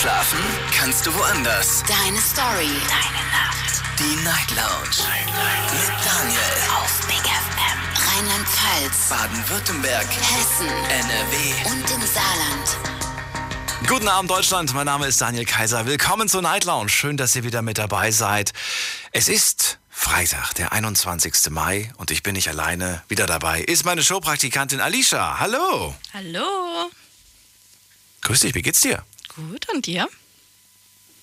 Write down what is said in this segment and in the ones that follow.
Schlafen kannst du woanders. Deine Story. Deine Nacht. Die Night Lounge. Mit Daniel. Auf Big FM. Rheinland-Pfalz. Baden-Württemberg. Hessen. NRW. Und im Saarland. Guten Abend Deutschland, mein Name ist Daniel Kaiser. Willkommen zur Night Lounge. Schön, dass ihr wieder mit dabei seid. Es ist Freitag, der 21. Mai und ich bin nicht alleine. Wieder dabei ist meine Showpraktikantin Alicia. Hallo. Hallo. Grüß dich, wie geht's dir? Gut, und dir?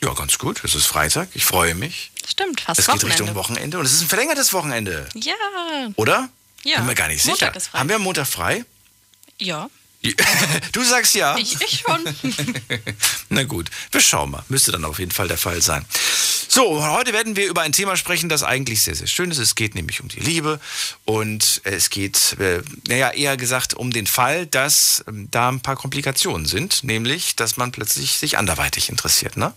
Ja, ganz gut. Es ist Freitag. Ich freue mich. Stimmt, fast Es geht Wochenende. Richtung Wochenende und es ist ein verlängertes Wochenende, Ja, oder? Ja. Bin mir gar nicht Montag sicher. ist frei. Haben wir am Montag frei? ja. Du sagst ja. Ich, ich schon. Na gut, wir schauen mal. Müsste dann auf jeden Fall der Fall sein. So, heute werden wir über ein Thema sprechen, das eigentlich sehr, sehr schön ist. Es geht nämlich um die Liebe und es geht, äh, naja, eher gesagt um den Fall, dass ähm, da ein paar Komplikationen sind, nämlich, dass man plötzlich sich anderweitig interessiert, ne?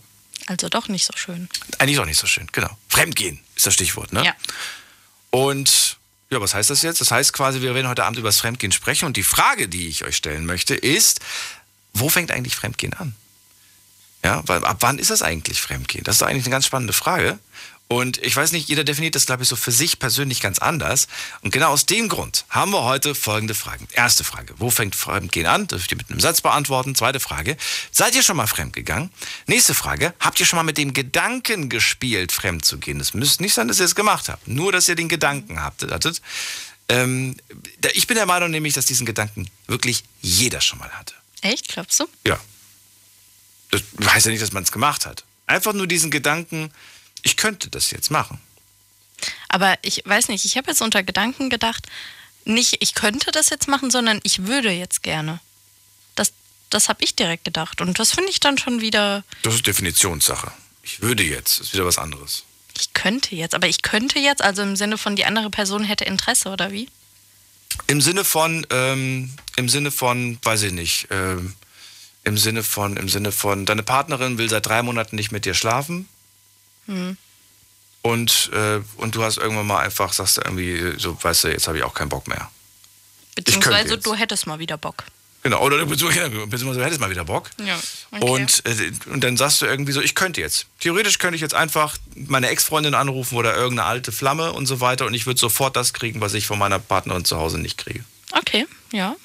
Also doch nicht so schön. Eigentlich auch nicht so schön, genau. Fremdgehen ist das Stichwort, ne? Ja. Und ja, was heißt das jetzt? Das heißt quasi, wir werden heute Abend über das Fremdgehen sprechen. Und die Frage, die ich euch stellen möchte, ist, wo fängt eigentlich Fremdgehen an? Ja, weil ab wann ist das eigentlich Fremdgehen? Das ist eigentlich eine ganz spannende Frage. Und ich weiß nicht, jeder definiert das, glaube ich, so für sich persönlich ganz anders. Und genau aus dem Grund haben wir heute folgende Fragen. Erste Frage, wo fängt Fremdgehen an? Dürft ihr mit einem Satz beantworten. Zweite Frage, seid ihr schon mal fremdgegangen? Nächste Frage, habt ihr schon mal mit dem Gedanken gespielt, fremd zu gehen? Es müsste nicht sein, dass ihr es gemacht habt. Nur, dass ihr den Gedanken habt, hattet. Ähm, ich bin der Meinung nämlich, dass diesen Gedanken wirklich jeder schon mal hatte. Echt, glaubst du? Ja. Das heißt ja nicht, dass man es gemacht hat. Einfach nur diesen Gedanken, ich könnte das jetzt machen. Aber ich weiß nicht, ich habe jetzt unter Gedanken gedacht, nicht ich könnte das jetzt machen, sondern ich würde jetzt gerne. Das, das habe ich direkt gedacht. Und das finde ich dann schon wieder, Das ist Definitionssache. Ich würde jetzt, ist wieder was anderes. ich könnte jetzt. Aber ich könnte jetzt, also im Sinne von, die andere Person hätte Interesse, oder wie? Im Sinne von, ähm, im Sinne von, weiß ich nicht, ähm, im Sinne von, im Sinne von, deine Partnerin will seit drei Monaten nicht mit dir schlafen. Und, äh, und du hast irgendwann mal einfach, sagst du irgendwie, so, weißt du, jetzt habe ich auch keinen Bock mehr. Beziehungsweise du hättest mal wieder Bock. Genau, oder du beziehungsweise du hättest mal wieder Bock. Ja. Und, äh, und dann sagst du irgendwie so, ich könnte jetzt. Theoretisch könnte ich jetzt einfach meine Ex-Freundin anrufen oder irgendeine alte Flamme und so weiter und ich würde sofort das kriegen, was ich von meiner Partnerin zu Hause nicht kriege. Okay, ja.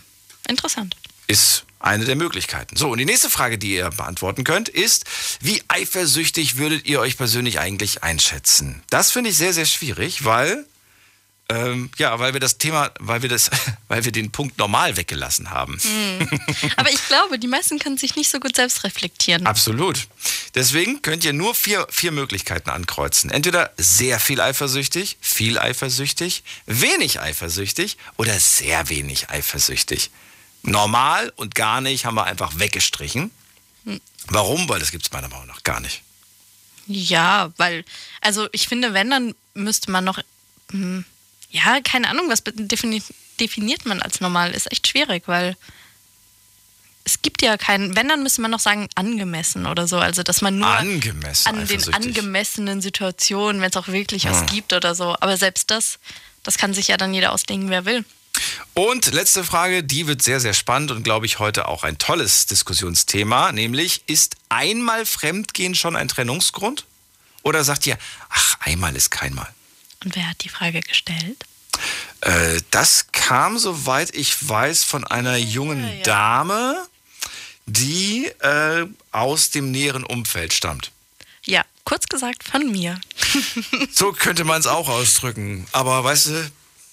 Interessant. Ist eine der Möglichkeiten. So, und die nächste Frage, die ihr beantworten könnt, ist, wie eifersüchtig würdet ihr euch persönlich eigentlich einschätzen? Das finde ich sehr, sehr schwierig, weil, ähm, ja, weil wir das Thema, weil wir das, weil wir den Punkt normal weggelassen haben. Aber ich glaube, die meisten können sich nicht so gut selbst reflektieren. Absolut. Deswegen könnt ihr nur vier, vier Möglichkeiten ankreuzen. Entweder sehr viel eifersüchtig, viel eifersüchtig, wenig eifersüchtig oder sehr wenig eifersüchtig. Normal und gar nicht haben wir einfach weggestrichen. Warum? Weil das gibt es meiner Meinung nach gar nicht. Ja, weil, also ich finde, wenn, dann müsste man noch, hm, ja, keine Ahnung, was defini definiert man als normal, ist echt schwierig, weil es gibt ja keinen, wenn, dann müsste man noch sagen, angemessen oder so, also dass man nur Angemessen an den angemessenen Situationen, wenn es auch wirklich was gibt oder so, aber selbst das, das kann sich ja dann jeder ausdenken, wer will. Und letzte Frage, die wird sehr, sehr spannend und glaube ich heute auch ein tolles Diskussionsthema, nämlich ist einmal Fremdgehen schon ein Trennungsgrund? Oder sagt ihr, ach, einmal ist keinmal? Und wer hat die Frage gestellt? Äh, das kam, soweit ich weiß, von einer jungen ja. Dame, die äh, aus dem näheren Umfeld stammt. Ja, kurz gesagt von mir. So könnte man es auch ausdrücken. Aber weißt du,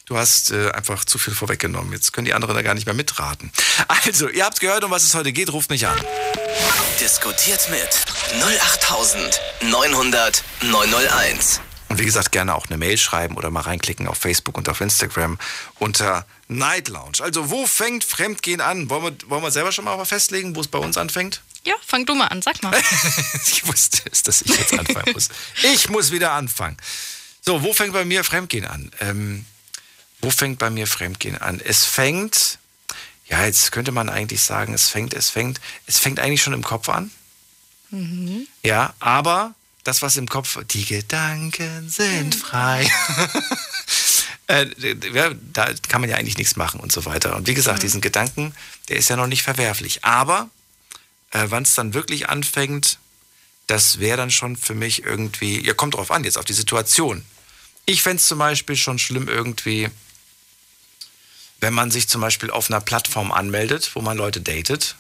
du hast äh, einfach zu viel vorweggenommen. Jetzt können die anderen da gar nicht mehr mitraten. Also, ihr habt gehört, um was es heute geht. Ruft mich an. Diskutiert mit 08900 901. Und wie gesagt, gerne auch eine Mail schreiben oder mal reinklicken auf Facebook und auf Instagram unter Night Lounge. Also, wo fängt Fremdgehen an? Wollen wir, wollen wir selber schon mal festlegen, wo es bei uns anfängt? Ja, fang du mal an, sag mal. ich wusste es, dass ich jetzt anfangen muss. Ich muss wieder anfangen. So, wo fängt bei mir Fremdgehen an? Ähm, wo fängt bei mir Fremdgehen an? Es fängt, ja, jetzt könnte man eigentlich sagen, es fängt, es fängt, es fängt eigentlich schon im Kopf an. Ja, aber das, was im Kopf, die Gedanken sind frei. äh, ja, da kann man ja eigentlich nichts machen und so weiter. Und wie gesagt, diesen Gedanken, der ist ja noch nicht verwerflich. Aber Äh, Wann es dann wirklich anfängt, das wäre dann schon für mich irgendwie, ja, kommt drauf an, jetzt auf die Situation. Ich fände es zum Beispiel schon schlimm irgendwie, wenn man sich zum Beispiel auf einer Plattform anmeldet, wo man Leute datet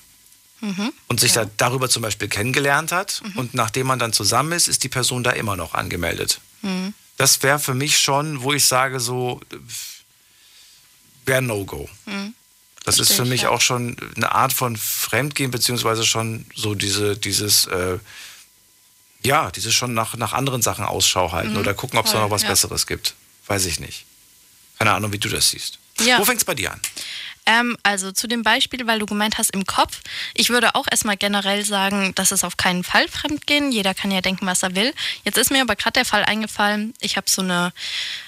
und sich da darüber zum Beispiel kennengelernt hat und nachdem man dann zusammen ist, ist die Person da immer noch angemeldet. Das wäre für mich schon, wo ich sage, so wäre No-Go. Das ist für ich, mich ja. auch schon eine Art von Fremdgehen, beziehungsweise schon so diese, dieses, äh, ja, dieses schon nach, nach anderen Sachen Ausschau halten oder gucken, ob es da noch was ja. Besseres gibt. Weiß ich nicht. Keine Ahnung, wie du das siehst. Ja. Wo fängt es bei dir an? Ähm, also zu dem Beispiel, weil du gemeint hast im Kopf. Ich würde auch erstmal generell sagen, das ist auf keinen Fall Fremdgehen. Jeder kann ja denken, was er will. Jetzt ist mir aber gerade der Fall eingefallen. Ich habe so eine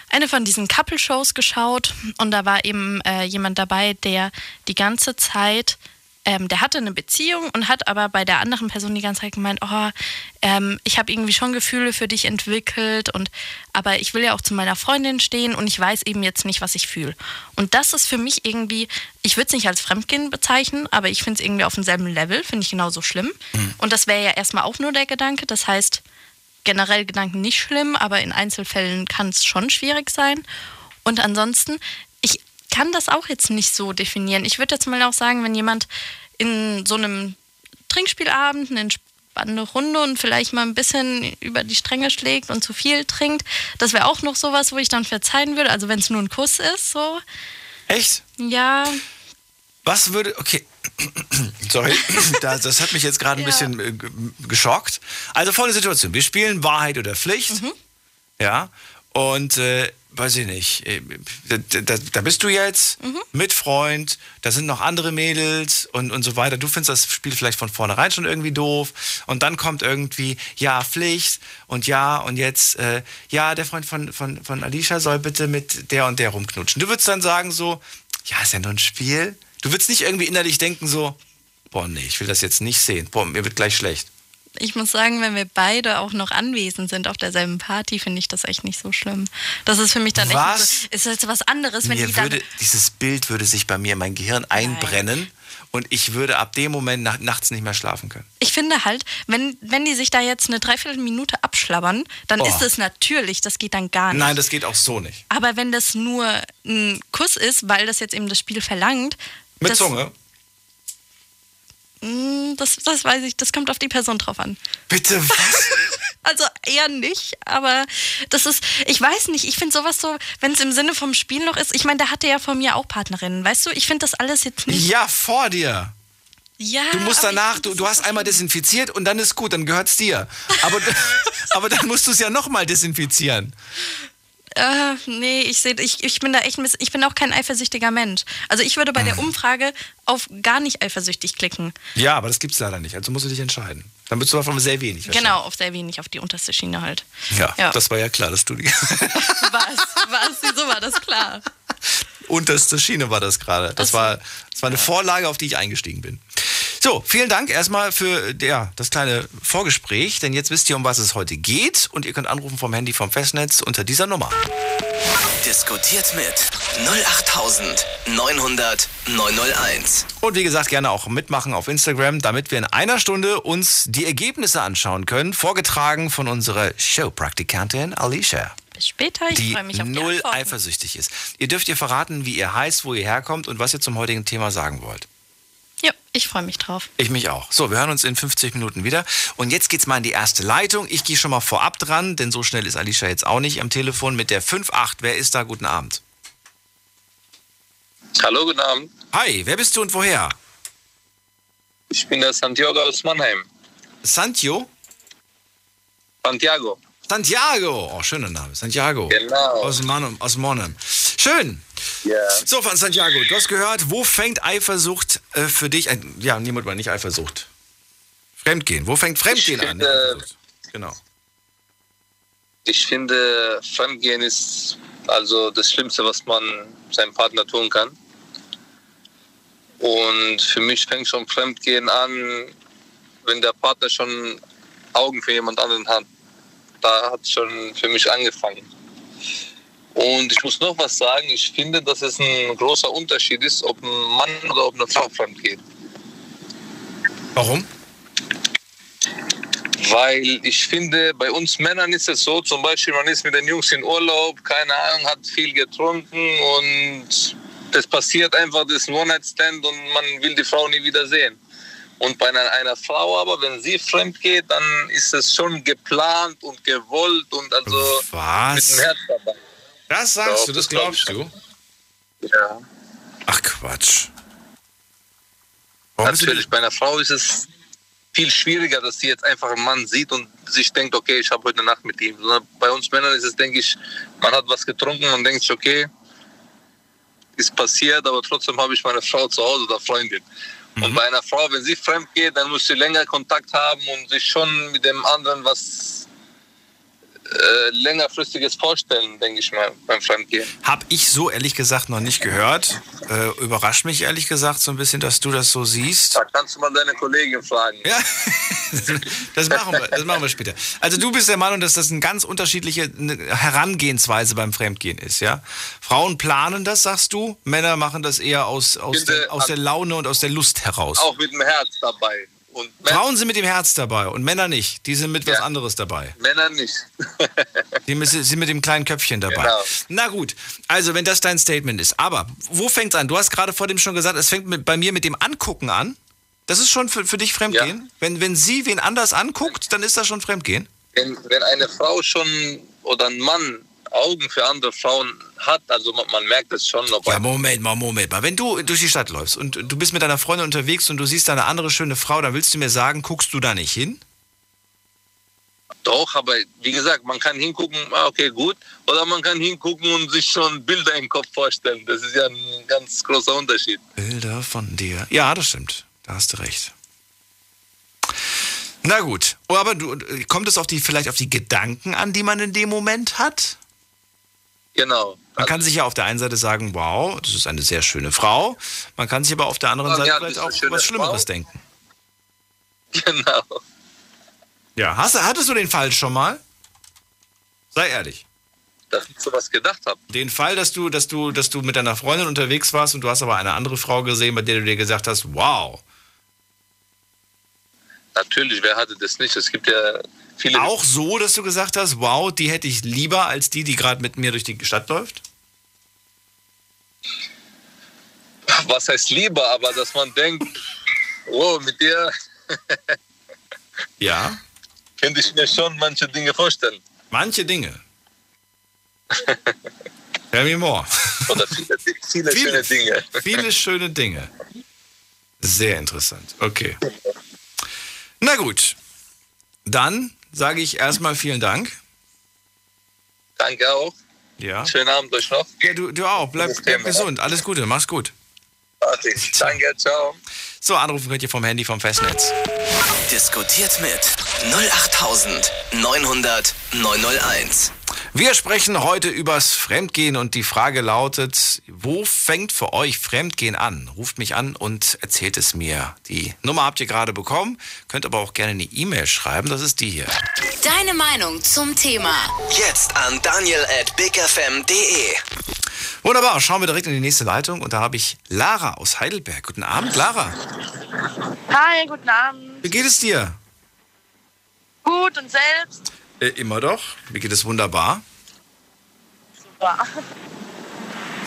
eine von diesen Couple-Shows geschaut und da war eben äh, jemand dabei, der die ganze Zeit ähm, der hatte eine Beziehung und hat aber bei der anderen Person die ganze Zeit gemeint, oh, ähm, ich habe irgendwie schon Gefühle für dich entwickelt und aber ich will ja auch zu meiner Freundin stehen und ich weiß eben jetzt nicht, was ich fühle. Und das ist für mich irgendwie, ich würde es nicht als Fremdgehen bezeichnen, aber ich finde es irgendwie auf demselben Level, finde ich genauso schlimm. Und das wäre ja erstmal auch nur der Gedanke. Das heißt, generell Gedanken nicht schlimm, aber in Einzelfällen kann es schon schwierig sein. Und ansonsten, ich kann das auch jetzt nicht so definieren. Ich würde jetzt mal auch sagen, wenn jemand in so einem Trinkspielabend eine entspannende Runde und vielleicht mal ein bisschen über die Stränge schlägt und zu viel trinkt, das wäre auch noch sowas, wo ich dann verzeihen würde. Also wenn es nur ein Kuss ist, so. Echt? Ja, Was würde, okay, sorry, das, hat mich jetzt gerade ein Ja. bisschen äh, ge- geschockt. Also folgende Situation, wir spielen Wahrheit oder Pflicht, Mhm. ja, und äh, weiß ich nicht, äh, da, da, da bist du jetzt Mhm. mit Freund, da sind noch andere Mädels und, und so weiter. Du findest das Spiel vielleicht von vornherein schon irgendwie doof und dann kommt irgendwie, ja, Pflicht und ja, und jetzt, äh, ja, der Freund von, von, von Alicia soll bitte mit der und der rumknutschen. Du würdest dann sagen so, ja, ist ja nur ein Spiel. Du würdest nicht irgendwie innerlich denken so, boah, nee, ich will das jetzt nicht sehen. Boah, mir wird gleich schlecht. Ich muss sagen, wenn wir beide auch noch anwesend sind auf derselben Party, finde ich das echt nicht so schlimm. Das ist für mich dann Was? echt so, ist jetzt was anderes, wenn die mir dann würde, dieses Bild würde sich bei mir in mein Gehirn einbrennen und ich würde ab dem Moment nach, nachts nicht mehr schlafen können. Ich finde halt, wenn, wenn die sich da jetzt eine Dreiviertelminute abschlabbern, dann Oh. ist es natürlich, das geht dann gar nicht. Nein, das geht auch so nicht. Aber wenn das nur ein Kuss ist, weil das jetzt eben das Spiel verlangt, Mit das, Zunge? Mh, Das, das weiß ich, das kommt auf die Person drauf an. Bitte was? Also eher nicht, aber das ist, ich weiß nicht, ich finde sowas so, wenn es im Sinne vom Spiel noch ist, ich meine, der hatte ja von mir auch Partnerinnen, weißt du, ich finde das alles jetzt nicht. ja, vor dir. Ja, Du musst danach, du, du hast einmal desinfiziert und dann ist gut, dann gehört's dir. Aber, aber dann musst du es ja nochmal desinfizieren. Äh, nee, ich sehe, ich, ich bin da echt ein bisschen, ich bin auch kein eifersüchtiger Mensch. Also ich würde bei der Umfrage auf gar nicht eifersüchtig klicken. Ja, aber das gibt's leider nicht. Also musst du dich entscheiden. Dann bist du davon sehr wenig. Genau, auf sehr wenig, auf die unterste Schiene halt. Ja, Ja. das war ja klar, dass du die Was? Was? Wieso war das klar? unterste Schiene war das gerade. Das so. war, das war eine Vorlage, auf die ich eingestiegen bin. So, vielen Dank erstmal für ja, das kleine Vorgespräch, denn jetzt wisst ihr, um was es heute geht und ihr könnt anrufen vom Handy vom Festnetz unter dieser Nummer. Diskutiert mit 08900 901. Und wie gesagt, gerne auch mitmachen auf Instagram, damit wir in einer Stunde uns die Ergebnisse anschauen können, vorgetragen von unserer Showpraktikantin Alicia. Bis später, ich die freue mich auf die null Antworten. eifersüchtig ist. Ihr dürft ihr verraten, wie ihr heißt, wo ihr herkommt und was ihr zum heutigen Thema sagen wollt. Ja, ich freue mich drauf. Ich mich auch. So, wir hören uns in 50 Minuten wieder. Und jetzt geht's mal in die erste Leitung. Ich gehe schon mal vorab dran, denn so schnell ist Alicia jetzt auch nicht am Telefon mit der 5.8. Wer ist da? Guten Abend. Hallo, guten Abend. Hi, wer bist du und woher? Ich bin der Santiago aus Mannheim. Santio? Santiago. Santiago. Oh, schöner Name. Santiago. Genau. Aus, Mann, aus Monheim. Schön. Ja. So, von Santiago, du hast gehört, wo fängt Eifersucht äh, für dich an? Ja, niemand mal nicht Eifersucht. Fremdgehen. Wo fängt Fremdgehen Ich an? finde-. Genau. Ich finde, Fremdgehen ist also das Schlimmste, was man seinem Partner tun kann. Und für mich fängt schon Fremdgehen an, wenn der Partner schon Augen für jemand anderen hat. Da hat es schon für mich angefangen. Und ich muss noch was sagen, ich finde, dass es ein großer Unterschied ist, ob ein Mann oder ob eine Frau fremd geht. Warum? Weil ich finde, bei uns Männern ist es so, zum Beispiel, man ist mit den Jungs in Urlaub, keine Ahnung, hat viel getrunken und es passiert einfach das One-Night-Stand und man will die Frau nie wieder sehen. Und bei einer, einer Frau aber, wenn sie fremd geht, dann ist es schon geplant und gewollt und also Was? mit dem Herz dabei. Das sagst Doch, du, das das glaub glaubst du? Ja. Ach Quatsch. Warum Natürlich, bei einer Frau ist es viel schwieriger, dass sie jetzt einfach einen Mann sieht und sich denkt, okay, ich habe heute Nacht mit ihm. Sondern bei uns Männern ist es, denke ich, man hat was getrunken und denkt sich, okay, ist passiert, aber trotzdem habe ich meine Frau zu Hause oder Freundin. Und bei einer Frau, wenn sie fremd geht, dann muss sie länger Kontakt haben und sich schon mit dem anderen was äh, längerfristiges vorstellen, denke ich mal, beim Fremdgehen. Hab ich so ehrlich gesagt noch nicht gehört. Äh, überrascht mich ehrlich gesagt so ein bisschen, dass du das so siehst. Da kannst du mal deine Kollegin fragen. Ja, das machen, wir, das machen wir später. Also du bist der Meinung, dass das eine ganz unterschiedliche Herangehensweise beim Fremdgehen ist, ja? Frauen planen das, sagst du, Männer machen das eher aus, aus, der, aus der Laune und aus der Lust heraus. Auch mit dem Herz dabei. Frauen sind mit dem Herz dabei und Männer nicht. Die sind mit was Ja. anderes dabei. Männer nicht. Die müssen- sind mit dem kleinen Köpfchen dabei. Genau. Na gut, also wenn das dein Statement ist. Aber wo fängt's an? Du hast gerade vor dem schon gesagt, es fängt mit, bei mir mit dem Angucken an. Das ist schon für, für dich Fremdgehen? Wenn, wenn sie wen anders anguckt, dann ist das schon Fremdgehen? wenn, wenn eine Frau schon oder ein Mann Augen für andere Frauen hat, also man, man merkt es schon, Ja, Moment mal, Moment mal. Wenn du durch die Stadt läufst und du bist mit deiner Freundin unterwegs und du siehst da eine andere schöne Frau, dann willst du mir sagen, guckst du da nicht hin? doch, aber wie gesagt, man kann hingucken, ah, okay, gut, oder man kann hingucken und sich schon Bilder im Kopf vorstellen. Das ist ja ein ganz großer Unterschied. Bilder von dir. Ja, das stimmt. Da hast du recht. Na gut. Oh, aber du, kommt es auf die, vielleicht auf die Gedanken an, die man in dem Moment hat? Genau. Man kann sich ja auf der einen Seite sagen, wow, das ist eine sehr schöne Frau. Man kann sich aber auf der anderen Seite ja, vielleicht auch was Schlimmeres Frau. denken. Genau. Ja, hast, hattest du den Fall schon mal? Sei ehrlich. Dass ich sowas gedacht habe. Den Fall, dass du, dass du, dass du mit deiner Freundin unterwegs warst und du hast aber eine andere Frau gesehen, bei der du dir gesagt hast, wow. Natürlich, wer hatte das nicht? Es gibt ja viele. Auch so, dass du gesagt hast, wow, die hätte ich lieber als die, die gerade mit mir durch die Stadt läuft? Was heißt lieber, aber dass man denkt, oh, mit der Ja. könnte ich mir schon manche Dinge vorstellen. Manche Dinge. Tell me more. Oder viele, viele, Viele. schöne Dinge. Viele schöne Dinge. Sehr interessant. Okay. Na gut. Dann sage ich erstmal vielen Dank. Danke auch. Ja. Schönen Abend euch noch. ja du, du auch. Bleib, bleib gesund. Alles Gute. Mach's gut. Fertig. Danke, ciao. So, anrufen könnt ihr vom Handy vom Festnetz. Diskutiert mit 08900 901. Wir sprechen heute übers Fremdgehen und die Frage lautet, wo fängt für euch Fremdgehen an? Ruft mich an und erzählt es mir. Die Nummer habt ihr gerade bekommen, könnt aber auch gerne eine E-Mail schreiben, das ist die hier. Deine Meinung zum Thema. Jetzt an daniel at bigfm.de. Wunderbar, schauen wir direkt in die nächste Leitung und da habe ich Lara aus Heidelberg. Guten Abend, Lara. Hi, guten Abend. Wie geht es dir? Gut und selbst? Äh, immer doch. Mir geht es wunderbar. Super.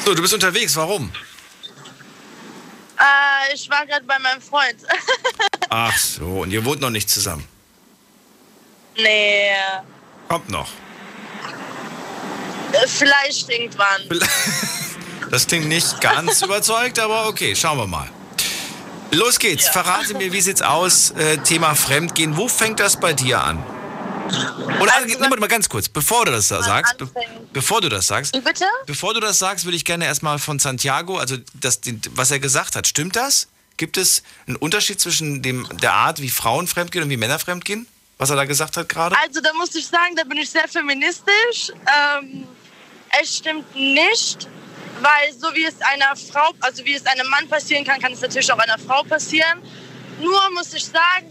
So, du bist unterwegs, warum? Äh, ich war gerade bei meinem Freund. Ach so, und ihr wohnt noch nicht zusammen. nee, Kommt noch. äh, vielleicht irgendwann. Das klingt nicht ganz überzeugt, aber okay, schauen wir mal. Los geht's. Verrate mir, wie sieht's aus? Äh, Thema Fremdgehen. Wo fängt das bei dir an? Oder Also, also, nimm mal ganz kurz, bevor du das da sagst, be bevor du das sagst, Wie bitte? bevor du das sagst, würde ich gerne erstmal von Santiago, also das, was er gesagt hat, stimmt das? Gibt es einen Unterschied zwischen dem, der Art, wie Frauen fremdgehen und wie Männer fremdgehen? Was er da gesagt hat gerade? Also, da muss ich sagen, da bin ich sehr feministisch. Ähm, es stimmt nicht, weil so wie es einer Frau, also wie es einem Mann passieren kann, kann es natürlich auch einer Frau passieren. Nur muss ich sagen,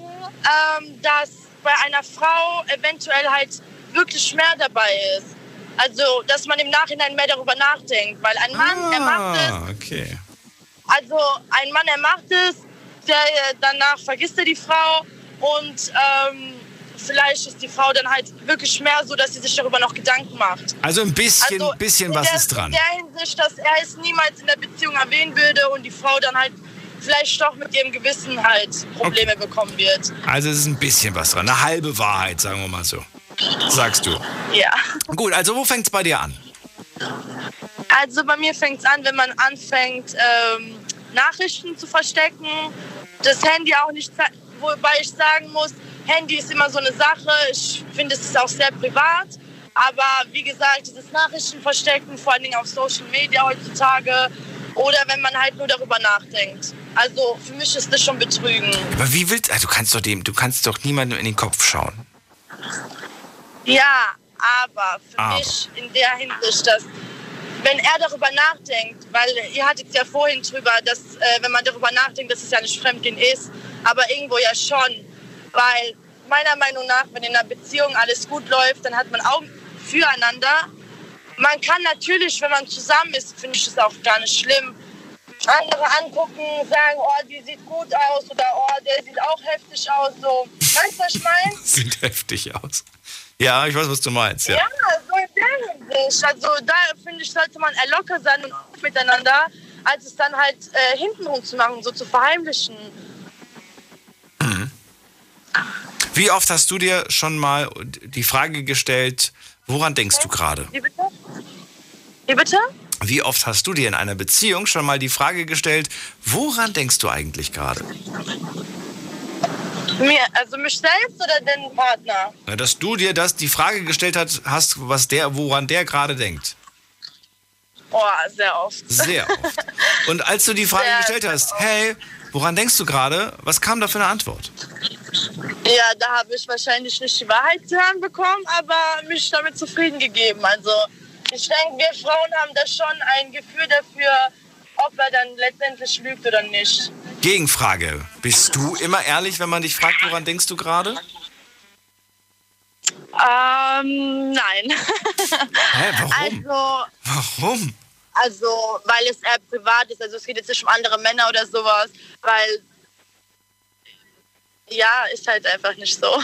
ähm, dass bei einer Frau eventuell halt wirklich mehr dabei ist. Also, dass man im Nachhinein mehr darüber nachdenkt, weil ein Mann, er macht es, Ah, okay. also ein Mann, er macht es, der, danach vergisst er die Frau und ähm, vielleicht ist die Frau dann halt wirklich mehr so, dass sie sich darüber noch Gedanken macht. Also ein bisschen, Also bisschen was der, ist dran. In der Hinsicht, dass er es niemals in der Beziehung erwähnen würde und die Frau dann halt vielleicht doch mit ihrem Gewissen halt Probleme bekommen wird. Also es ist ein bisschen was dran. Eine halbe Wahrheit, sagen wir mal so. Sagst du. Ja. Gut, also wo fängt's bei dir an? Also bei mir fängt es an, wenn man anfängt, ähm, Nachrichten zu verstecken, das Handy auch nicht, wobei ich sagen muss, Handy ist immer so eine Sache. Ich finde, es ist auch sehr privat. Aber wie gesagt, dieses Nachrichten verstecken, vor allen Dingen auf Social Media heutzutage, oder wenn man halt nur darüber nachdenkt. Also für mich ist das schon Betrügen. Aber wie willst also du kannst doch dem, du kannst doch niemandem in den Kopf schauen. Ja, aber für Aber. mich in der Hinsicht, dass wenn er darüber nachdenkt, weil ihr hattet ja vorhin drüber, dass äh, wenn man darüber nachdenkt, dass es ja nicht Fremdgehen ist, aber irgendwo ja schon, weil meiner Meinung nach, wenn in einer Beziehung alles gut läuft, dann hat man Augen füreinander. Man kann natürlich, wenn man zusammen ist, finde ich das auch gar nicht schlimm, andere angucken, sagen, oh, die sieht gut aus oder oh, der sieht auch heftig aus, so. Weißt du, was ich meine? Sieht heftig aus. Ja, ich weiß, was du meinst. Ja. Ja, so in der Hinsicht. Also da finde ich, sollte man locker sein und offen miteinander, als es dann halt äh, hintenrum zu machen, so zu verheimlichen. Wie oft hast du dir schon mal die Frage gestellt, woran denkst du gerade? Wie bitte? Wie bitte? Wie oft hast du dir in einer Beziehung schon mal die Frage gestellt, woran denkst du eigentlich gerade? Mir, also mich selbst oder den Partner? Na, Dass du dir das die Frage gestellt hat, hast, was der, woran der gerade denkt. Oh, sehr oft. Sehr oft. Und als du die Frage Sehr, gestellt hast, hey, woran denkst du gerade? Was kam da für eine Antwort? Ja, da habe ich wahrscheinlich nicht die Wahrheit zu hören bekommen, aber mich damit zufrieden gegeben. Also ich denke, wir Frauen haben da schon ein Gefühl dafür, ob er dann letztendlich lügt oder nicht. Gegenfrage. Bist du immer ehrlich, wenn man dich fragt, woran denkst du gerade? Ähm, nein. Hä, warum? Also, Warum? also, weil es eher privat ist. Also es geht jetzt nicht um andere Männer oder sowas, weil ja, ist halt einfach nicht so.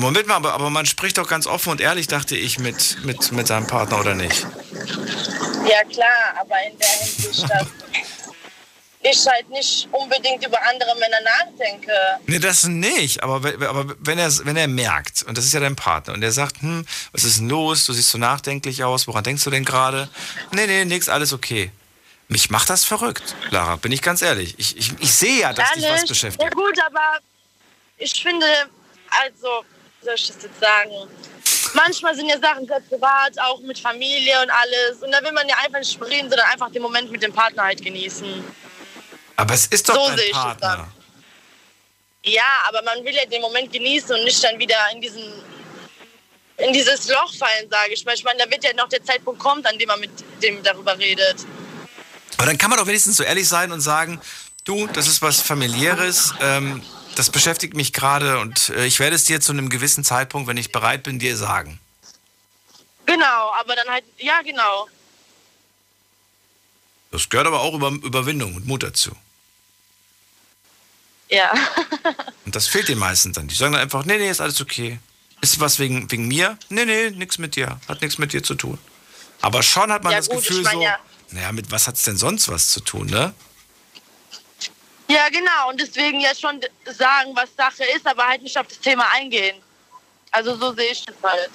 Ja, Moment mal, aber, aber man spricht doch ganz offen und ehrlich, dachte ich, mit, mit, mit seinem Partner oder nicht? Ja klar, aber in der Hinsicht, dass ich halt nicht unbedingt über andere Männer nachdenke. Nee, das nicht. Aber, aber wenn, er, wenn er merkt, und das ist ja dein Partner, und er sagt, hm, was ist denn los? Du siehst so nachdenklich aus. Woran denkst du denn gerade? Nee, nee, nix, alles okay. Mich macht das verrückt, Lara, bin ich ganz ehrlich. Ich, ich, ich sehe ja, dass dich was Ja beschäftigt. gut, aber ich finde, also, soll ich das jetzt sagen? Manchmal sind ja Sachen sehr privat, auch mit Familie und alles. Und da will man ja einfach nicht reden, sondern einfach den Moment mit dem Partner halt genießen. Aber es ist doch So dein Partner. Ja, aber man will ja den Moment genießen und nicht dann wieder in diesen in dieses Loch fallen, sage ich mal. Ich meine, da wird ja noch der Zeitpunkt kommt, an dem man mit dem darüber redet. Aber dann kann man doch wenigstens so ehrlich sein und sagen, du, das ist was familiäres, ähm, das beschäftigt mich gerade und äh, ich werde es dir zu einem gewissen Zeitpunkt, wenn ich bereit bin, dir sagen. Genau, aber dann halt, ja genau. Das gehört aber auch über Überwindung und Mut dazu. Ja. Und das fehlt den meisten dann. Die sagen dann einfach, nee, nee, ist alles okay. Ist was wegen, wegen mir? Nee, nee, nichts mit dir. Hat nichts mit dir zu tun. Aber schon hat man Ja, das gut, ich Gefühl mein so, ja- naja, mit was hat's denn sonst was zu tun, ne? Ja, genau. Und deswegen ja schon sagen, was Sache ist, aber halt nicht auf das Thema eingehen. Also so sehe ich das halt.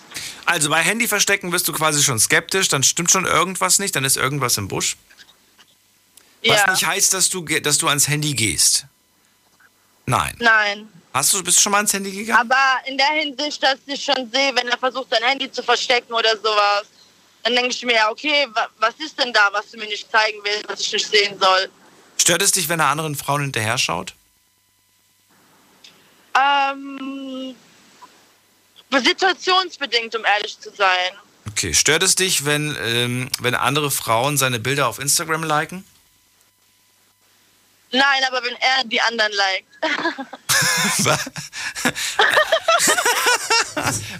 Also bei Handy verstecken bist du quasi schon skeptisch, dann stimmt schon irgendwas nicht, dann ist irgendwas im Busch. Was ja. nicht heißt, dass du, dass du ans Handy gehst. Nein. Nein. Hast du, bist du schon mal ans Handy gegangen? Aber in der Hinsicht, dass ich schon sehe, wenn er versucht, sein Handy zu verstecken oder sowas, dann denke ich mir, okay, wa was ist denn da, was du mir nicht zeigen willst, was ich nicht sehen soll? Stört es dich, wenn er anderen Frauen hinterher schaut? Ähm, situationsbedingt, um ehrlich zu sein. Okay. Stört es dich, wenn, ähm, wenn andere Frauen seine Bilder auf Instagram liken? Nein, aber wenn er die anderen liked.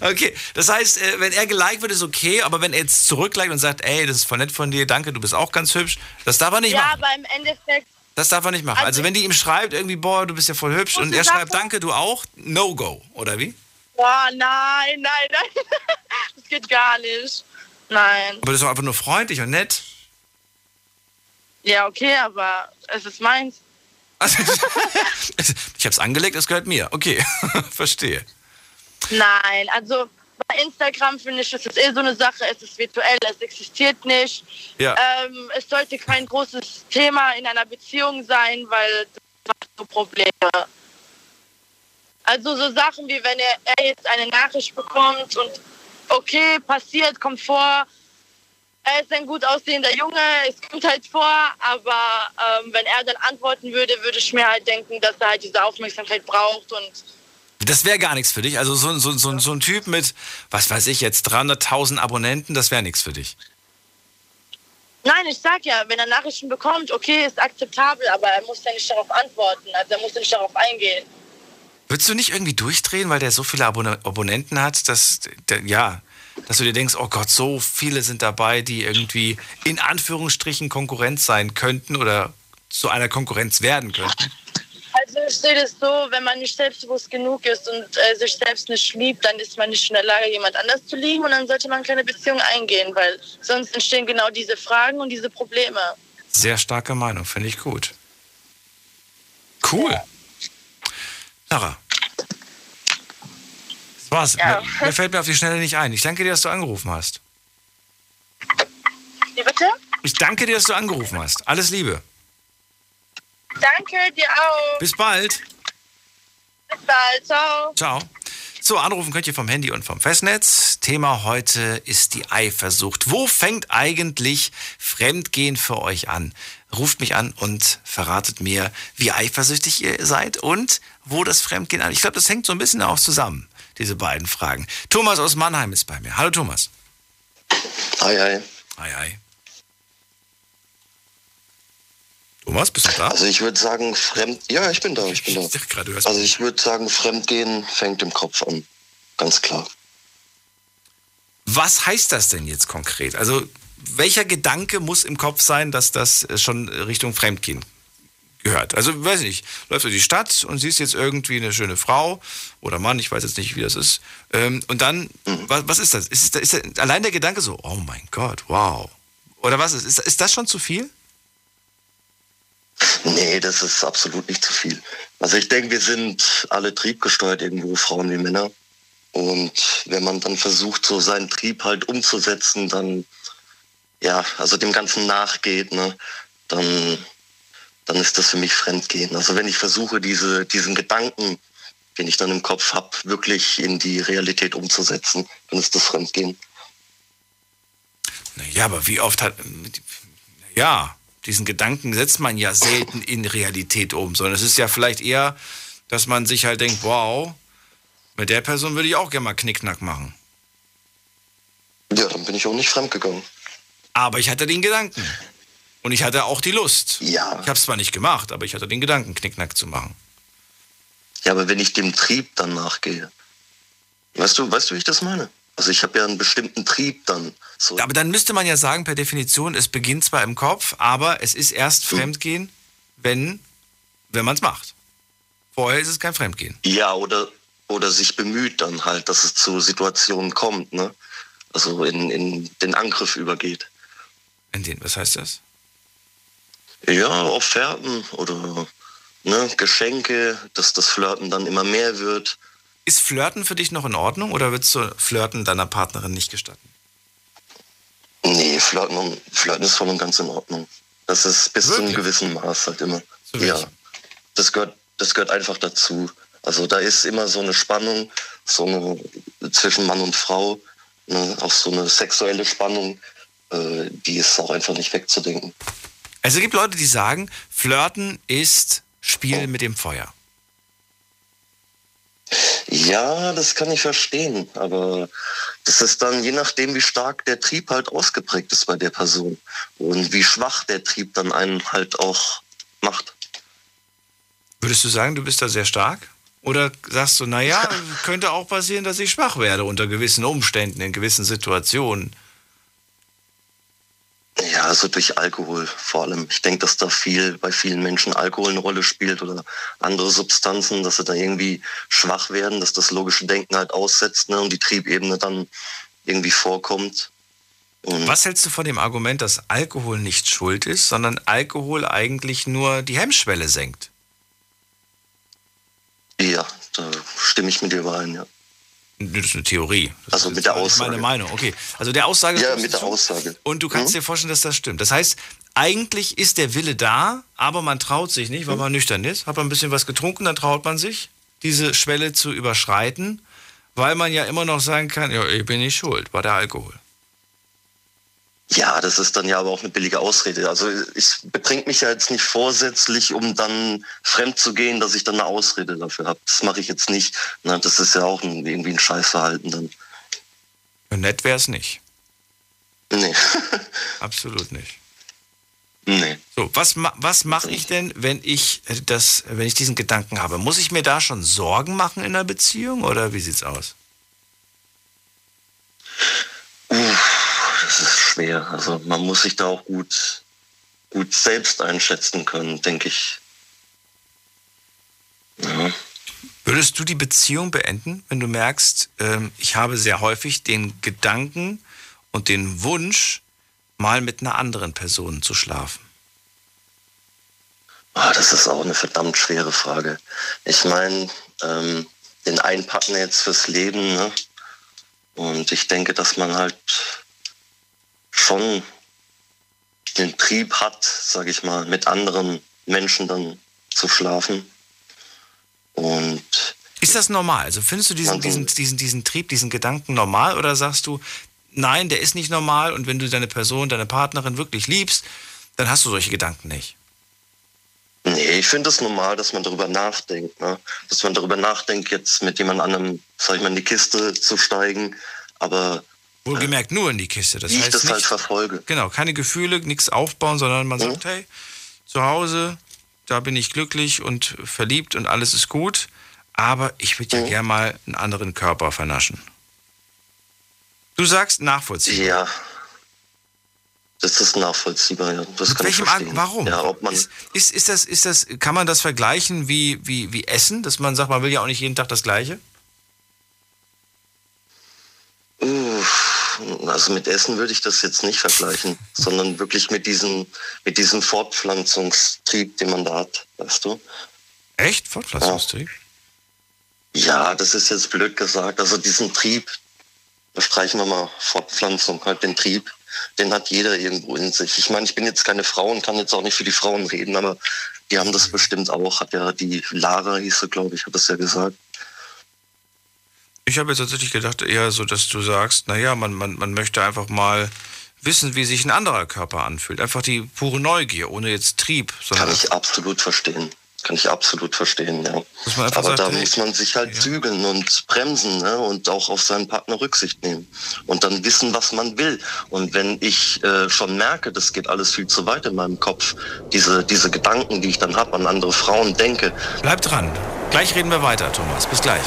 okay, das heißt, äh, wenn er geliked wird, ist okay, aber wenn er jetzt zurückliked und sagt, ey, das ist voll nett von dir, danke, du bist auch ganz hübsch, das darf er nicht ja, machen. aber im Endeffekt, Das darf er nicht machen. Also, Also- wenn die ihm schreibt, irgendwie, boah, du bist ja voll hübsch und er schreibt, danke, du auch, no go, oder wie? Boah, nein, nein, nein. Das geht gar nicht. Nein. Aber das ist doch einfach nur freundlich und nett. Ja, okay, aber es ist meins. Also, ich habe es angelegt, es gehört mir. Okay, verstehe. Nein, also bei Instagram finde ich, es ist eh so eine Sache, es ist virtuell, es existiert nicht. Ja. Ähm, es sollte kein großes Thema in einer Beziehung sein, weil das macht so Probleme. Also so Sachen wie wenn er, er jetzt eine Nachricht bekommt und okay, passiert, kommt vor, er ist ein gut aussehender Junge, es kommt halt vor, aber ähm, wenn er dann antworten würde, würde ich mir halt denken, dass er halt diese Aufmerksamkeit braucht und Das wäre gar nichts für dich. Also so, so, so, so ein Typ mit, was weiß ich jetzt, 300.000 Abonnenten, das wäre nichts für dich. Nein, ich sag ja, wenn er Nachrichten bekommt, okay, ist akzeptabel, aber er muss ja nicht darauf antworten, also er muss ja nicht darauf eingehen. Würdest du nicht irgendwie durchdrehen, weil der so viele Abon Abonnenten hat, dass, der, ja, dass du dir denkst, oh Gott, so viele sind dabei, die irgendwie in Anführungsstrichen Konkurrenz sein könnten oder zu einer Konkurrenz werden könnten? Also ich sehe das so, wenn man nicht selbstbewusst genug ist und äh, sich selbst nicht liebt, dann ist man nicht in der Lage, jemand anders zu lieben und dann sollte man keine Beziehung eingehen, weil sonst entstehen genau diese Fragen und diese Probleme. Sehr starke Meinung, finde ich gut. Cool. Sarah. Das war's. Ja. Mir, mir fällt mir auf die Schnelle nicht ein. Ich danke dir, dass du angerufen hast. Wie bitte? Ich danke dir, dass du angerufen hast. Alles Liebe. Danke, dir auch. Bis bald. Bis bald. Ciao. Ciao. So, anrufen könnt ihr vom Handy und vom Festnetz. Thema heute ist die Eifersucht. Wo fängt eigentlich Fremdgehen für euch an? Ruft mich an und verratet mir, wie eifersüchtig ihr seid und wo das Fremdgehen an. Ich glaube, das hängt so ein bisschen auch zusammen, diese beiden Fragen. Thomas aus Mannheim ist bei mir. Hallo Thomas. Hi, hi. Hi, hi. Thomas, bist du da? Also ich würde sagen, Fremd... Ja, ich bin da, ich bin da. Ich hörst Also ich würde sagen, Fremdgehen fängt im Kopf an. Ganz klar. Was heißt das denn jetzt konkret? Also, welcher Gedanke muss im Kopf sein, dass das schon Richtung Fremdgehen gehört? Also, weiß ich nicht, läufst du die Stadt und siehst jetzt irgendwie eine schöne Frau oder Mann, ich weiß jetzt nicht, wie das ist. Ähm, und dann, was, was ist das? Ist, ist, ist allein der Gedanke so, oh mein Gott, wow. Oder was ist? Ist, ist das schon zu viel? Nee, das ist absolut nicht zu viel. Also ich denke, wir sind alle triebgesteuert irgendwo, Frauen wie Männer. Und wenn man dann versucht, so seinen Trieb halt umzusetzen, dann, ja, also dem Ganzen nachgeht, ne, dann, dann ist das für mich Fremdgehen. Also wenn ich versuche, diese, diesen Gedanken, den ich dann im Kopf habe, wirklich in die Realität umzusetzen, dann ist das Fremdgehen. Naja, aber wie oft hat. Ja, diesen Gedanken setzt man ja selten in Realität um, sondern es ist ja vielleicht eher, dass man sich halt denkt, wow, mit der Person würde ich auch gerne mal Knickknack machen. Ja, dann bin ich auch nicht fremdgegangen. Aber ich hatte den Gedanken. Und ich hatte auch die Lust. Ja. Ich habe es zwar nicht gemacht, aber ich hatte den Gedanken, Knickknack zu machen. Ja, aber wenn ich dem Trieb dann nachgehe, weißt du, weißt du, wie ich das meine? Also ich habe ja einen bestimmten Trieb dann. So. Aber dann müsste man ja sagen, per Definition, es beginnt zwar im Kopf, aber es ist erst Fremdgehen, wenn, wenn man es macht. Vorher ist es kein Fremdgehen. Ja, oder, oder sich bemüht dann halt, dass es zu Situationen kommt, ne? Also in, in den Angriff übergeht. In den, was heißt das? Ja, Offerten oder ne, Geschenke, dass das Flirten dann immer mehr wird. Ist Flirten für dich noch in Ordnung oder würdest du Flirten deiner Partnerin nicht gestatten? Nee, Flirten, Flirten ist voll und ganz in Ordnung. Das ist bis zu einem Wirklich? gewissen Maß halt immer. Ja, das gehört, das gehört einfach dazu. Also da ist immer so eine Spannung, so eine zwischen Mann und Frau, ne, auch so eine sexuelle Spannung, äh, die ist auch einfach nicht wegzudenken. Also es gibt Leute, die sagen, Flirten ist Spiel mit dem Feuer. Ja, das kann ich verstehen, aber das ist dann je nachdem, wie stark der Trieb halt ausgeprägt ist bei der Person und wie schwach der Trieb dann einen halt auch macht. Würdest du sagen, du bist da sehr stark? Oder sagst du, naja, könnte auch passieren, dass ich schwach werde unter gewissen Umständen, in gewissen Situationen? Ja, also durch Alkohol vor allem. Ich denke, dass da viel bei vielen Menschen Alkohol eine Rolle spielt oder andere Substanzen, dass sie da irgendwie schwach werden, dass das logische Denken halt aussetzt ne, und die Triebebene dann irgendwie vorkommt. Und Was hältst du von dem Argument, dass Alkohol nicht schuld ist, sondern Alkohol eigentlich nur die Hemmschwelle senkt? ja, da stimme ich mit dir überein, ja. Das ist eine Theorie. Das Also mit der Aussage. Meine Meinung, okay. Also der Aussage. Ja, mit der zu? Aussage. Und du kannst Mhm. dir vorstellen, dass das stimmt. Das heißt, eigentlich ist der Wille da, aber man traut sich nicht, weil Mhm. man nüchtern ist. Hat man ein bisschen was getrunken, dann traut man sich, diese Schwelle zu überschreiten, weil man ja immer noch sagen kann, ja, ich bin nicht schuld, war der Alkohol. Ja, das ist dann ja aber auch eine billige Ausrede. Also ich betrink mich ja jetzt nicht vorsätzlich, um dann fremd zu gehen, dass ich dann eine Ausrede dafür habe. Das mache ich jetzt nicht. Na, das ist ja auch ein, irgendwie ein Scheißverhalten dann. Nett wäre es nicht. Nee. Absolut nicht. nee. So, was, was mache ich denn, wenn ich das, wenn ich diesen Gedanken habe? Muss ich mir da schon Sorgen machen in einer Beziehung oder wie sieht's aus? Uff, das ist schwer. Also man muss sich da auch gut, gut selbst einschätzen können, denke ich. Ja. Würdest du die Beziehung beenden, wenn du merkst, ähm, ich habe sehr häufig den Gedanken und den Wunsch, mal mit einer anderen Person zu schlafen? Ah, das ist auch eine verdammt schwere Frage. Ich meine, ähm, den einpacken jetzt fürs Leben, ne? Und ich denke, dass man halt schon den Trieb hat, sage ich mal, mit anderen Menschen dann zu schlafen. Und Ist das normal? Also findest du diesen, diesen, diesen, diesen Trieb, diesen Gedanken normal oder sagst du, nein, der ist nicht normal und wenn du deine Person, deine Partnerin wirklich liebst, dann hast du solche Gedanken nicht? Nee, ich finde es normal, dass man darüber nachdenkt. Ne? Dass man darüber nachdenkt, jetzt mit jemand anderem, sag ich mal, in die Kiste zu steigen. Aber Wohlgemerkt nur in die Kiste. Das wie ich heißt das nicht, halt verfolge. Genau, keine Gefühle, nichts aufbauen, sondern man Mhm. sagt, hey, zu Hause, da bin ich glücklich und verliebt und alles ist gut, aber ich würde ja Mhm. gern mal einen anderen Körper vernaschen. Du sagst nachvollziehbar. Ja. Das ist nachvollziehbar, ja. Das Mit kann ich welchem verstehen. An Warum? Ja, ob man, ist, ist, ist, das, ist das, kann man das vergleichen wie, wie, wie Essen, dass man sagt, man will ja auch nicht jeden Tag das Gleiche? Also mit Essen würde ich das jetzt nicht vergleichen, sondern wirklich mit diesem, mit diesem Fortpflanzungstrieb, den man da hat, weißt du? Echt? Fortpflanzungstrieb? Ja, das ist jetzt blöd gesagt. Also diesen Trieb, da streichen wir mal Fortpflanzung, halt den Trieb, den hat jeder irgendwo in sich. Ich meine, ich bin jetzt keine Frau und kann jetzt auch nicht für die Frauen reden, aber die haben das bestimmt auch. Hat ja die Lara hieß sie, glaube ich, hat das ja gesagt. Ich habe jetzt tatsächlich gedacht, eher so, dass du sagst, naja, man, man, man möchte einfach mal wissen, wie sich ein anderer Körper anfühlt. Einfach die pure Neugier, ohne jetzt Trieb, Kann ich absolut verstehen. Kann ich absolut verstehen, ja. Aber sagen, da hey, muss man sich halt ja. zügeln und bremsen ne? und auch auf seinen Partner Rücksicht nehmen und dann wissen, was man will. Und wenn ich äh, schon merke, das geht alles viel zu weit in meinem Kopf, diese, diese Gedanken, die ich dann habe, an andere Frauen denke, bleib dran. Gleich reden wir weiter, Thomas. Bis gleich.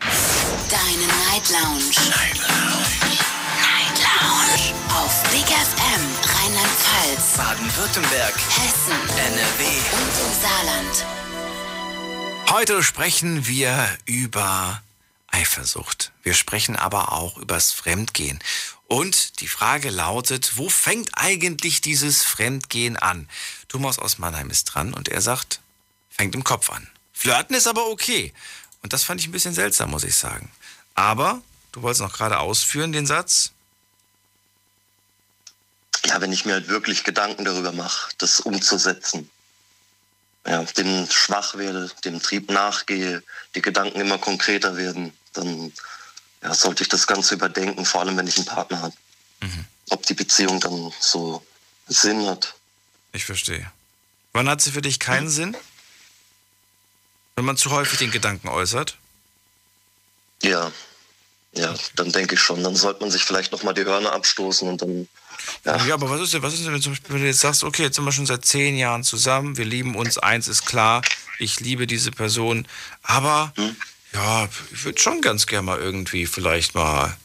Deine Night Lounge. Night Lounge. Night Lounge. Auf Big FM Rheinland-Pfalz, Baden-Württemberg, Hessen NRW. und im Saarland. Heute sprechen wir über Eifersucht. Wir sprechen aber auch übers Fremdgehen. Und die Frage lautet, wo fängt eigentlich dieses Fremdgehen an? Thomas aus Mannheim ist dran und er sagt, fängt im Kopf an. Flirten ist aber okay. Und das fand ich ein bisschen seltsam, muss ich sagen. Aber, du wolltest noch gerade ausführen, den Satz. ja, wenn ich mir halt wirklich Gedanken darüber mache, das umzusetzen. Ja, dem schwach werde, dem Trieb nachgehe, die Gedanken immer konkreter werden, dann ja, sollte ich das Ganze überdenken, vor allem wenn ich einen Partner habe. ob die Beziehung dann so Sinn hat. Ich verstehe. Wann hat sie für dich keinen Sinn? Wenn man zu häufig den Gedanken äußert? Ja, ja, dann denke ich schon. Dann sollte man sich vielleicht nochmal die Hörner abstoßen und dann. Ja. ja, aber was ist denn, was ist denn, wenn, zum Beispiel, wenn du jetzt sagst, okay, jetzt sind wir schon seit zehn Jahren zusammen, wir lieben uns, eins ist klar, ich liebe diese Person, aber hm? ja, ich würde schon ganz gerne mal irgendwie vielleicht mal,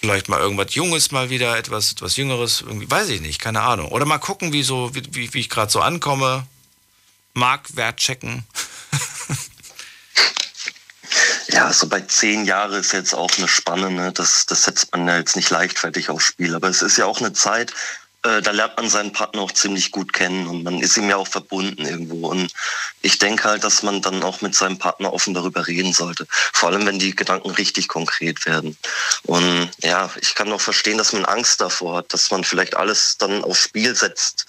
vielleicht mal irgendwas Junges mal wieder, etwas, etwas Jüngeres, irgendwie, weiß ich nicht, keine Ahnung. Oder mal gucken, wie so, wie, wie, ich gerade so ankomme, Marktwert checken. Ja, so bei zehn Jahren ist jetzt auch eine Spanne. Ne? Das, das setzt man ja jetzt nicht leichtfertig aufs Spiel. Aber es ist ja auch eine Zeit, äh, da lernt man seinen Partner auch ziemlich gut kennen und man ist ihm ja auch verbunden irgendwo. Und ich denke halt, dass man dann auch mit seinem Partner offen darüber reden sollte. Vor allem, wenn die Gedanken richtig konkret werden. Und ja, ich kann auch verstehen, dass man Angst davor hat, dass man vielleicht alles dann aufs Spiel setzt.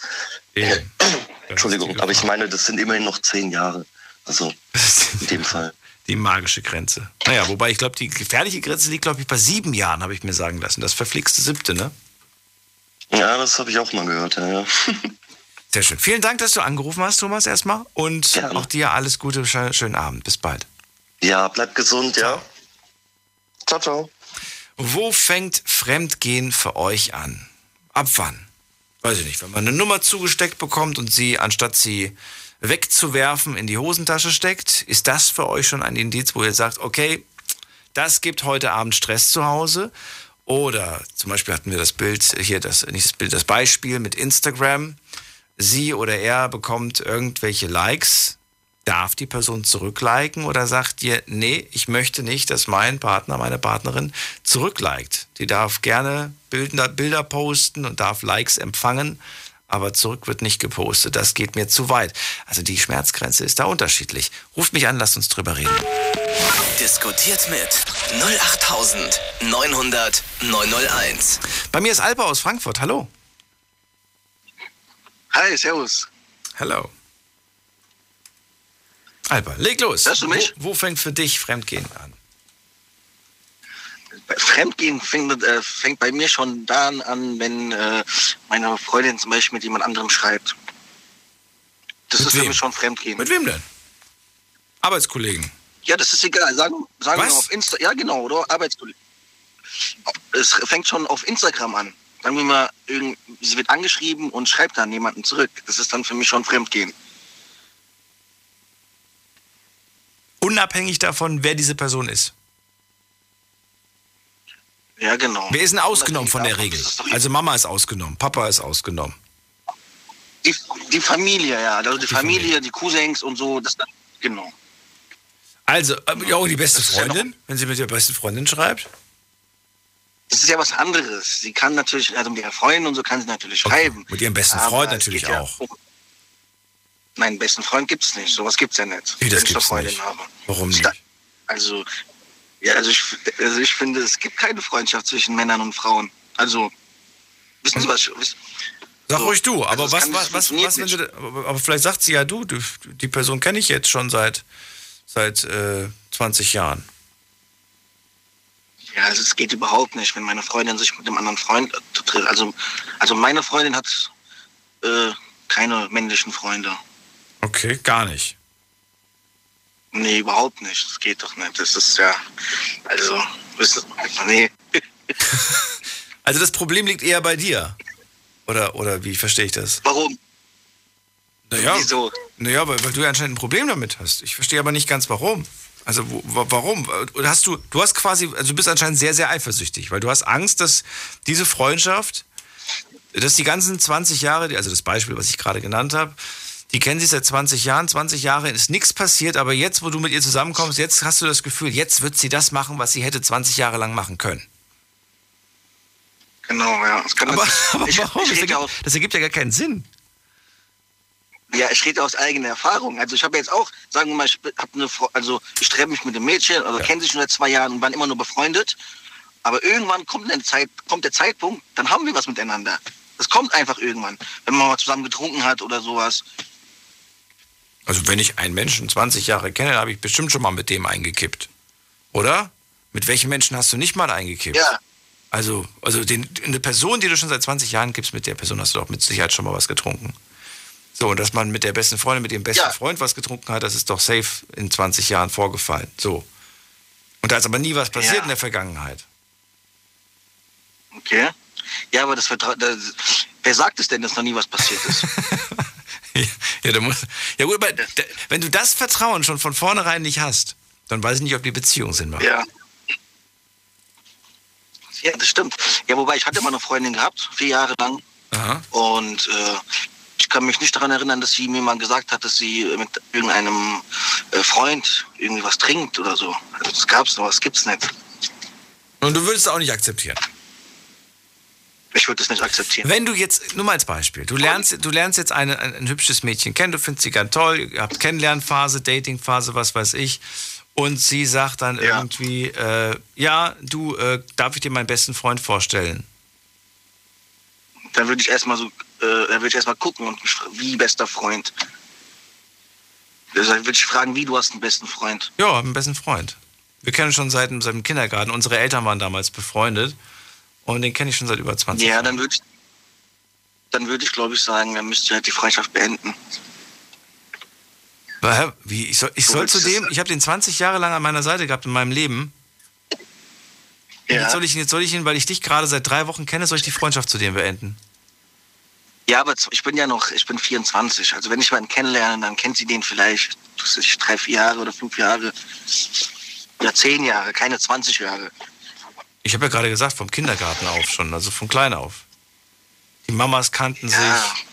Entschuldigung, aber ich meine, das sind immerhin noch zehn Jahre. Also in dem Fall die magische Grenze. Naja, wobei ich glaube, die gefährliche Grenze liegt, glaube ich, bei sieben Jahren, habe ich mir sagen lassen. Das verflixte siebte, ne? Ja, das habe ich auch mal gehört, ja, ja. Sehr schön. Vielen Dank, dass du angerufen hast, Thomas, erstmal. Und Gerne. auch dir alles Gute, schönen Abend. Bis bald. Ja, bleib gesund, ja. Ciao, ciao. Wo fängt Fremdgehen für euch an? Ab wann? Weiß ich nicht. Wenn man eine Nummer zugesteckt bekommt und sie, anstatt sie wegzuwerfen, in die Hosentasche steckt. Ist das für euch schon ein Indiz, wo ihr sagt, okay, das gibt heute Abend Stress zu Hause? Oder zum Beispiel hatten wir das Bild hier, das, nicht das Bild, das Beispiel mit Instagram. Sie oder er bekommt irgendwelche Likes. Darf die Person zurückliken oder sagt ihr, nee, ich möchte nicht, dass mein Partner, meine Partnerin zurückliked. Die darf gerne Bilder, Bilder posten und darf Likes empfangen aber zurück wird nicht gepostet. Das geht mir zu weit. Also die Schmerzgrenze ist da unterschiedlich. Ruft mich an, lasst uns drüber reden. Diskutiert mit 08900 901. Bei mir ist Alba aus Frankfurt. Hallo. Hi, servus. Hallo. Alba, leg los. Hörst du mich? Wo, wo fängt für dich Fremdgehen an? Fremdgehen fängt, äh, fängt bei mir schon dann an, wenn äh, meine Freundin zum Beispiel mit jemand anderem schreibt. Das mit ist wem? für mich schon Fremdgehen. Mit wem denn? Arbeitskollegen. Ja, das ist egal. Sagen, sagen wir auf Insta. Ja, genau, oder? Arbeitskollegen. Es fängt schon auf Instagram an. Sagen wir mal, sie wird angeschrieben und schreibt dann jemanden zurück. Das ist dann für mich schon Fremdgehen. Unabhängig davon, wer diese Person ist. Ja, genau. Wer ist denn ausgenommen von der Regel? Also Mama ist ausgenommen, Papa ist ausgenommen. Die, die Familie, ja. Also die, die Familie, Familie, die Cousins und so, das genau. Also, äh, ja, die beste Freundin, ja wenn sie mit ihrer besten Freundin schreibt? Das ist ja was anderes. Sie kann natürlich, also mit ihrer Freundin und so kann sie natürlich okay. schreiben. Mit ihrem besten Freund natürlich ja auch. Um, nein, besten Freund gibt es nicht. Sowas gibt es ja nicht. Wie, das gibt's nicht? Habe. Warum nicht? Also, ja, also ich, also ich finde, es gibt keine Freundschaft zwischen Männern und Frauen. Also, wissen Sie was? Wissen, Sag so, ruhig du, aber also was, was, was, was, wenn du, aber vielleicht sagt sie ja du, du die Person kenne ich jetzt schon seit, seit äh, 20 Jahren. Ja, also es geht überhaupt nicht, wenn meine Freundin sich mit einem anderen Freund trifft. Also, also meine Freundin hat äh, keine männlichen Freunde. Okay, gar nicht. Nee, überhaupt nicht. Das geht doch nicht. Das ist ja, also, nee. also das Problem liegt eher bei dir. Oder, oder wie verstehe ich das? Warum? Naja, Wieso? Naja, weil, weil du ja anscheinend ein Problem damit hast. Ich verstehe aber nicht ganz warum. Also wo, warum? Hast du, du hast quasi, also du bist anscheinend sehr, sehr eifersüchtig, weil du hast Angst, dass diese Freundschaft, dass die ganzen 20 Jahre, also das Beispiel, was ich gerade genannt habe, die kennen sich seit 20 Jahren, 20 Jahre ist nichts passiert, aber jetzt, wo du mit ihr zusammenkommst, jetzt hast du das Gefühl, jetzt wird sie das machen, was sie hätte 20 Jahre lang machen können. Genau, ja. aber, aber ich, warum? Ich das, ergibt, das ergibt ja gar keinen Sinn. Ja, ich rede aus eigener Erfahrung. Also ich habe jetzt auch, sagen wir mal, ich habe eine, also ich treffe mich mit einem Mädchen, also ja. kennen sich schon seit zwei Jahren und waren immer nur befreundet. Aber irgendwann kommt, Zeit, kommt der Zeitpunkt, dann haben wir was miteinander. Das kommt einfach irgendwann, wenn man mal zusammen getrunken hat oder sowas. Also wenn ich einen Menschen 20 Jahre kenne, habe ich bestimmt schon mal mit dem eingekippt. Oder? Mit welchen Menschen hast du nicht mal eingekippt? Ja. Also, also den, eine Person, die du schon seit 20 Jahren gibst, mit der Person hast du doch mit Sicherheit schon mal was getrunken. So, und dass man mit der besten Freundin, mit dem besten Ja. Freund was getrunken hat, das ist doch safe in 20 Jahren vorgefallen. So. Und da ist aber nie was passiert Ja. in der Vergangenheit. Okay. Ja, aber das Vertrauen. Wer sagt es denn, dass noch nie was passiert ist? Ja, da muss, ja gut, aber da, wenn du das Vertrauen schon von vornherein nicht hast, dann weiß ich nicht, ob die Beziehung Sinn macht. ja. Ja, das stimmt. Ja, wobei ich hatte mal eine Freundin gehabt, vier Jahre lang. Aha. Und äh, ich kann mich nicht daran erinnern, dass sie mir mal gesagt hat, dass sie mit irgendeinem äh, Freund irgendwie was trinkt oder so. Also das gab's noch, das gibt's nicht. Und du würdest es auch nicht akzeptieren. Ich würde das nicht akzeptieren. Wenn du jetzt, nur mal als Beispiel, du lernst, du lernst jetzt eine, ein, ein hübsches Mädchen kennen, du findest sie ganz toll, ihr habt Kennenlernphase, Datingphase, was weiß ich, und sie sagt dann Ja. irgendwie, äh, ja, du, äh, darf ich dir meinen besten Freund vorstellen? Dann würde ich erstmal so, äh, dann würde ich erstmal gucken und wie bester Freund. Also, Dann würde ich fragen, wie du hast einen besten Freund. Ja, einen besten Freund. Wir kennen schon seit, seit dem Kindergarten. Unsere Eltern waren damals befreundet und den kenne ich schon seit über 20 Ja, Jahren. dann würde ich, dann würde ich glaube ich sagen, dann müsst ihr halt die Freundschaft beenden. Wie? Ich soll, ich So soll zu dem, es- ich habe den 20 Jahre lang an meiner Seite gehabt in meinem Leben. Ja. Jetzt soll ich, jetzt soll ich ihn, weil ich dich gerade seit drei Wochen kenne, soll ich die Freundschaft zu dem beenden? Ja, aber ich bin ja noch, ich bin 24. Also wenn ich jemanden kennenlerne, dann kennt sie den vielleicht, drei, vier Jahre oder fünf Jahre. Ja, zehn Jahre, keine 20 Jahre. Ich habe ja gerade gesagt, vom Kindergarten auf schon, also von klein auf. Die Mamas kannten Ja. sich.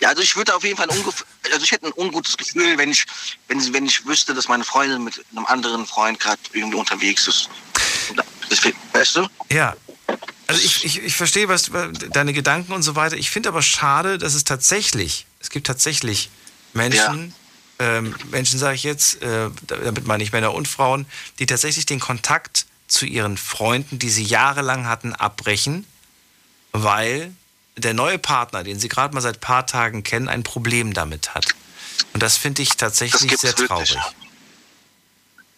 Ja, also ich würde auf jeden Fall also ich hätte ein ungutes Gefühl, wenn ich, wenn wenn ich wüsste, dass meine Freundin mit einem anderen Freund gerade irgendwie unterwegs ist. Das, weißt du? Ja. Also ich, ich, ich verstehe was, deine Gedanken und so weiter. Ich finde aber schade, dass es tatsächlich, es gibt tatsächlich Menschen, ähm, Menschen sage ich jetzt, äh, damit meine ich Männer und Frauen, die tatsächlich den Kontakt zu ihren Freunden, die sie jahrelang hatten, abbrechen, weil der neue Partner, den sie gerade mal seit paar Tagen kennen, ein Problem damit hat. Und das finde ich tatsächlich sehr wirklich.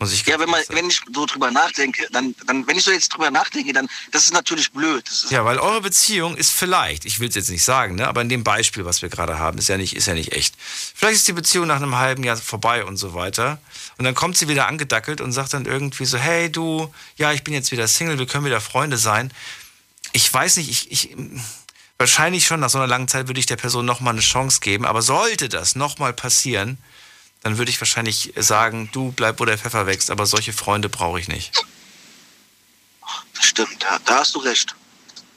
Muss ich Ja, wenn man, wenn ich so drüber nachdenke, dann, dann, wenn ich so jetzt drüber nachdenke, dann, das ist natürlich blöd. Ist, Ja, weil eure Beziehung ist vielleicht, ich will es jetzt nicht sagen, ne, aber in dem Beispiel, was wir gerade haben, ist ja nicht, ist ja nicht echt. Vielleicht ist die Beziehung nach einem halben Jahr vorbei und so weiter. Und dann kommt sie wieder angedackelt und sagt dann irgendwie so, hey du, ja, ich bin jetzt wieder Single, wir können wieder Freunde sein. Ich weiß nicht, ich, ich wahrscheinlich schon nach so einer langen Zeit würde ich der Person nochmal eine Chance geben, aber sollte das nochmal passieren, dann würde ich wahrscheinlich sagen, du bleib, wo der Pfeffer wächst, aber solche Freunde brauche ich nicht. das stimmt, da, da hast du recht.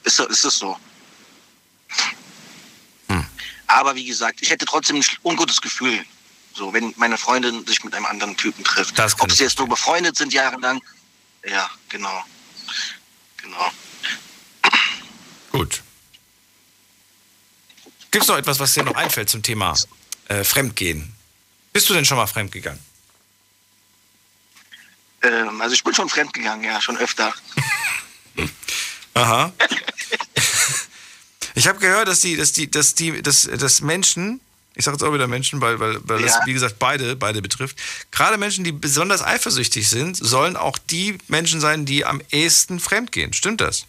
Ist, ist es so. Hm. Aber wie gesagt, ich hätte trotzdem ein ungutes Gefühl. So, wenn meine Freundin sich mit einem anderen Typen trifft. Ob sie jetzt nur befreundet sind jahrelang. Ja, genau. Genau. Gut. Gibt es noch etwas, was dir noch einfällt zum Thema äh, Fremdgehen? Bist du denn schon mal fremdgegangen? Ähm, also ich bin schon fremdgegangen, ja, schon öfter. Aha. Ich habe gehört, dass die, dass die, dass die, dass, dass Menschen, ich sage jetzt auch wieder Menschen, weil, weil, weil das, Ja. wie gesagt, beide, beide betrifft, gerade Menschen, die besonders eifersüchtig sind, sollen auch die Menschen sein, die am ehesten fremdgehen. Stimmt das?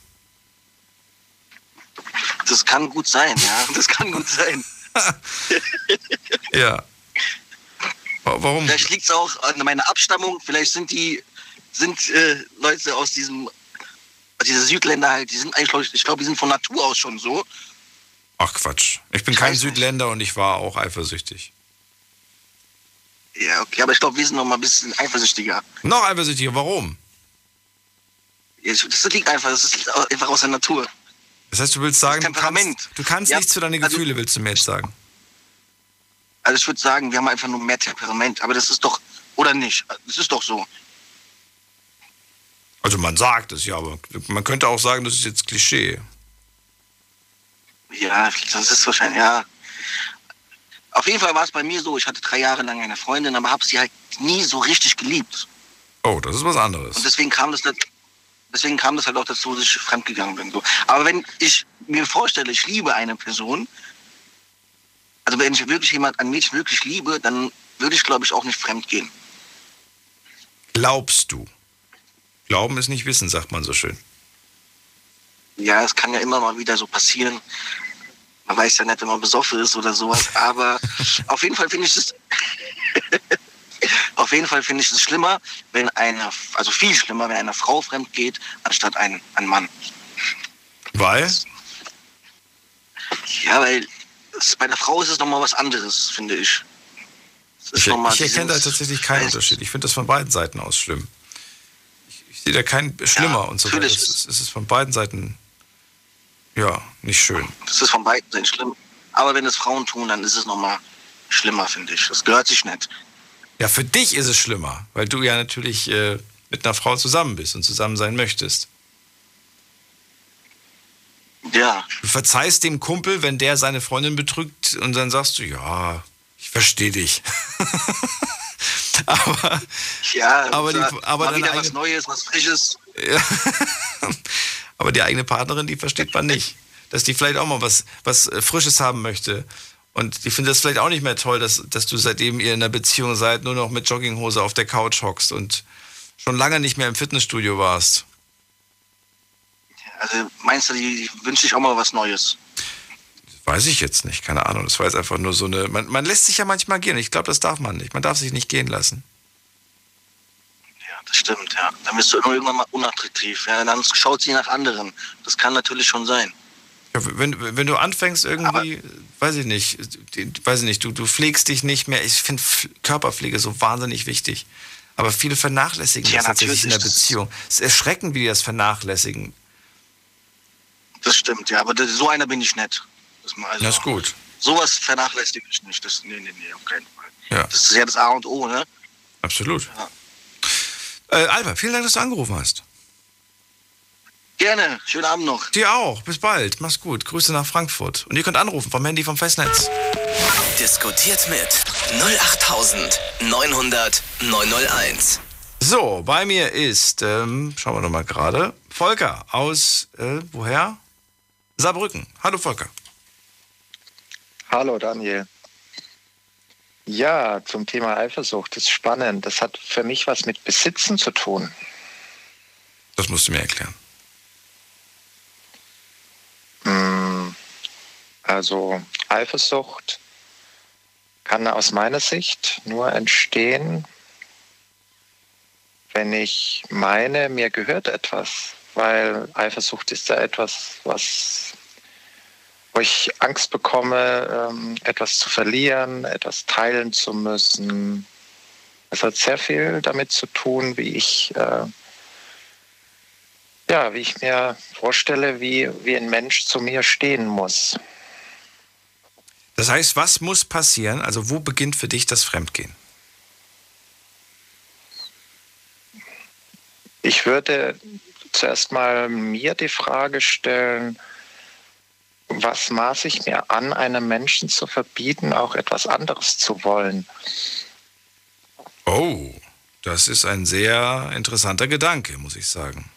Das kann gut sein, ja. Das kann gut sein. Ja. Wa- Warum? Vielleicht liegt es auch an meiner Abstammung. Vielleicht sind die sind äh, Leute aus diesem diese Südländer halt, die sind eigentlich, ich, glaube, die sind von Natur aus schon so. Ach Quatsch. Ich bin Ich kein weiß nicht. Südländer und ich war auch eifersüchtig. Ja, okay, aber ich glaube, wir sind noch mal ein bisschen eifersüchtiger. Noch eifersüchtiger, warum? Ja, Das liegt einfach, das ist einfach aus der Natur. Das heißt, du willst sagen, du kannst, du kannst Ja, nichts für deine also- Gefühle, willst du mir jetzt sagen? Also ich würde sagen, wir haben einfach nur mehr Temperament. Aber das ist doch, oder nicht? Das ist doch so. Also man sagt es ja, aber man könnte auch sagen, das ist jetzt Klischee. Ja, das ist wahrscheinlich, ja. Auf jeden Fall war es bei mir so, ich hatte drei Jahre lang eine Freundin, aber habe sie halt nie so richtig geliebt. Oh, das ist was anderes. Und deswegen kam das, dat- deswegen kam das halt auch dazu, dass ich fremdgegangen bin. So. Aber wenn ich mir vorstelle, ich liebe eine Person, also wenn ich wirklich jemand, ein Mädchen wirklich liebe, dann würde ich, glaube ich, auch nicht fremd gehen. Glaubst du? Glauben ist nicht Wissen, sagt man so schön. Ja, es kann ja immer mal wieder so passieren. Man weiß ja nicht, wenn man besoffen ist oder sowas. Aber auf jeden Fall finde ich es. auf jeden Fall finde ich es schlimmer, wenn eine, also viel schlimmer, wenn eine Frau fremd geht, anstatt ein, ein Mann. Weil? Ja, weil bei der Frau ist es nochmal was anderes, finde ich. Es Ich, ich erkenne da tatsächlich keinen Unterschied. Ich finde das von beiden Seiten aus schlimm. Ich, ich sehe da keinen schlimmer und so weiter. Es ist, es ist von beiden Seiten ja nicht schön. Das ist von beiden Seiten schlimm. Aber wenn es Frauen tun, dann ist es nochmal schlimmer, finde ich. Das gehört sich nicht. Ja, für dich ist es schlimmer, weil du ja natürlich äh, mit einer Frau zusammen bist und zusammen sein möchtest. Ja, Du verzeihst dem Kumpel, wenn der seine Freundin betrügt und dann sagst du, ja, ich verstehe dich. aber ja, Aber die- aber mal wieder was eigene- Neues, was Frisches. Aber die eigene Partnerin, die versteht man nicht. Dass die vielleicht auch mal was, was äh, Frisches haben möchte. Und die findet das vielleicht auch nicht mehr toll, dass, dass du seitdem ihr in einer Beziehung seid, nur noch mit Jogginghose auf der Couch hockst und schon lange nicht mehr im Fitnessstudio warst. Also meinst du, die, die wünscht sich auch mal was Neues? Weiß ich jetzt nicht, keine Ahnung. Das war jetzt einfach nur so eine. Man, man lässt sich ja manchmal gehen. Ich glaube, das darf man nicht. Man darf sich nicht gehen lassen. Ja, das stimmt, ja. Dann bist du irgendwann mal unattraktiv. Ja, dann schaut sie nach anderen. Das kann natürlich schon sein. Ja, wenn, wenn du anfängst irgendwie, weiß ich nicht, weiß ich nicht, du, du pflegst dich nicht mehr. Ich finde Körperpflege so wahnsinnig wichtig. Aber viele vernachlässigen Ja, das tatsächlich in der natürlich. Beziehung. Es ist erschreckend, wie die das vernachlässigen. Das stimmt, ja. Aber das, so einer bin ich nicht. Das, mal- also, Das ist gut. Sowas vernachlässige ich nicht. Das, nee, nee, nee, auf keinen Fall. Ja, Das ist ja das A und O, ne? absolut. Ja. Äh, Albert, vielen Dank, dass du angerufen hast. Gerne. Schönen Abend noch. Dir auch. Bis bald. Mach's gut. Grüße nach Frankfurt. Und ihr könnt anrufen vom Handy vom Festnetz. Diskutiert mit 08900 901. So, bei mir ist, ähm, schauen wir doch mal gerade, Volker aus, äh, woher? Saarbrücken. Hallo Volker. Hallo Daniel. Ja, zum Thema Eifersucht. Das ist spannend. Das hat für mich was mit Besitzen zu tun. Das musst du mir erklären. Mm, Also Eifersucht kann aus meiner Sicht nur entstehen, wenn ich meine, mir gehört etwas. Weil Eifersucht ist ja etwas, was, wo ich Angst bekomme, ähm, etwas zu verlieren, etwas teilen zu müssen. Es hat sehr viel damit zu tun, wie ich äh, ja, wie ich mir vorstelle, wie, wie ein Mensch zu mir stehen muss. Das heißt, was muss passieren? Also wo beginnt für dich das Fremdgehen? Ich würde zuerst mal mir die Frage stellen, was maß ich mir an, einem Menschen zu verbieten, auch etwas anderes zu wollen? Oh, das ist ein sehr interessanter Gedanke, muss ich sagen.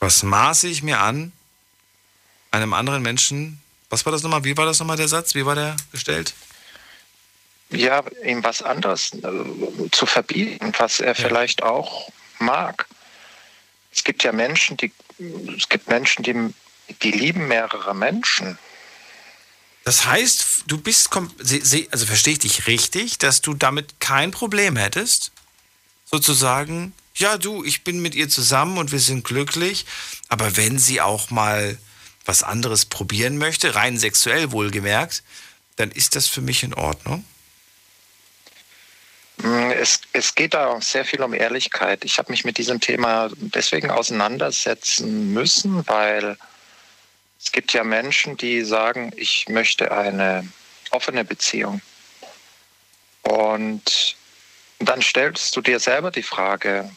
Was maße ich mir an, einem anderen Menschen, was war das nochmal, wie war das nochmal der Satz, wie war der gestellt? Ja, ihm was anderes äh, zu verbieten, was er vielleicht auch mag. Es gibt ja Menschen, die es gibt Menschen, die, die lieben mehrere Menschen. Das heißt, du bist, also verstehe ich dich richtig, dass du damit kein Problem hättest, sozusagen, ja du, ich bin mit ihr zusammen und wir sind glücklich, aber wenn sie auch mal was anderes probieren möchte, rein sexuell wohlgemerkt, dann ist das für mich in Ordnung. Mm, Es, es geht da sehr viel um Ehrlichkeit. Ich habe mich mit diesem Thema deswegen auseinandersetzen müssen, weil es gibt ja Menschen, die sagen, ich möchte eine offene Beziehung. Und dann stellst du dir selber die Frage,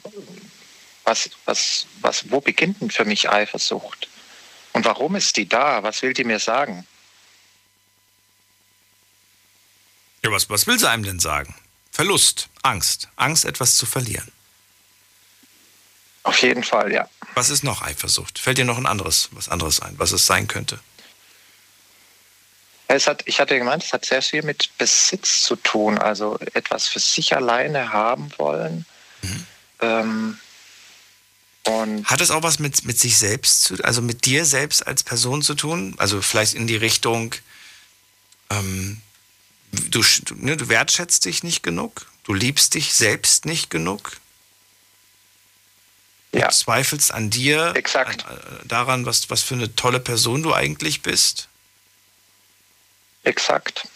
was, was, was, wo beginnt denn für mich Eifersucht? Und warum ist die da? Was will die mir sagen? Ja, was, was will sie einem denn sagen? Verlust, Angst, Angst, etwas zu verlieren. Auf jeden Fall, ja. Was ist noch Eifersucht? Fällt dir noch ein anderes, was anderes ein, was es sein könnte? Es hat, ich hatte gemeint, es hat sehr viel mit Besitz zu tun, also etwas für sich alleine haben wollen, Ähm, und Hat es auch was mit, mit sich selbst zu also mit dir selbst als Person zu tun? Also vielleicht in die Richtung, ähm, du, ne, du wertschätzt dich nicht genug, du liebst dich selbst nicht genug, ja, du zweifelst an dir, Exakt. An, äh, daran, was, was für eine tolle Person du eigentlich bist. exakt.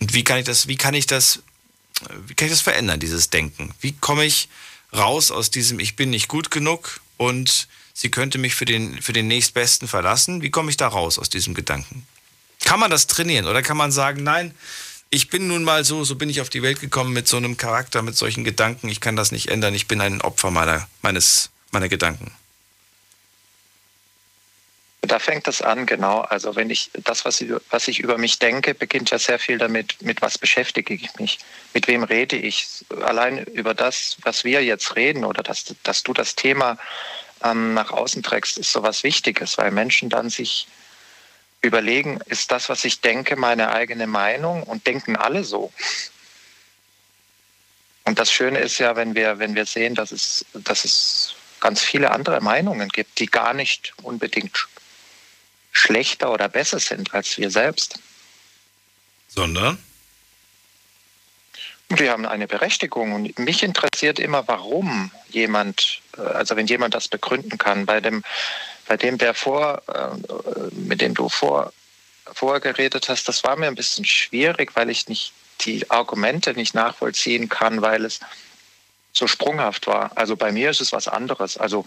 Und wie kann ich das, wie kann ich das, äh, wie kann ich das verändern, dieses Denken? Wie komme ich raus aus diesem Ich bin nicht gut genug und sie könnte mich für den, für den nächstbesten verlassen? Wie komme ich da raus aus diesem Gedanken? Kann man das trainieren oder kann man sagen, nein, ich bin nun mal so, so bin ich auf die Welt gekommen mit so einem Charakter, mit solchen Gedanken, ich kann das nicht ändern, ich bin ein Opfer meiner, meines, meiner Gedanken. Da fängt es an, genau. Also wenn ich das, was ich, was ich über mich denke, beginnt ja sehr viel damit, mit was beschäftige ich mich, mit wem rede ich. Allein über das, was wir jetzt reden oder dass, dass du das Thema ähm, nach außen trägst, ist sowas Wichtiges, weil Menschen dann sich überlegen, ist das, was ich denke, meine eigene Meinung und denken alle so. Und das Schöne ist ja, wenn wir, wenn wir sehen, dass es, dass es ganz viele andere Meinungen gibt, die gar nicht unbedingt sch- schlechter oder besser sind als wir selbst. Sondern? Die haben eine Berechtigung. Und mich interessiert immer, warum jemand, äh, also wenn jemand das begründen kann, bei dem, bei dem der vor, äh, mit dem du vor, vorher geredet hast, das war mir ein bisschen schwierig, weil ich nicht die Argumente nicht nachvollziehen kann, weil es so sprunghaft war. Also bei mir ist es was anderes. Also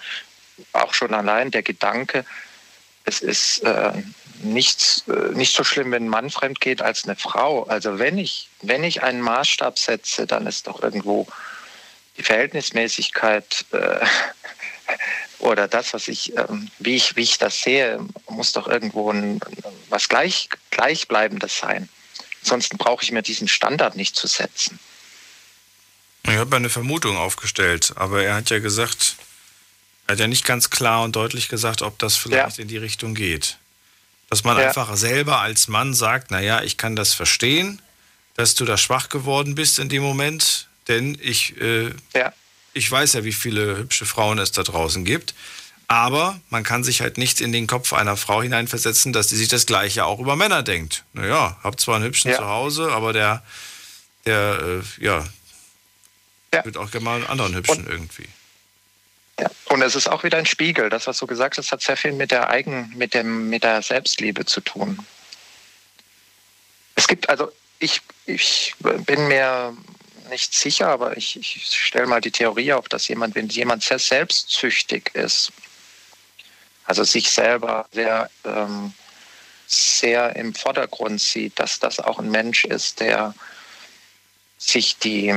auch schon allein der Gedanke, es ist äh, nichts, äh, nicht so schlimm, wenn ein Mann fremd geht als eine Frau. Also wenn ich, wenn ich einen Maßstab setze, dann ist doch irgendwo die Verhältnismäßigkeit äh, oder das, was ich, ähm, wie ich, wie ich das sehe, muss doch irgendwo ein, was gleich, gleichbleibendes sein. Ansonsten brauche ich mir diesen Standard nicht zu setzen. Ich habe eine Vermutung aufgestellt, aber er hat ja gesagt, er hat ja nicht ganz klar und deutlich gesagt, ob das vielleicht in die Richtung geht. Dass man Ja. einfach selber als Mann sagt, naja, ich kann das verstehen, dass du da schwach geworden bist in dem Moment, denn ich, äh, Ja. Ich weiß ja, wie viele hübsche Frauen es da draußen gibt. Aber man kann sich halt nicht in den Kopf einer Frau hineinversetzen, dass die sich das Gleiche auch über Männer denkt. Naja, hab zwar einen hübschen Ja. zu Hause, aber der, der, äh, ja, Ja. wird auch gerne mal einen anderen hübschen irgendwie. Ja. Und es ist auch wieder ein Spiegel. Das, was du gesagt hast, hat sehr viel mit der Eigen, mit dem, mit der Selbstliebe zu tun. Es gibt also, ich, ich bin mir nicht sicher, aber ich, ich stelle mal die Theorie auf, dass jemand, wenn jemand sehr selbstsüchtig ist, also sich selber sehr, ähm, sehr im Vordergrund sieht, dass das auch ein Mensch ist, der sich die,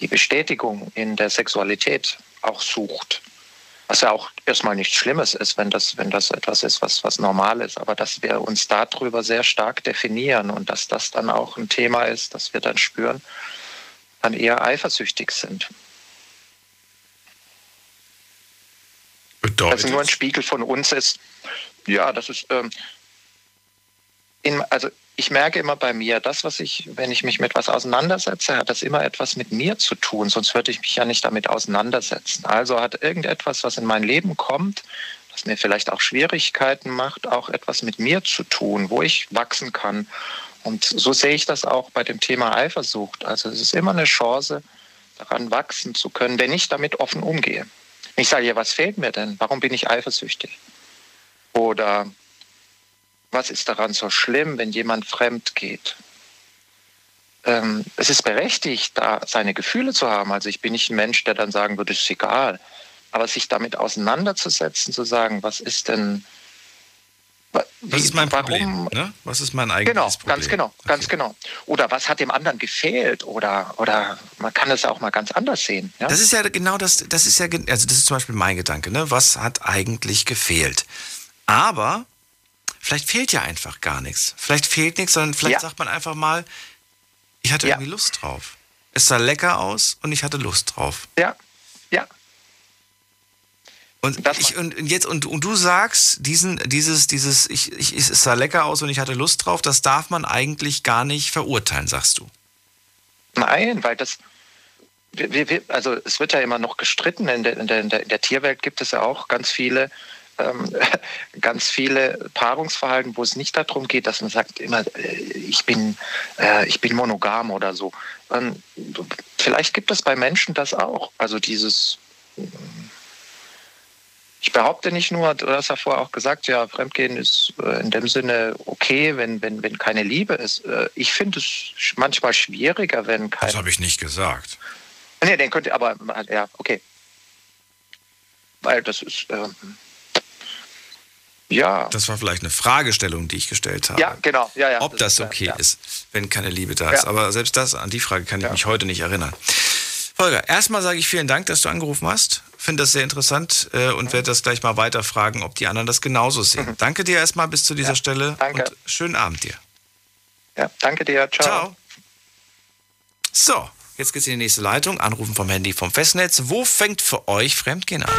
die Bestätigung in der Sexualität auch sucht. Was ja auch erstmal nichts Schlimmes ist, wenn das, wenn das etwas ist, was, was normal ist, aber dass wir uns darüber sehr stark definieren und dass das dann auch ein Thema ist, dass wir dann spüren, dann eher eifersüchtig sind. Bedeutet Also nur ein Spiegel von uns ist, ja, das ist, ähm, in, also ich merke immer bei mir, das, was ich, wenn ich mich mit was auseinandersetze, hat das immer etwas mit mir zu tun, sonst würde ich mich ja nicht damit auseinandersetzen. Also hat irgendetwas, was in mein Leben kommt, das mir vielleicht auch Schwierigkeiten macht, auch etwas mit mir zu tun, wo ich wachsen kann. Und so sehe ich das auch bei dem Thema Eifersucht. Also es ist immer eine Chance, daran wachsen zu können, wenn ich damit offen umgehe. Ich sage, ja, was fehlt mir denn? Warum bin ich eifersüchtig? Oder was ist daran so schlimm, wenn jemand fremd geht? Ähm, es ist berechtigt, da seine Gefühle zu haben. Also ich bin nicht ein Mensch, der dann sagen würde, es ist egal. Aber sich damit auseinanderzusetzen, zu sagen, was ist denn, Was ist mein warum, Problem? Ne? Was ist mein eigenes Genau, Problem? ganz genau, ganz genau. Oder was hat dem anderen gefehlt? Oder, oder man kann es auch mal ganz anders sehen. Ja? Das ist ja genau das, das ist ja, also das ist zum Beispiel mein Gedanke, ne? Was hat eigentlich gefehlt? Aber vielleicht fehlt ja einfach gar nichts. Vielleicht fehlt nichts, sondern vielleicht Ja. sagt man einfach mal, ich hatte Ja. irgendwie Lust drauf. Es sah lecker aus und ich hatte Lust drauf. ja, ja, Und, ich, und jetzt und, und du sagst, diesen, dieses, dieses, ich, ich, es sah lecker aus und ich hatte Lust drauf, das darf man eigentlich gar nicht verurteilen, sagst du. Nein, weil das, wir, wir, also es wird ja immer noch gestritten. In der, in, der, in der Tierwelt gibt es ja auch ganz viele, ähm, ganz viele Paarungsverhalten, wo es nicht darum geht, dass man sagt immer, äh, ich bin, äh, ich bin monogam oder so. Ähm, vielleicht gibt es bei Menschen das auch. Also dieses ich behaupte nicht nur, du hast ja vorher auch gesagt, ja, Fremdgehen ist äh, in dem Sinne okay, wenn, wenn, wenn keine Liebe ist. Äh, ich finde es manchmal schwieriger, wenn keine. Das habe ich nicht gesagt. Nee, den könnte, aber ja, okay. Weil das ist. Ähm, ja. Das war vielleicht eine Fragestellung, die ich gestellt habe. Ja, genau. Ja, ja, Ob das, das okay ja. ist, wenn keine Liebe da ist. Aber selbst das, an die Frage kann ich mich heute nicht erinnern. Holger, erstmal sage ich vielen Dank, dass du angerufen hast. Finde das sehr interessant äh, und werde das gleich mal weiterfragen, ob die anderen das genauso sehen. Mhm. Danke dir erstmal bis zu dieser ja, Stelle danke. und schönen Abend dir. Ja, danke dir. Ciao. Ciao. So, jetzt geht's in die nächste Leitung. Anrufen vom Handy vom Festnetz. Wo fängt für euch Fremdgehen an?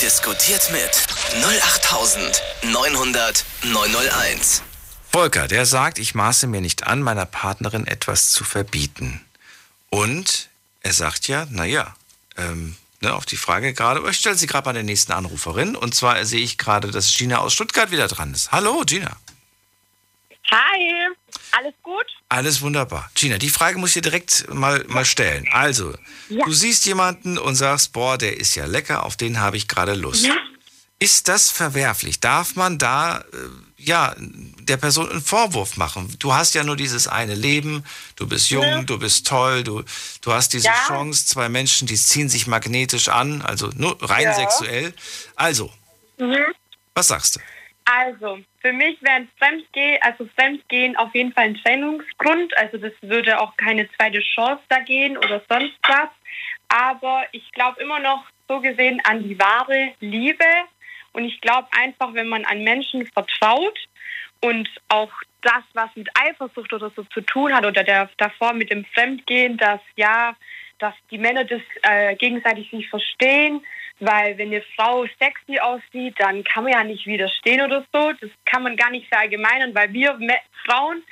Diskutiert mit 08900 901. Volker, der sagt, ich maße mir nicht an, meiner Partnerin etwas zu verbieten. Und er sagt ja, naja, ähm, ne, auf die Frage gerade, ich stelle sie gerade bei der nächsten Anruferin. Und zwar sehe ich gerade, dass Gina aus Stuttgart wieder dran ist. Hallo, Gina. Hi, alles gut? Alles wunderbar. Gina, die Frage muss ich dir direkt mal, mal stellen. Also, ja. du siehst jemanden und sagst, boah, der ist ja lecker, auf den habe ich gerade Lust. Ja. Ist das verwerflich? Darf man da äh, ja der Person einen Vorwurf machen? Du hast ja nur dieses eine Leben, du bist jung, ja. du bist toll, du, du hast diese ja. Chance, zwei Menschen, die ziehen sich magnetisch an, also nur rein ja. sexuell. Also, mhm. was sagst du? Also, für mich wäre Fremdgehen, also Fremdgehen auf jeden Fall ein Trennungsgrund. Also das würde auch keine zweite Chance da gehen oder sonst was. Aber ich glaube immer noch so gesehen an die wahre Liebe und ich glaube einfach, wenn man an Menschen vertraut und auch das, was mit Eifersucht oder so zu tun hat oder der, davor mit dem Fremdgehen, dass ja, dass die Männer das äh, gegenseitig sich verstehen, weil wenn eine Frau sexy aussieht, dann kann man ja nicht widerstehen oder so. Das kann man gar nicht verallgemeinern, weil wir Frauen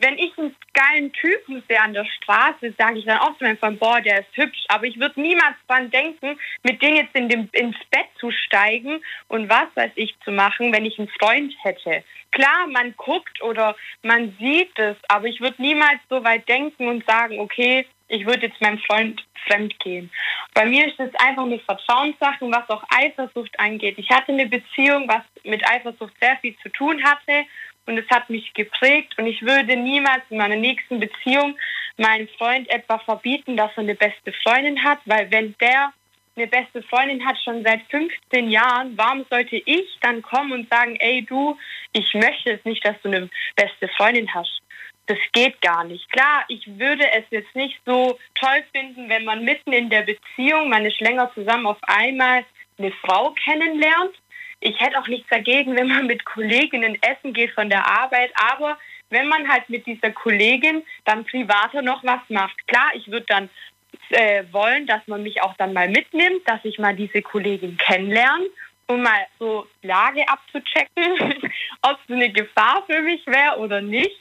wenn ich einen geilen Typen sehe an der Straße, sage ich dann auch zu meinem Freund, boah, der ist hübsch. Aber ich würde niemals dran denken, mit dem jetzt in dem, ins Bett zu steigen und was weiß ich zu machen, wenn ich einen Freund hätte. Klar, man guckt oder man sieht es, aber ich würde niemals so weit denken und sagen, okay, ich würde jetzt meinem Freund fremd gehen. Bei mir ist es einfach eine Vertrauenssache, was auch Eifersucht angeht. Ich hatte eine Beziehung, was mit Eifersucht sehr viel zu tun hatte und es hat mich geprägt und ich würde niemals in meiner nächsten Beziehung meinem Freund etwa verbieten, dass er eine beste Freundin hat, weil wenn der eine beste Freundin hat schon seit 15 Jahren, warum sollte ich dann kommen und sagen, ey du, ich möchte es nicht, dass du eine beste Freundin hast. Das geht gar nicht. Klar, ich würde es jetzt nicht so toll finden, wenn man mitten in der Beziehung, man ist länger zusammen, auf einmal eine Frau kennenlernt ich hätte auch nichts dagegen, wenn man mit Kolleginnen essen geht von der Arbeit, aber wenn man halt mit dieser Kollegin dann privater noch was macht. Klar, ich würde dann äh, wollen, dass man mich auch dann mal mitnimmt, dass ich mal diese Kollegin kennenlerne, um mal so Lage abzuchecken, ob es eine Gefahr für mich wäre oder nicht.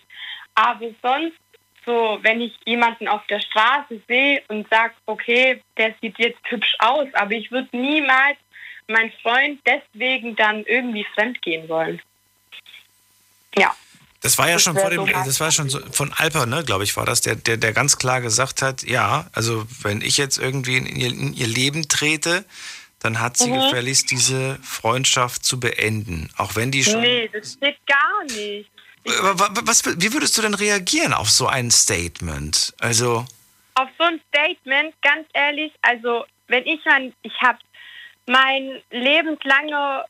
Aber sonst, so, wenn ich jemanden auf der Straße sehe und sage, okay, der sieht jetzt hübsch aus, aber ich würde niemals mein Freund deswegen dann irgendwie fremdgehen wollen. Ja. Das war ja das schon vor dem, so das war schon so, von Alper, ne, glaube ich, war das, der, der, der ganz klar gesagt hat, ja, also wenn ich jetzt irgendwie in ihr, in ihr Leben trete, dann hat sie mhm. gefälligst diese Freundschaft zu beenden. Auch wenn die schon. Nee, das steht gar nicht. Was, wie würdest du denn reagieren auf so ein Statement? Also. Auf so ein Statement, ganz ehrlich, also wenn ich an, ich habe mein lebenslanger,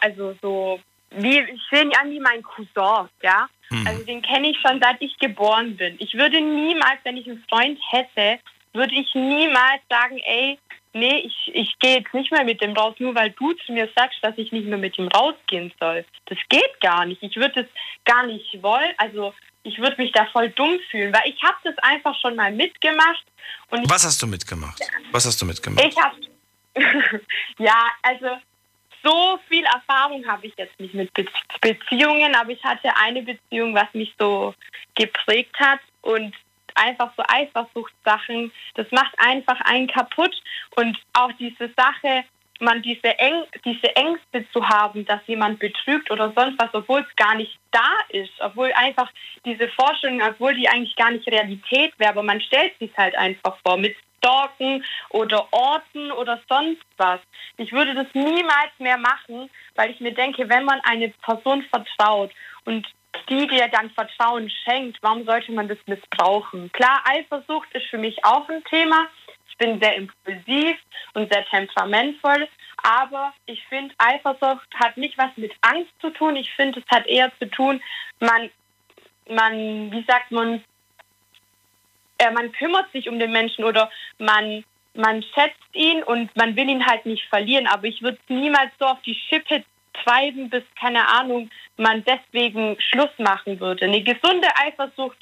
also so, wie, ich sehe ihn an wie mein Cousin, ja. Mhm. Also den kenne ich schon seit ich geboren bin. Ich würde niemals, wenn ich einen Freund hätte, würde ich niemals sagen, ey, nee, ich, ich gehe jetzt nicht mehr mit dem raus, nur weil du zu mir sagst, dass ich nicht mehr mit ihm rausgehen soll. Das geht gar nicht. Ich würde es gar nicht wollen. Also ich würde mich da voll dumm fühlen, weil ich habe das einfach schon mal mitgemacht. Und Was hast du mitgemacht? Was hast du mitgemacht? Ich habe ja, also so viel Erfahrung habe ich jetzt nicht mit Be Beziehungen, aber ich hatte eine Beziehung, was mich so geprägt hat. Und einfach so Eifersuchtssachen, das macht einfach einen kaputt. Und auch diese Sache, man diese, Eng diese Ängste zu haben, dass jemand betrügt oder sonst was, obwohl es gar nicht da ist, obwohl einfach diese Vorstellung, obwohl die eigentlich gar nicht Realität wäre, aber man stellt sich halt einfach vor mit Stalken oder Orten oder sonst was. Ich würde das niemals mehr machen, weil ich mir denke, wenn man eine Person vertraut und die dir dann Vertrauen schenkt, warum sollte man das missbrauchen? Klar, Eifersucht ist für mich auch ein Thema. Ich bin sehr impulsiv und sehr temperamentvoll, aber ich finde, Eifersucht hat nicht was mit Angst zu tun. Ich finde, es hat eher zu tun, man, man, wie sagt man, äh, man kümmert sich um den Menschen oder man, man schätzt ihn und man will ihn halt nicht verlieren. Aber ich würde niemals so auf die Schippe treiben, bis, keine Ahnung, man deswegen Schluss machen würde. Eine gesunde Eifersucht,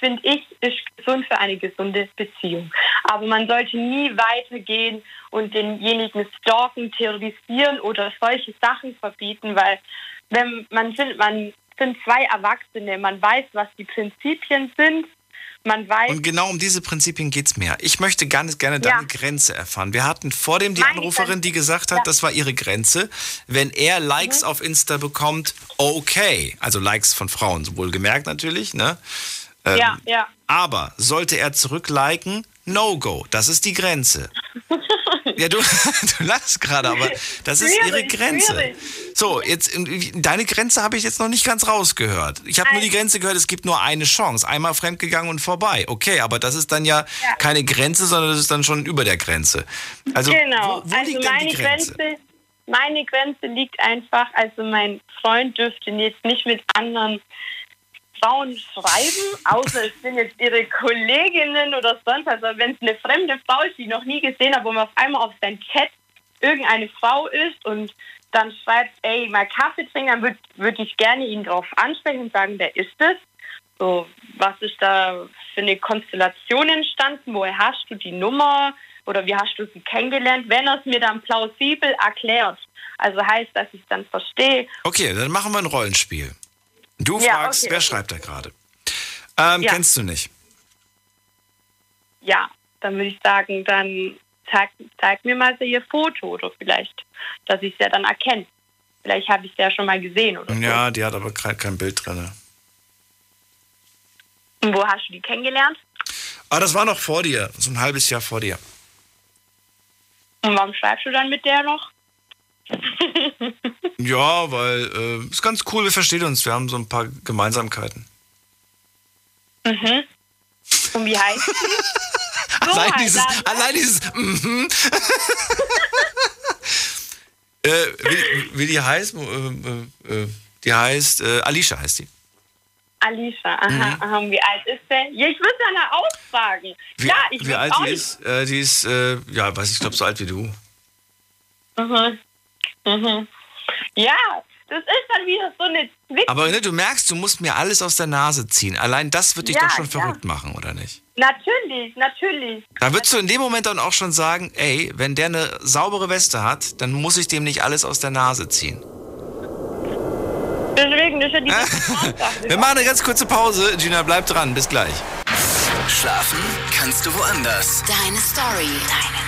finde ich, ist gesund für eine gesunde Beziehung. Aber man sollte nie weitergehen und denjenigen stalken, terrorisieren oder solche Sachen verbieten, weil wenn man sind, man sind zwei Erwachsene, man weiß, was die Prinzipien sind man weiß. Und genau um diese Prinzipien geht es mir. Ich möchte ganz gerne deine ja. Grenze erfahren. Wir hatten vor dem die Meine Anruferin, die gesagt hat, ja. das war ihre Grenze. Wenn er Likes mhm. auf Insta bekommt, okay. Also Likes von Frauen, so wohlgemerkt natürlich, ne? Ähm, ja, ja. Aber sollte er zurückliken, No-Go. Das ist die Grenze. Ja, du, du lachst gerade, aber das ist ihre Grenze. Schwierig. So, jetzt deine Grenze habe ich jetzt noch nicht ganz rausgehört. Ich habe nur die Grenze gehört, es gibt nur eine Chance. Einmal fremdgegangen und vorbei. Okay, aber das ist dann ja, ja, keine Grenze, sondern das ist dann schon über der Grenze. Also, genau. Wo, wo also meine Grenze? Grenze? Meine Grenze liegt einfach, also mein Freund dürfte jetzt nicht mit anderen Frauen schreiben, außer es sind jetzt ihre Kolleginnen oder sonst was. Also wenn es eine fremde Frau ist, die ich noch nie gesehen habe, wo man auf einmal auf sein Chat irgendeine Frau ist und dann schreibt, ey, mal Kaffee trinken, dann würde würd ich gerne ihn darauf ansprechen und sagen, wer ist es? So, was ist da für eine Konstellation entstanden? Woher hast du die Nummer? Oder wie hast du sie kennengelernt? Wenn er es mir dann plausibel erklärt, also heißt, dass ich es dann verstehe. Okay, dann machen wir ein Rollenspiel. Du ja, fragst, okay, wer okay. schreibt da gerade? Ähm, ja. Kennst du nicht? Ja, dann würde ich sagen, dann zeig, zeig mir mal so ihr Foto oder vielleicht, dass ich es ja dann erkenne. Vielleicht habe ich es ja schon mal gesehen oder Ja, so. die hat aber gerade kein Bild drin. Und wo hast du die kennengelernt? Ah, das war noch vor dir, so ein halbes Jahr vor dir. Und warum schreibst du dann mit der noch? ja, weil äh, ist ganz cool, wir verstehen uns, wir haben so ein paar Gemeinsamkeiten. Mhm. Und wie heißt sie? so allein, halt dieses, allein dieses, mhm. äh, wie, wie, die heißt, äh, äh, äh die heißt, äh, Alicia heißt die. Alicia, aha, mhm. aha, wie alt ist der? Ja, ich würde danach ausfragen. Wie, ja, ich wie alt die ist? Äh, die ist, ja, weiß ich, glaube so alt wie du. Mhm. Mhm. Ja, das ist dann wieder so eine Zwick Aber ne, du merkst, du musst mir alles aus der Nase ziehen. Allein das wird dich ja, doch schon ja. verrückt machen, oder nicht? Natürlich, natürlich. Da würdest du in dem Moment dann auch schon sagen, ey, wenn der eine saubere Weste hat, dann muss ich dem nicht alles aus der Nase ziehen. Deswegen ist ja die Wir machen eine ganz kurze Pause. Gina, bleib dran. Bis gleich. Schlafen kannst du woanders. Deine Story. Deine.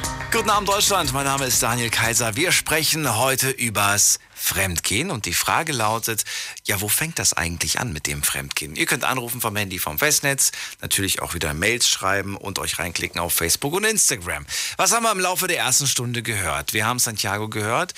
Guten Abend, Deutschland. Mein Name ist Daniel Kaiser. Wir sprechen heute übers Fremdgehen und die Frage lautet, ja, wo fängt das eigentlich an mit dem Fremdgehen? Ihr könnt anrufen vom Handy vom Festnetz, natürlich auch wieder Mails schreiben und euch reinklicken auf Facebook und Instagram. Was haben wir im Laufe der ersten Stunde gehört? Wir haben Santiago gehört.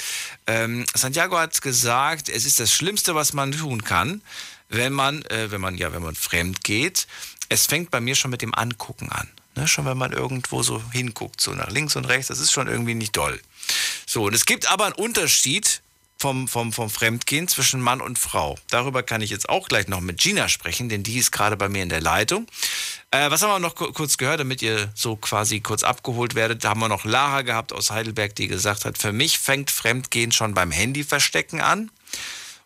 Ähm, Santiago hat gesagt, es ist das Schlimmste, was man tun kann, wenn man, äh, wenn man, ja, wenn man fremd geht. Es fängt bei mir schon mit dem Angucken an. Ne, schon wenn man irgendwo so hinguckt, so nach links und rechts, das ist schon irgendwie nicht doll. So, und es gibt aber einen Unterschied vom, vom, vom Fremdgehen zwischen Mann und Frau. Darüber kann ich jetzt auch gleich noch mit Gina sprechen, denn die ist gerade bei mir in der Leitung. Äh, was haben wir noch kurz gehört, damit ihr so quasi kurz abgeholt werdet? Da haben wir noch Lara gehabt aus Heidelberg, die gesagt hat, für mich fängt Fremdgehen schon beim Handyverstecken an.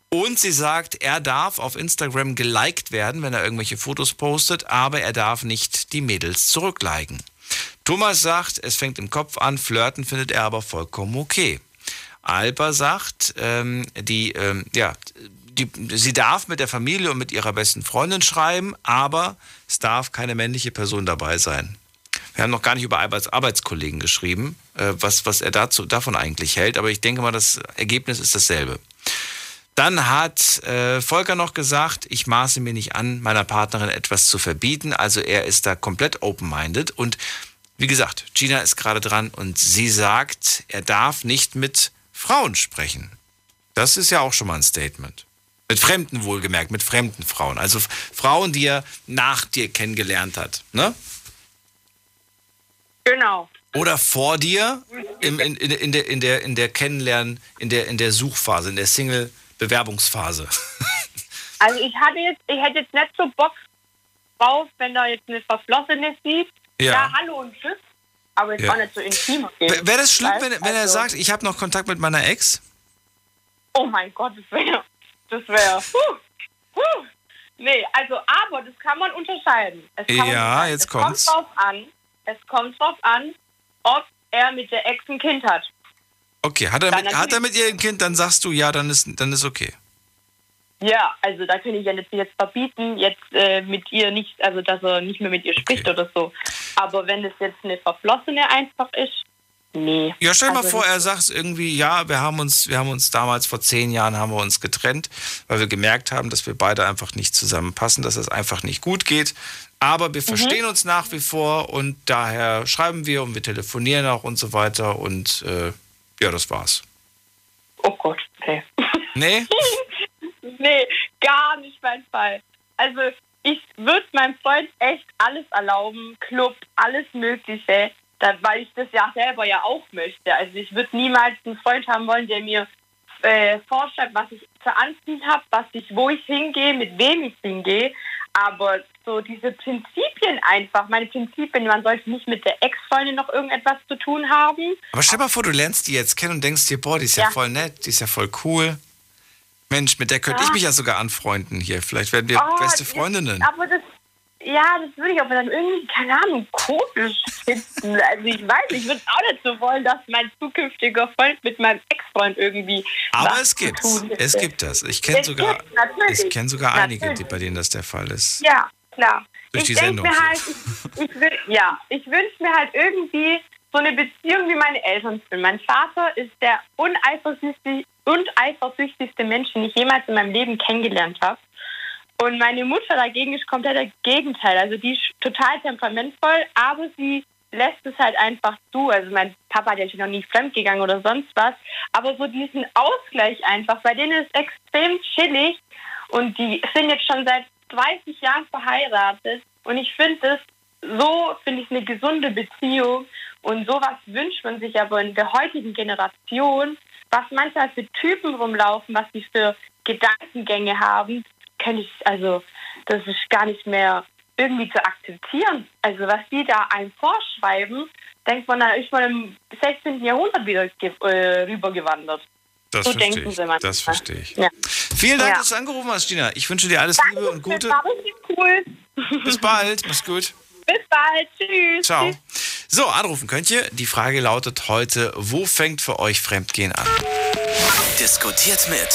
Und sie sagt, er darf auf Instagram geliked werden, wenn er irgendwelche Fotos postet, aber er darf nicht die Mädels zurückliken. Thomas sagt, es fängt im Kopf an, flirten findet er aber vollkommen okay. Alba sagt, ähm, die, ähm, ja, die, sie darf mit der Familie und mit ihrer besten Freundin schreiben, aber es darf keine männliche Person dabei sein. Wir haben noch gar nicht über Alberts Arbeitskollegen geschrieben, äh, was, was er dazu, davon eigentlich hält, aber ich denke mal, das Ergebnis ist dasselbe. Dann hat äh, Volker noch gesagt, ich maße mir nicht an, meiner Partnerin etwas zu verbieten. Also er ist da komplett open-minded. Und wie gesagt, Gina ist gerade dran und sie sagt, er darf nicht mit Frauen sprechen. Das ist ja auch schon mal ein Statement. Mit Fremden wohlgemerkt, mit fremden Frauen. Also Frauen, die er nach dir kennengelernt hat. Ne? Genau. Oder vor dir im, in, in, in, der, in, der, in der Kennenlernen, in der, in der Suchphase, in der Single-Bewerbungsphase. Also ich hatte jetzt, ich hätte jetzt nicht so Bock drauf, wenn da jetzt eine Verflossene sieht. Ja. Ja, hallo und tschüss. Aber jetzt Ja. auch nicht so intim. Wäre das schlimm, wenn, wenn er Also- sagt, ich habe noch Kontakt mit meiner Ex? Oh mein Gott, das wäre. Das wäre. Nee, also, aber das kann man unterscheiden. Es kann man Ja, unterscheiden. jetzt es kommt kommt's. drauf an. Es kommt drauf an, ob er mit der Ex ein Kind hat. Okay, hat er, Dann mit, hat er mit ihr ein Kind, dann sagst du, ja, dann ist, dann ist okay. Ja, also da kann ich ja jetzt, jetzt verbieten, jetzt äh, mit ihr nicht, also dass er nicht mehr mit ihr spricht oder so. Aber wenn es jetzt eine Verflossene einfach ist, nee. Ja, stell mal Also vor, das- er sagt irgendwie, ja, wir haben uns, wir haben uns damals vor zehn Jahren haben wir uns getrennt, weil wir gemerkt haben, dass wir beide einfach nicht zusammenpassen, dass es einfach nicht gut geht. Aber wir verstehen uns nach wie vor und daher schreiben wir und wir telefonieren auch und so weiter und äh, ja, das war's. Oh Gott, okay. Nee? nee, gar nicht mein Fall. Also ich würde meinem Freund echt alles erlauben, Club, alles Mögliche, da, weil ich das ja selber ja auch möchte. Also ich würde niemals einen Freund haben wollen, der mir äh, vorschreibt, was ich zu anziehen habe, was ich, wo ich hingehe, mit wem ich hingehe. Aber so diese Prinzipien einfach, meine Prinzipien, man sollte nicht mit der Ex-Freundin noch irgendetwas zu tun haben. Aber stell mal vor, du lernst die jetzt kennen und denkst dir, boah, die ist ja, Ja. voll nett, die ist ja voll cool. Mensch, mit der könnte ich Ja. mich ja sogar anfreunden hier. Vielleicht werden wir Oh, beste Freundinnen. Aber das, ja, das würde ich aber dann irgendwie, keine Ahnung, komisch finden. Also ich weiß, ich würde auch nicht so wollen, dass mein zukünftiger Freund mit meinem Ex-Freund irgendwie. Aber es hätte. Es gibt das. Ich kenne sogar, ich kenn sogar einige, die, bei denen das der Fall ist. Ja, klar. Durch ich die denk Sendung mir halt, ich, ich will, ja, ich wünsche mir halt irgendwie so eine Beziehung wie meine Eltern sind. Mein Vater ist der uneifersüchtig, uneifersüchtigste Mensch, den ich jemals in meinem Leben kennengelernt habe. Und meine Mutter dagegen ist komplett das Gegenteil. Also die ist total temperamentvoll, aber sie lässt es halt einfach zu. Also mein Papa hat ja noch nie fremdgegangen oder sonst was. Aber so diesen Ausgleich einfach, bei denen ist extrem chillig und die sind jetzt schon seit 30 Jahren verheiratet. Und ich finde das so, finde ich, eine gesunde Beziehung. Und sowas wünscht man sich aber in der heutigen Generation, was manchmal für Typen rumlaufen, was die für Gedankengänge haben, kann ich, also, das ist gar nicht mehr irgendwie zu akzeptieren. Also, was die da einem vorschreiben, denkt man, da ist man im 16. Jahrhundert wieder äh, rübergewandert. Das so verstehe denken ich. sie manchmal. Das verstehe ich. Ja. Vielen Dank, Ja. dass du angerufen hast, Gina. Ich wünsche dir alles Liebe und Gute. War richtig cool. Bis bald. Mach's gut. Bis bald. Tschüss. Ciao. So, anrufen könnt ihr. Die Frage lautet heute, wo fängt für euch Fremdgehen an? Diskutiert mit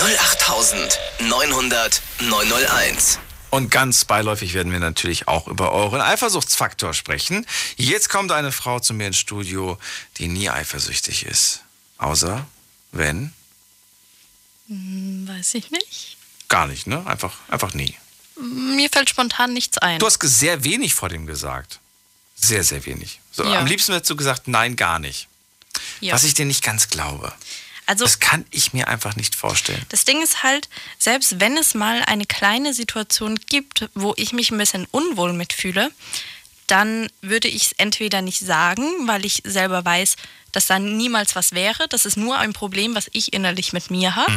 08900 901. Und ganz beiläufig werden wir natürlich auch über euren Eifersuchtsfaktor sprechen. Jetzt kommt eine Frau zu mir ins Studio, die nie eifersüchtig ist. Außer wenn? Hm, weiß ich nicht. Gar nicht, ne? Einfach, einfach nie. Mir fällt spontan nichts ein. Du hast sehr wenig vor dem gesagt. Sehr, sehr wenig. So, Ja. Am liebsten hättest du gesagt, nein, gar nicht. Ja. Was ich dir nicht ganz glaube. Also Das kann ich mir einfach nicht vorstellen. Das Ding ist halt, selbst wenn es mal eine kleine Situation gibt, wo ich mich ein bisschen unwohl mitfühle, dann würde ich es entweder nicht sagen, weil ich selber weiß, dass da niemals was wäre. Das ist nur ein Problem, was ich innerlich mit mir habe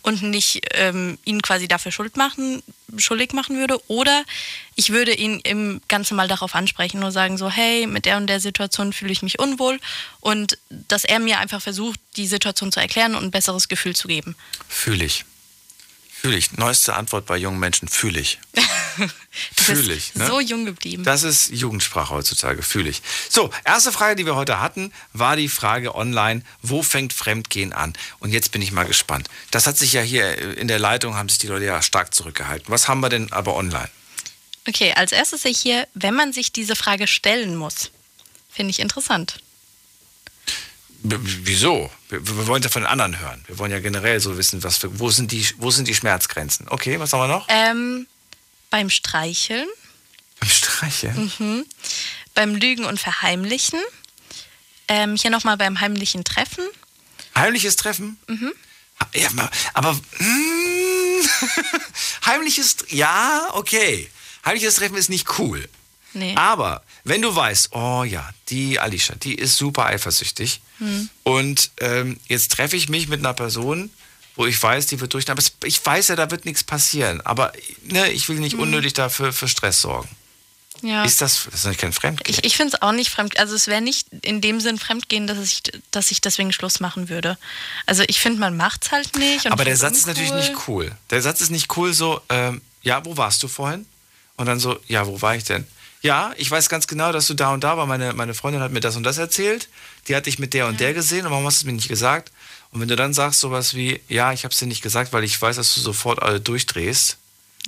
und nicht ähm, ihn quasi dafür schuld machen, schuldig machen würde. Oder ich würde ihn im Ganzen mal darauf ansprechen und sagen so, hey, mit der und der Situation fühle ich mich unwohl und dass er mir einfach versucht, die Situation zu erklären und ein besseres Gefühl zu geben. Fühle ich. Fühle ich. Neueste Antwort bei jungen Menschen, fühle ich. Du Fühl bist ich, ne? so jung geblieben. Das ist Jugendsprache heutzutage, fühle ich. So, erste Frage, die wir heute hatten, war die Frage online, wo fängt Fremdgehen an? Und jetzt bin ich mal gespannt. Das hat sich ja hier in der Leitung, haben sich die Leute ja stark zurückgehalten. Was haben wir denn aber online? Okay, als erstes sehe ich hier, wenn man sich diese Frage stellen muss. Finde ich interessant. Wieso? Wir, wir wollen ja von den anderen hören. Wir wollen ja generell so wissen, was für, wo, sind die, wo sind die Schmerzgrenzen. Okay, was haben wir noch? Ähm, beim Streicheln, Beim Streicheln. mhm. beim Lügen und Verheimlichen, ähm, hier nochmal beim heimlichen Treffen. Heimliches Treffen? Mhm. Ja, aber mm, heimliches, ja, okay. Heimliches Treffen ist nicht cool. Nee. Aber wenn du weißt, oh ja, die Alicia, die ist super eifersüchtig Hm. und ähm, jetzt treffe ich mich mit einer Person, wo ich weiß, die wird durch. Aber ich weiß ja, da wird nichts passieren. Aber ne, ich will nicht Hm. unnötig dafür für Stress sorgen. Ja. Ist das, das ist kein Fremdgehen. Ich, ich finde es auch nicht fremd. Also es wäre nicht in dem Sinn fremdgehen, dass ich, dass ich deswegen Schluss machen würde. Also ich finde, man macht es halt nicht. Aber der Satz ist natürlich nicht cool. Der Satz ist nicht cool so, ähm, ja, wo warst du vorhin? Und dann so, ja, wo war ich denn? Ja, ich weiß ganz genau, dass du da und da war. Meine, meine Freundin hat mir das und das erzählt. Die hat dich mit der und der gesehen. Und warum hast du es mir nicht gesagt? Und wenn du dann sagst sowas wie, ja, ich habe es dir nicht gesagt, weil ich weiß, dass du sofort alle durchdrehst.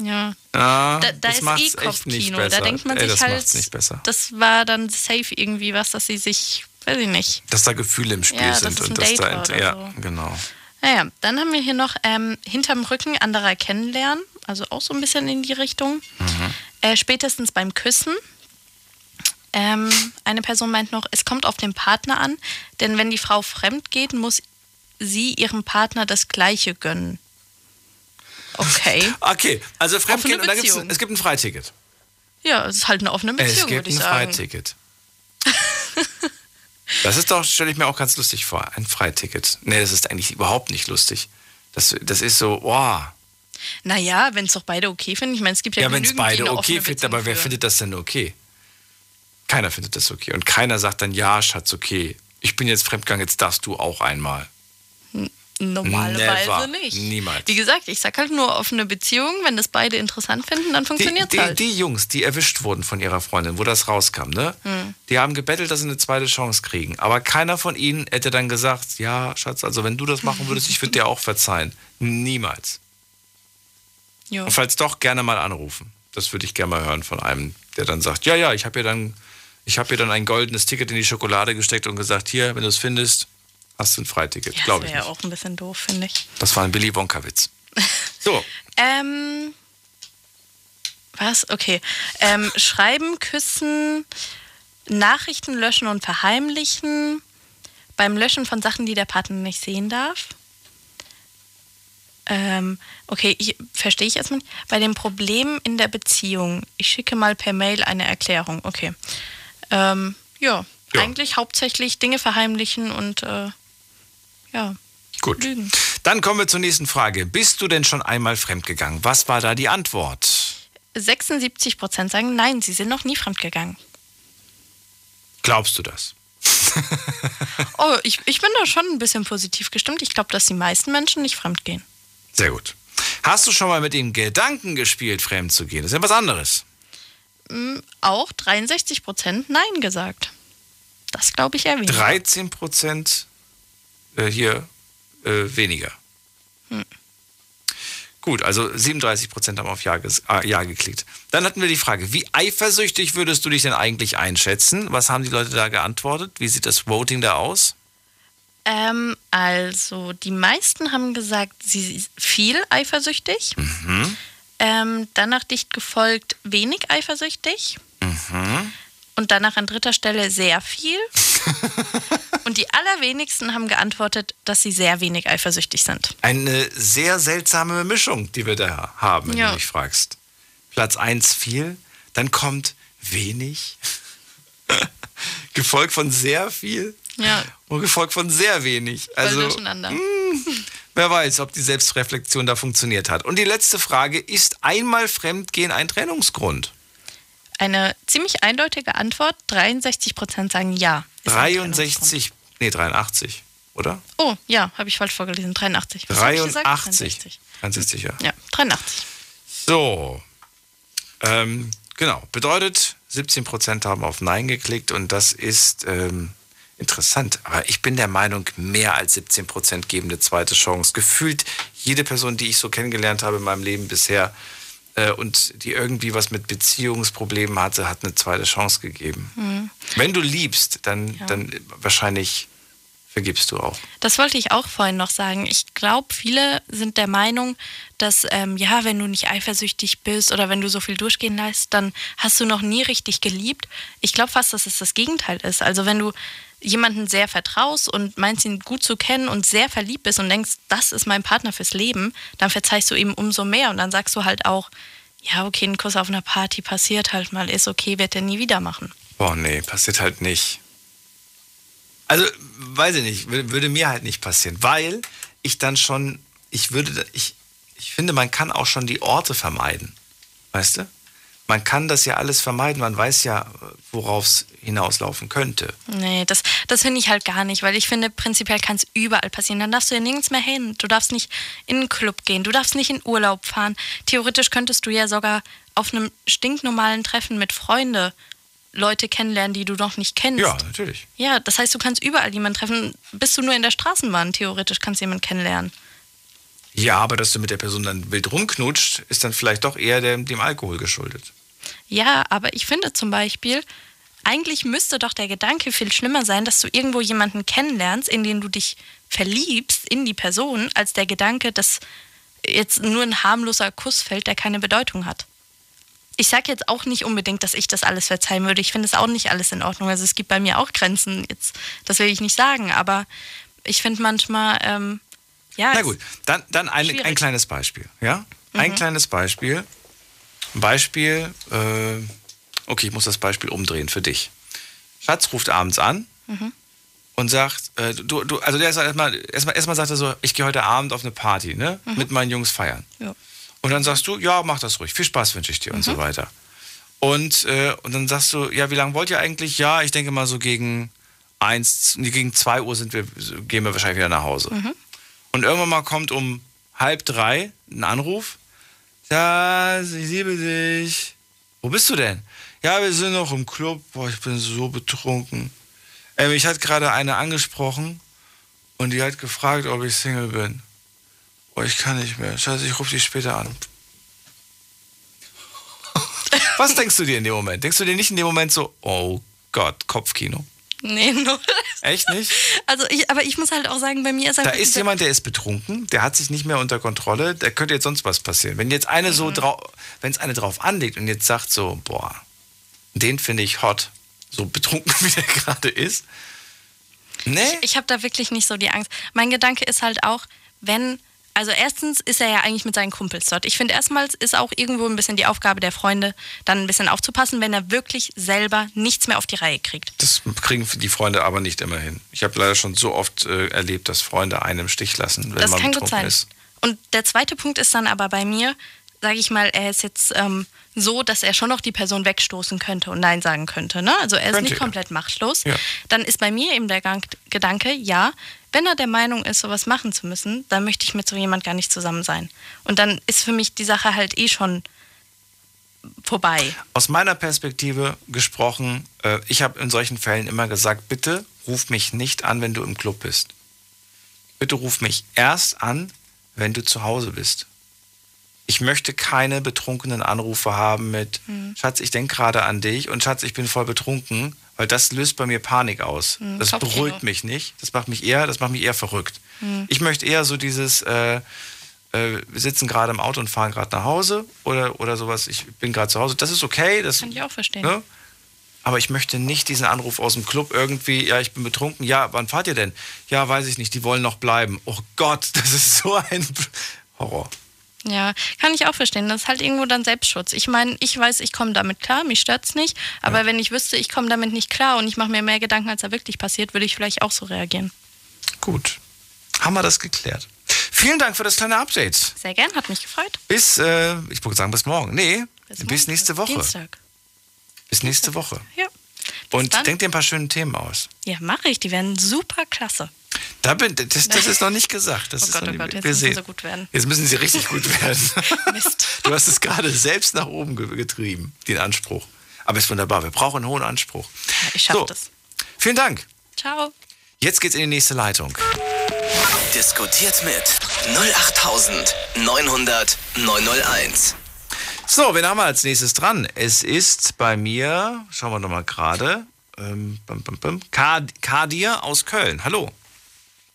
Ja. Ah, Da, da das ist eh echt nicht Kopfkino. besser. Da denkt man Ey, sich das halt, macht's nicht besser. das war dann safe irgendwie was, dass sie sich, weiß ich nicht. Dass da Gefühle im Spiel Ja, sind ein und dass da, oder ja, so. genau. Naja, dann haben wir hier noch ähm, hinterm Rücken anderer kennenlernen, also auch so ein bisschen in die Richtung. Mhm. Äh, spätestens beim Küssen. Ähm, eine Person meint noch, es kommt auf den Partner an, denn wenn die Frau fremd geht, muss sie ihrem Partner das Gleiche gönnen. Okay. Okay, also Fremdgehen und da gibt's, es gibt ein Freiticket. Ja, es ist halt eine offene Es Beziehung, gibt würde ich ein sagen. Freiticket. Das ist doch, stelle ich mir auch ganz lustig vor, ein Freiticket. Nee, das ist eigentlich überhaupt nicht lustig. Das, das ist so, wow. Naja, wenn es doch beide okay finden. Ich meine, es gibt ja, Ja, wenn es beide okay finden, aber wer führen. findet das denn okay? Keiner findet das okay. Und keiner sagt dann, ja, Schatz, okay. Ich bin jetzt fremdgegangen, jetzt darfst du auch einmal. Normalerweise Never. nicht. Niemals. Wie gesagt, ich sag halt nur offene Beziehung. Wenn das beide interessant finden, dann funktioniert die, halt. die Jungs, die erwischt wurden von ihrer Freundin, wo das rauskam, ne? Hm. Die haben gebettelt, dass sie eine zweite Chance kriegen. Aber keiner von ihnen hätte dann gesagt, ja, Schatz, also wenn du das machen würdest, ich würde dir auch verzeihen. Niemals. Jo. Und falls doch, gerne mal anrufen. Das würde ich gerne mal hören von einem, der dann sagt, ja, ja, ich habe ihr dann, ich habe ihr dann ein goldenes Ticket in die Schokolade gesteckt und gesagt, hier, wenn du es findest, hast du ein Freiticket. Ja, Glaube das wäre ja auch ein bisschen doof, finde ich. Das war ein Billy Wonka-Witz. So, Ähm, was? Okay. Ähm, schreiben, küssen, Nachrichten löschen und verheimlichen. Beim Löschen von Sachen, die der Partner nicht sehen darf. Ähm, okay, ich, verstehe ich erstmal. nicht. Bei dem Problem in der Beziehung, ich schicke mal per Mail eine Erklärung. Okay. Ähm, ja, Ja. eigentlich hauptsächlich Dinge verheimlichen und äh, ja, gut. lügen. Dann kommen wir zur nächsten Frage. Bist du denn schon einmal fremdgegangen? Was war da die Antwort? 76 Prozent sagen, nein, sie sind noch nie fremdgegangen. Glaubst du das? Oh, ich, ich bin da schon ein bisschen positiv gestimmt. Ich glaube, dass die meisten Menschen nicht fremdgehen. Sehr gut. Hast du schon mal mit dem Gedanken gespielt, fremd zu gehen? Das ist ja was anderes. Mm, Auch 63 Prozent Nein gesagt. Das glaube ich eher weniger. 13 Prozent äh, hier äh, weniger. Hm. Gut, also 37 Prozent haben auf ja, ges- äh, ja geklickt. Dann hatten wir die Frage, wie eifersüchtig würdest du dich denn eigentlich einschätzen? Was haben die Leute da geantwortet? Wie sieht das Voting da aus? Ähm, also, die meisten haben gesagt, sie sind viel eifersüchtig. Mhm. Ähm, danach dicht gefolgt wenig eifersüchtig. Mhm. Und danach an dritter Stelle sehr viel. Und die allerwenigsten haben geantwortet, dass sie sehr wenig eifersüchtig sind. Eine sehr seltsame Mischung, die wir da haben, wenn Ja. du mich fragst. Platz 1 viel, dann kommt wenig, gefolgt von sehr viel Ja, und gefolgt von sehr wenig. Also durcheinander. wer weiß, ob die Selbstreflexion da funktioniert hat. Und die letzte Frage, ist einmal Fremdgehen ein Trennungsgrund? Eine ziemlich eindeutige Antwort. 63 Prozent sagen ja. ist ein Trennungsgrund. 63, nee 83, oder? Oh, ja, habe ich falsch vorgelesen. 83. Was hab ich gesagt? 83. 63, ja. Ja, 83. So. Ähm, genau, bedeutet, 17% haben auf Nein geklickt und das ist ähm, interessant. Aber ich bin der Meinung, mehr als 17% geben eine zweite Chance. Gefühlt jede Person, die ich so kennengelernt habe in meinem Leben bisher äh, und die irgendwie was mit Beziehungsproblemen hatte, hat eine zweite Chance gegeben. Mhm. Wenn du liebst, dann, Ja. dann wahrscheinlich vergibst du auch. Das wollte ich auch vorhin noch sagen. Ich glaube, viele sind der Meinung, dass ähm, ja, wenn du nicht eifersüchtig bist oder wenn du so viel durchgehen lässt, dann hast du noch nie richtig geliebt. Ich glaube fast, dass es das Gegenteil ist. Also wenn du jemanden sehr vertraust und meinst ihn gut zu kennen und sehr verliebt bist und denkst, das ist mein Partner fürs Leben, dann verzeihst du ihm umso mehr und dann sagst du halt auch, ja, okay, ein Kuss auf einer Party passiert halt mal, ist okay, wird er nie wieder machen. Boah, nee, passiert halt nicht. Also, weiß ich nicht, wür- würde mir halt nicht passieren, weil ich dann schon, ich würde, ich, ich finde, man kann auch schon die Orte vermeiden. Weißt du? Man kann das ja alles vermeiden, man weiß ja, worauf es hinauslaufen könnte. Nee, das, das finde ich halt gar nicht, weil ich finde, prinzipiell kann es überall passieren. Dann darfst du ja nirgends mehr hin. Du darfst nicht in einen Club gehen, du darfst nicht in Urlaub fahren. Theoretisch könntest du ja sogar auf einem stinknormalen Treffen mit Freunde Leute kennenlernen, die du noch nicht kennst. Ja, natürlich. Ja, das heißt, du kannst überall jemanden treffen. Bist du nur in der Straßenbahn, theoretisch kannst du jemanden kennenlernen. Ja, aber dass du mit der Person dann wild rumknutscht, ist dann vielleicht doch eher dem, dem Alkohol geschuldet. Ja, aber ich finde zum Beispiel, eigentlich müsste doch der Gedanke viel schlimmer sein, dass du irgendwo jemanden kennenlernst, in den du dich verliebst, in die Person, als der Gedanke, dass jetzt nur ein harmloser Kuss fällt, der keine Bedeutung hat. Ich sage jetzt auch nicht unbedingt, dass ich das alles verzeihen würde. Ich finde es auch nicht alles in Ordnung. Also es gibt bei mir auch Grenzen. Jetzt, das will ich nicht sagen, aber ich finde manchmal, ähm, ja. Na gut, dann, dann ein, ein kleines Beispiel. Ja? Ein Mhm. kleines Beispiel. Ein Beispiel, äh, okay, ich muss das Beispiel umdrehen für dich. Schatz ruft abends an Mhm. und sagt, äh, du, du, also der sagt erstmal, erstmal, erstmal sagt er so, ich gehe heute Abend auf eine Party, ne? Mhm. Mit meinen Jungs feiern. Ja. Und dann sagst du, ja, mach das ruhig, viel Spaß wünsche ich dir und so weiter. Und, äh, und dann sagst du, ja, wie lange wollt ihr eigentlich? Ja, ich denke mal so gegen eins, gegen zwei Uhr sind wir, gehen wir wahrscheinlich wieder nach Hause. Und irgendwann mal kommt um halb drei ein Anruf. Ja, ich liebe dich. Wo bist du denn? Ja, wir sind noch im Club. Boah, ich bin so betrunken. Ey, mich hat gerade eine angesprochen und die hat gefragt, ob ich Single bin. Boah, ich kann nicht mehr. Scheiße, ich rufe dich später an. Was denkst du dir in dem Moment? Denkst du dir nicht in dem Moment so, oh Gott, Kopfkino? Nee, nur. Echt nicht? Also ich, aber ich muss halt auch sagen, bei mir ist Da einfach ist dieser- jemand, der ist betrunken, der hat sich nicht mehr unter Kontrolle, da könnte jetzt sonst was passieren. Wenn jetzt eine Mhm. so drauf, wenn es eine drauf anlegt und jetzt sagt so, boah, den finde ich hot, so betrunken wie der gerade ist. Nee? Ich habe da wirklich nicht so die Angst. Mein Gedanke ist halt auch, wenn, also erstens ist er ja eigentlich mit seinen Kumpels dort. Ich finde erstmals ist auch irgendwo ein bisschen die Aufgabe der Freunde, dann ein bisschen aufzupassen, wenn er wirklich selber nichts mehr auf die Reihe kriegt. Das kriegen die Freunde aber nicht immer hin. Ich habe leider schon so oft äh, erlebt, dass Freunde einen im Stich lassen, wenn das man kann gut betrunken sein. ist. Und der zweite Punkt ist dann aber bei mir, sage ich mal, er ist jetzt ähm, so, dass er schon noch die Person wegstoßen könnte und Nein sagen könnte. Ne? Also er ist Könnte nicht komplett machtlos. Ja. Dann ist bei mir eben der Gedanke, ja, wenn er der Meinung ist, sowas machen zu müssen, dann möchte ich mit so jemand gar nicht zusammen sein. Und dann ist für mich die Sache halt eh schon vorbei. Aus meiner Perspektive gesprochen, äh, ich habe in solchen Fällen immer gesagt, bitte ruf mich nicht an, wenn du im Club bist. Bitte ruf mich erst an, wenn du zu Hause bist. Ich möchte keine betrunkenen Anrufe haben mit Mhm. Schatz, ich denke gerade an dich und Schatz, ich bin voll betrunken, weil das löst bei mir Panik aus. Mhm, das beruhigt mich nicht. Das macht mich eher, das macht mich eher verrückt. Mhm. Ich möchte eher so dieses, äh, äh, wir sitzen gerade im Auto und fahren gerade nach Hause oder, oder sowas, ich bin gerade zu Hause. Das ist okay. Das, Kann ich auch verstehen. ne? Aber ich möchte nicht diesen Anruf aus dem Club irgendwie, ja, ich bin betrunken. Ja, wann fahrt ihr denn? Ja, weiß ich nicht, die wollen noch bleiben. Oh Gott, das ist so ein Horror. Ja, kann ich auch verstehen. Das ist halt irgendwo dann Selbstschutz. Ich meine, ich weiß, ich komme damit klar, mich stört's nicht. Aber wenn ich wüsste, ich komme damit nicht klar und ich mache mir mehr Gedanken, als da wirklich passiert, würde ich vielleicht auch so reagieren. Gut. Haben wir das geklärt. Vielen Dank für das kleine Update. Sehr gern, hat mich gefreut. Bis, äh, ich wollte sagen, bis morgen. Nee, bis, morgen. nächste Woche. Dienstag. Bis nächste Woche. Ja. Und denk dir ein paar schöne Themen aus. Ja, mache ich. Die werden super klasse. Da bin, das, das ist noch nicht gesagt. Das Oh ist Gott, noch oh nicht, Gott, jetzt wir müssen sehen. sie gut werden. Jetzt müssen sie richtig gut werden. Mist. Du hast es gerade selbst nach oben ge- getrieben, den Anspruch. Aber ist wunderbar. Wir brauchen einen hohen Anspruch. Ich schaff So. das. Vielen Dank. Ciao. Jetzt geht's in die nächste Leitung. Diskutiert mit 08900 901. So, wen haben wir als nächstes dran? Es ist bei mir, schauen wir noch mal gerade, ähm, bum, bum, bum, Kad- Kadir aus Köln. Hallo.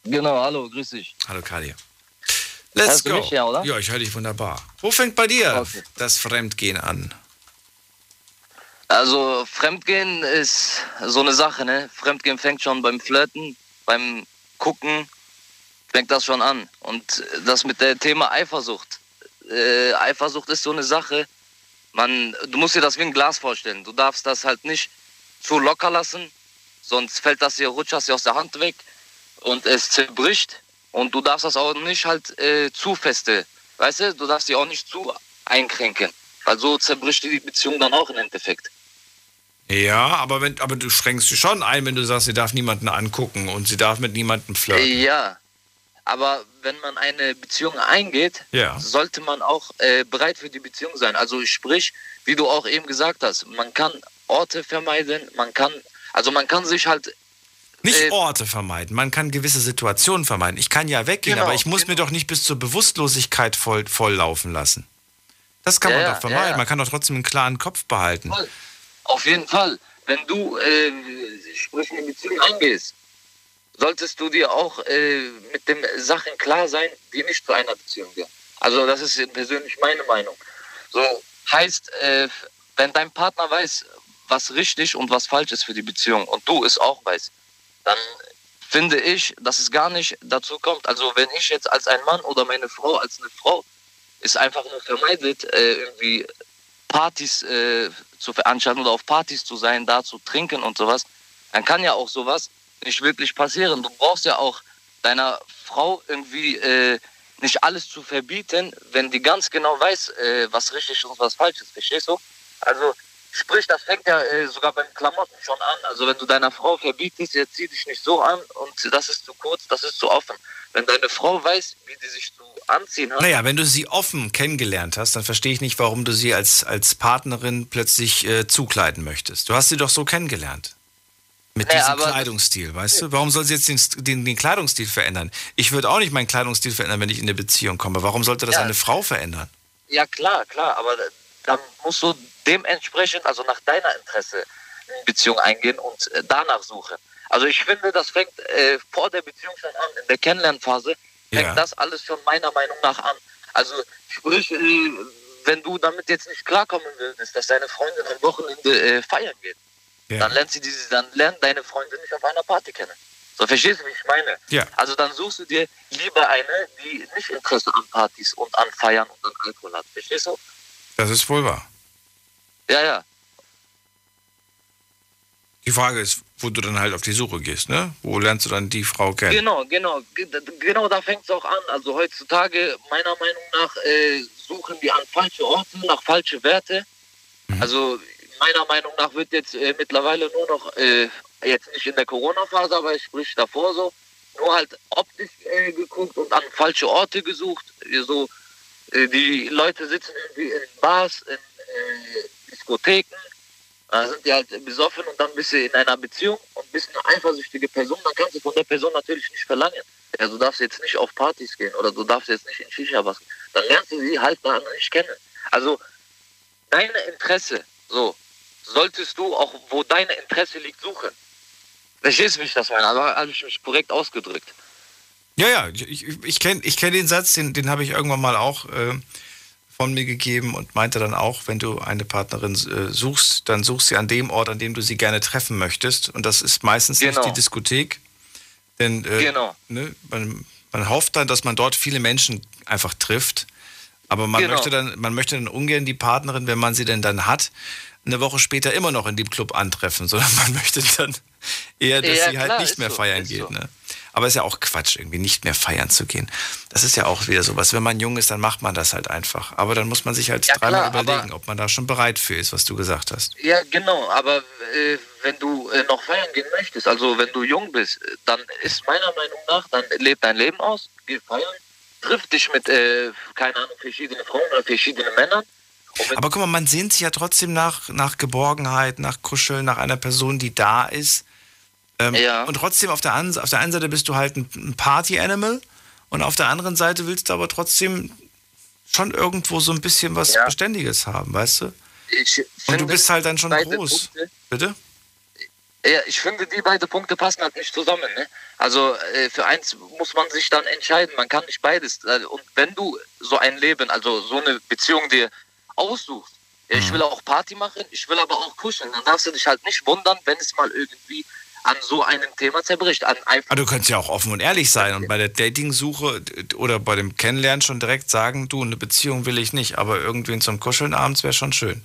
Genau, hallo, grüß dich. Hallo Kadir. Let's Hörst go. mich, ja, oder? Ja, ich höre dich wunderbar. Wo fängt bei dir Okay. das Fremdgehen an? Also Fremdgehen ist so eine Sache, ne? Fremdgehen fängt schon beim Flirten, beim Gucken, fängt das schon an. Und das mit dem Thema Eifersucht. Äh, Eifersucht ist so eine Sache, man, du musst dir das wie ein Glas vorstellen. Du darfst das halt nicht zu locker lassen, sonst fällt das dir, rutscht das dir aus der Hand weg und es zerbricht. Und du darfst das auch nicht halt äh, zu feste, weißt du, du darfst die auch nicht zu einkränken. Weil so zerbricht die Beziehung dann auch im Endeffekt. Ja, aber, wenn, aber du schränkst dich schon ein, wenn du sagst, sie darf niemanden angucken und sie darf mit niemandem flirten. Ja, aber wenn man eine Beziehung eingeht, Ja. sollte man auch äh, bereit für die Beziehung sein. Also sprich, wie du auch eben gesagt hast, man kann Orte vermeiden, man kann, also man kann sich halt Nicht Äh, Orte vermeiden, man kann gewisse Situationen vermeiden. Ich kann ja weggehen, Genau, aber ich muss mir doch nicht bis zur Bewusstlosigkeit voll, voll laufen lassen. Das kann Ja, man doch vermeiden. ja. Man kann doch trotzdem einen klaren Kopf behalten. Auf jeden Fall. Wenn du äh, sprich eine Beziehung eingehst, solltest du dir auch äh, mit den Sachen klar sein, die nicht zu einer Beziehung gehören. Also das ist persönlich meine Meinung. So heißt, äh, wenn dein Partner weiß, was richtig und was falsch ist für die Beziehung und du es auch weißt, dann finde ich, dass es gar nicht dazu kommt. Also wenn ich jetzt als ein Mann oder meine Frau als eine Frau es einfach nur vermeidet, äh, irgendwie Partys äh, zu veranstalten oder auf Partys zu sein, da zu trinken und sowas, dann kann ja auch sowas nicht wirklich passieren. Du brauchst ja auch deiner Frau irgendwie äh, nicht alles zu verbieten, wenn die ganz genau weiß, äh, was richtig und was falsch ist. Verstehst du? Also sprich, das fängt ja äh, sogar beim Klamotten schon an. Also wenn du deiner Frau verbietest, jetzt zieh dich nicht so an und das ist zu kurz, das ist zu offen. Wenn deine Frau weiß, wie die sich zu anziehen hat, Naja, wenn du sie offen kennengelernt hast, dann verstehe ich nicht, warum du sie als, als Partnerin plötzlich äh, zukleiden möchtest. Du hast sie doch so kennengelernt. Mit Naja, diesem Kleidungsstil, weißt du? Warum soll sie jetzt den, den, den Kleidungsstil verändern? Ich würde auch nicht meinen Kleidungsstil verändern, wenn ich in eine Beziehung komme. Warum sollte das Ja. eine Frau verändern? Ja, klar, klar, aber dann musst du dementsprechend, also nach deiner Interesse, in Beziehung eingehen und äh, danach suchen. Also ich finde, das fängt äh, vor der Beziehung schon an, in der Kennenlernphase fängt Ja. das alles schon meiner Meinung nach an. Also sprich, äh, wenn du damit jetzt nicht klarkommen würdest, dass deine Freundin am Wochenende äh, feiern geht, Ja. dann lernt sie diese, dann lernt deine Freundin nicht auf einer Party kennen. So verstehst du, wie ich meine? Ja. Also dann suchst du dir lieber eine, die nicht Interesse an Partys und an Feiern und an Alkohol hat. Verstehst du? Das ist wohl wahr. Ja, ja. Die Frage ist, wo du dann halt auf die Suche gehst, ne? Wo lernst du dann die Frau kennen? Genau, genau. Ge- Genau da fängt es auch an. Also heutzutage, meiner Meinung nach, äh, suchen die an falsche Orte, nach falsche Werte. Also meiner Meinung nach wird jetzt äh, mittlerweile nur noch, äh, jetzt nicht in der Corona-Phase, aber ich sprich davor so, nur halt optisch äh, geguckt und an falsche Orte gesucht. So, äh, die Leute sitzen irgendwie in Bars, in äh, Diskotheken, da sind die halt besoffen und dann bist du in einer Beziehung und bist eine eifersüchtige Person, dann kannst du von der Person natürlich nicht verlangen. Ja, du darfst jetzt nicht auf Partys gehen oder du darfst jetzt nicht in Shisha was. Dann lernst du sie halt da nicht kennen. Also deine Interesse, so, solltest du auch, wo deine Interesse liegt, suchen. Verstehst du, wie ich das meine? Aber habe ich mich korrekt ausgedrückt. Ja, ja, ich, ich, ich kenne ich kenn den Satz, den, den habe ich irgendwann mal auch äh, von mir gegeben und meinte dann auch, wenn du eine Partnerin äh, suchst, dann suchst sie an dem Ort, an dem du sie gerne treffen möchtest. Und das ist meistens Genau. nicht die Diskothek. Denn äh, Genau. ne, man, man hofft dann, dass man dort viele Menschen einfach trifft. Aber man, Genau. möchte dann, man möchte dann ungern die Partnerin, wenn man sie denn dann hat, eine Woche später immer noch in dem Club antreffen, sondern man möchte dann eher, dass Ja, sie halt klar, nicht ist mehr so, feiern geht. so. Ne? Aber ist ja auch Quatsch, irgendwie nicht mehr feiern zu gehen. Das ist ja auch wieder sowas. Wenn man jung ist, dann macht man das halt einfach. Aber dann muss man sich halt Ja, dreimal klar, überlegen, ob man da schon bereit für ist, was du gesagt hast. Ja, genau, aber äh, wenn du äh, noch feiern gehen möchtest, also wenn du jung bist, äh, dann ist meiner Meinung nach, dann leb dein Leben aus, geh feiern, triff dich mit, äh, keine Ahnung, verschiedenen Frauen oder verschiedenen Männern. Aber guck mal, man sehnt sich ja trotzdem nach, nach Geborgenheit, nach Kuscheln, nach einer Person, die da ist. Ähm, Und trotzdem auf der, an, auf der einen Seite bist du halt ein, Party-Animal und auf der anderen Seite willst du aber trotzdem schon irgendwo so ein bisschen was Ja. Beständiges haben, weißt du? Ich Und du bist halt dann schon groß. Punkte- Bitte? Ja, ich finde, die beiden Punkte passen halt nicht zusammen. Ne? Also äh, für eins muss man sich dann entscheiden. Man kann nicht beides. Äh, Und wenn du so ein Leben, also so eine Beziehung dir aussuchst, ja, ich will auch Party machen, ich will aber auch kuscheln, dann darfst du dich halt nicht wundern, wenn es mal irgendwie an so einem Thema zerbricht. An Aber du könntest ja auch offen und ehrlich sein und bei der Datingsuche oder bei dem Kennenlernen schon direkt sagen, du, eine Beziehung will ich nicht, aber irgendwen zum Kuscheln abends wäre schon schön.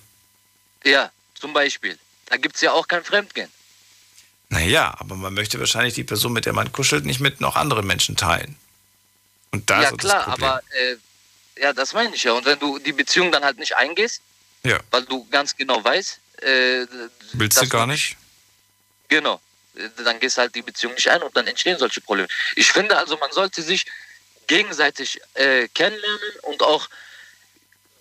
Ja, zum Beispiel. Da gibt es ja auch kein Fremdgehen. Naja, aber man möchte wahrscheinlich die Person, mit der man kuschelt, nicht mit noch anderen Menschen teilen. Und da ja, ist klar, das Problem. aber äh, ja, das meine ich ja. Und wenn du die Beziehung dann halt nicht eingehst, Ja. weil du ganz genau weißt, äh, Willst du gar nicht? Genau. Äh, Dann gehst halt die Beziehung nicht ein und dann entstehen solche Probleme. Ich finde also, man sollte sich gegenseitig äh, kennenlernen und auch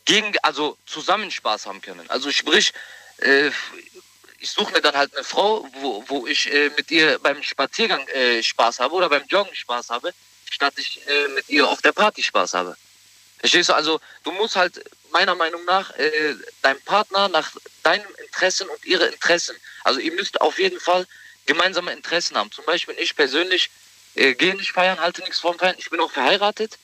gegen, also zusammen Spaß haben können. Also sprich, äh, ich suche mir dann halt eine Frau, wo, wo ich äh, mit ihr beim Spaziergang äh, Spaß habe oder beim Joggen Spaß habe, statt ich äh, mit ihr auf der Party Spaß habe. Verstehst du? Also du musst halt meiner Meinung nach äh, deinem Partner nach deinen Interessen und ihre Interessen. Also ihr müsst auf jeden Fall gemeinsame Interessen haben. Zum Beispiel ich persönlich äh, gehe nicht feiern, halte nichts vom Feiern. Ich bin auch verheiratet.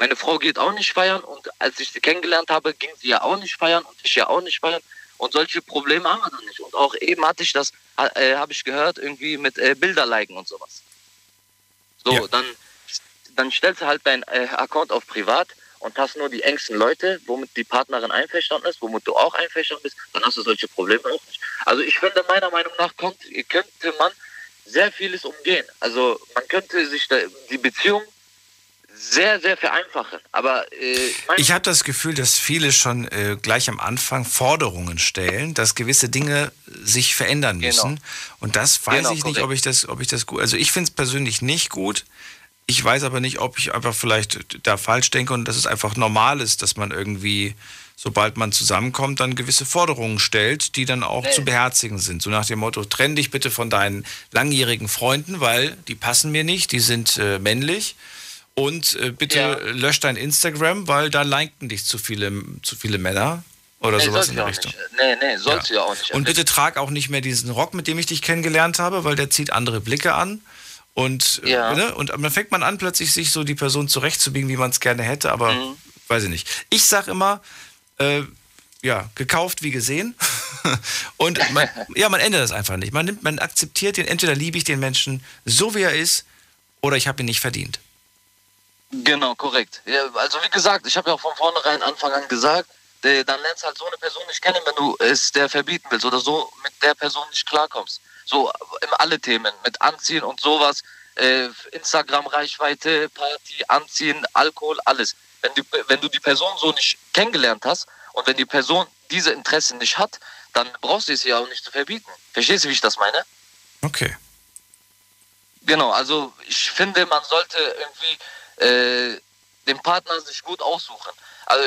Meine Frau geht auch nicht feiern und als ich sie kennengelernt habe, ging sie ja auch nicht feiern und ich ja auch nicht feiern. Und solche Probleme haben wir dann nicht. Und auch eben hatte ich das, äh, habe ich gehört, irgendwie mit äh, Bilder liken und sowas. So, dann, dann stellst du halt deinen äh, Account auf privat und hast nur die engsten Leute, womit die Partnerin einverstanden ist, womit du auch einverstanden bist, dann hast du solche Probleme auch nicht. Also ich finde, meiner Meinung nach könnte man sehr vieles umgehen. Also man könnte sich die Beziehung sehr, sehr vereinfachen. Aber äh, Ich habe das Gefühl, dass viele schon äh, gleich am Anfang Forderungen stellen, dass gewisse Dinge sich verändern Genau. müssen. Und das weiß Genau, ich nicht, ob ich das, ob ich das gut. Also ich finde es persönlich nicht gut. Ich weiß aber nicht, ob ich einfach vielleicht da falsch denke und dass es einfach normal ist, dass man irgendwie, sobald man zusammenkommt, dann gewisse Forderungen stellt, die dann auch zu beherzigen sind. So nach dem Motto, trenn dich bitte von deinen langjährigen Freunden, weil die passen mir nicht, die sind äh, männlich. Und äh, bitte Ja. lösch dein Instagram, weil da liken dich zu viele, zu viele Männer oder nee, sowas in der Richtung. Nicht. Nee, nee, sollst du ja auch nicht. Und bitte trag auch nicht mehr diesen Rock, mit dem ich dich kennengelernt habe, weil der zieht andere Blicke an. Und, Ja. ne? und dann fängt man an, plötzlich sich so die Person zurechtzubiegen, wie man es gerne hätte, aber Mhm. weiß ich nicht. Ich sag immer, äh, ja, gekauft wie gesehen. und man, ja, man ändert das einfach nicht. Man, nimmt, man akzeptiert den, entweder liebe ich den Menschen so, wie er ist, oder ich habe ihn nicht verdient. Genau, korrekt. Ja, also wie gesagt, ich habe ja auch von vornherein Anfang an gesagt, äh, dann lernst halt so eine Person nicht kennen, wenn du es der verbieten willst oder so mit der Person nicht klarkommst. So in alle Themen, mit Anziehen und sowas, äh, Instagram-Reichweite, Party, Anziehen, Alkohol, alles. Wenn, die, wenn du die Person so nicht kennengelernt hast und wenn die Person diese Interessen nicht hat, dann brauchst du es ja auch nicht zu verbieten. Verstehst du, wie ich das meine? Okay. Genau, also ich finde, man sollte irgendwie äh, den Partner sich gut aussuchen. Also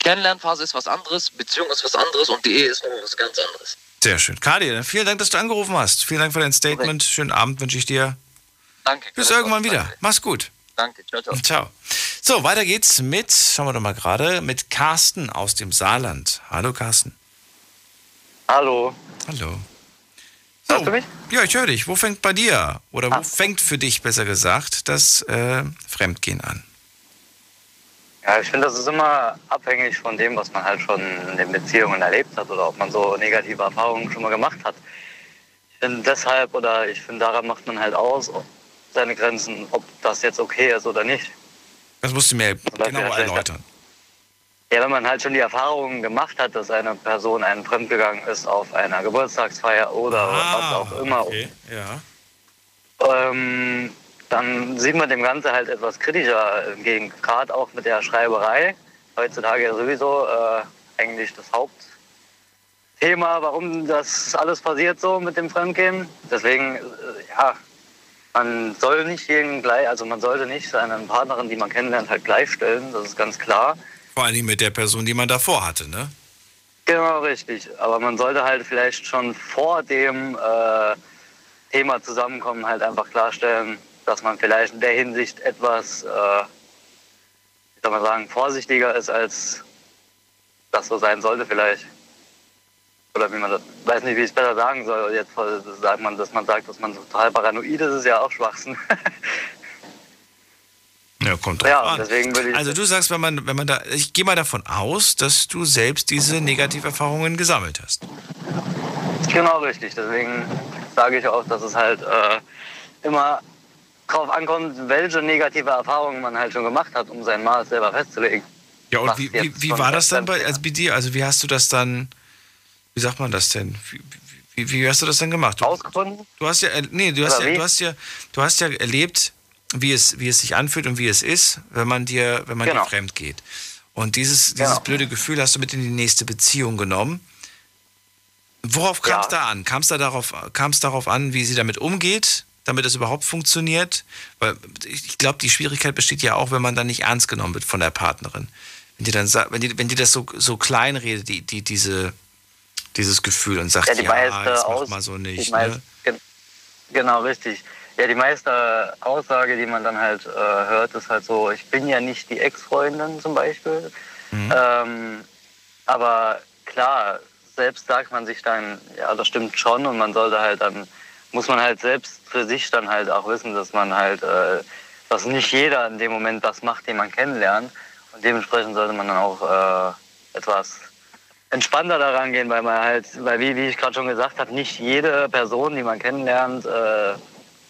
Kennenlernphase ist was anderes, Beziehung ist was anderes und die Ehe ist noch was ganz anderes. Sehr schön. Kadi, vielen Dank, dass du angerufen hast. Vielen Dank für dein Statement. Schönen Abend wünsche ich dir. Danke. Bis irgendwann wieder. Mach's gut. Danke, ciao, ciao. Ciao. So, weiter geht's mit, schauen wir doch mal gerade, mit Carsten aus dem Saarland. Hallo Carsten. Hallo. Hallo. Hörst du mich? Ja, ich höre dich. Wo fängt bei dir, oder wo fängt für dich besser gesagt, das äh, Fremdgehen an? Ja, ich finde, das ist immer abhängig von dem, was man halt schon in den Beziehungen erlebt hat oder ob man so negative Erfahrungen schon mal gemacht hat. Ich finde deshalb oder ich finde, daran macht man halt aus, seine Grenzen, ob das jetzt okay ist oder nicht. Das musst du mir genau schlechter. erläutern. Ja, wenn man halt schon die Erfahrungen gemacht hat, dass eine Person einen fremdgegangen ist auf einer Geburtstagsfeier oder was auch immer, Okay, ja. ähm, dann sieht man dem Ganze halt etwas kritischer entgegen. Gerade auch mit der Schreiberei. Heutzutage ja sowieso äh, eigentlich das Hauptthema, warum das alles passiert so mit dem Fremdgehen. Deswegen, äh, ja, man soll nicht jeden gleich, also man sollte nicht seine Partnerin, die man kennenlernt, halt gleichstellen. Das ist ganz klar. Vor allem mit der Person, die man davor hatte, ne? Genau, richtig. Aber man sollte halt vielleicht schon vor dem äh, Thema Zusammenkommen halt einfach klarstellen, dass man vielleicht in der Hinsicht etwas, äh, wie soll man sagen, vorsichtiger ist, als das so sein sollte vielleicht. Oder wie man das, weiß nicht, wie ich es besser sagen soll. Jetzt sagt man, dass man sagt, dass man total paranoid ist, ist ja auch Schwachsinn. Ja, kommt drauf Ja, an. deswegen würde ich- Also du sagst, wenn man, wenn man da, ich gehe mal davon aus, dass du selbst diese Negativerfahrungen gesammelt hast. Genau richtig. Deswegen sage ich auch, dass es halt äh, immer drauf ankommt, welche negative Erfahrungen man halt schon gemacht hat, um sein Maß selber festzulegen. Ja, und wie, wie, wie war das dann bei, also bei dir? Also wie hast du das dann, wie sagt man das denn? Wie, wie, wie hast du das dann gemacht? Du, Ausgefunden? Du hast ja, nee, du hast ja, du hast ja, du hast ja erlebt, wie es, wie es sich anfühlt und wie es ist, wenn man dir, wenn man Genau. dir fremd geht. Und dieses, dieses Genau. blöde Gefühl hast du mit in die nächste Beziehung genommen. Worauf kam es da an? Kam es da darauf, kam es darauf an, wie sie damit umgeht, damit es überhaupt funktioniert? Weil ich glaube, die Schwierigkeit besteht ja auch, wenn man dann nicht ernst genommen wird von der Partnerin. Wenn die dann wenn die, wenn die das so, so klein redet, die, die, diese, dieses Gefühl und sagt, Ja, ja, die meiste das macht Aus- mal so nicht. meist- Ne? gen- Genau, richtig. Ja, die meiste Aussage, die man dann halt äh, hört, ist halt so, ich bin ja nicht die Ex-Freundin zum Beispiel. Mhm. Ähm, aber klar, selbst sagt man sich dann, ja, das stimmt schon und man sollte halt dann, muss man halt selbst für sich dann halt auch wissen, dass man halt, äh, dass nicht jeder in dem Moment das macht, den man kennenlernt. Und dementsprechend sollte man dann auch äh, etwas entspannter daran gehen, weil man halt, weil wie, wie ich gerade schon gesagt habe, nicht jede Person, die man kennenlernt, äh,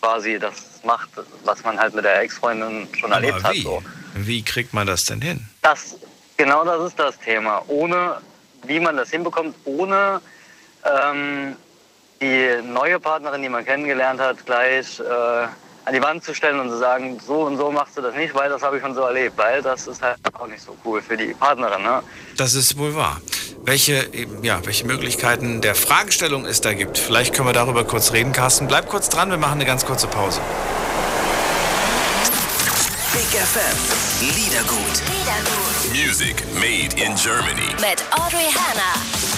quasi das macht, was man halt mit der Ex-Freundin schon erlebt Aber hat. wie? So. Wie kriegt man das denn hin? Das, genau das ist das Thema. Ohne, wie man das hinbekommt, ohne ähm, die neue Partnerin, die man kennengelernt hat, gleich äh, an die Wand zu stellen und zu sagen, so und so machst du das nicht, weil das habe ich schon so erlebt, weil das ist halt auch nicht so cool für die Partnerin. Ne? Das ist wohl wahr. Welche, ja, welche Möglichkeiten der Fragestellung es da gibt. Vielleicht können wir darüber kurz reden, Carsten. Bleib kurz dran, wir machen eine ganz kurze Pause. Big FM. Liedergut. Music made in Germany. Mit Audrey Hanna.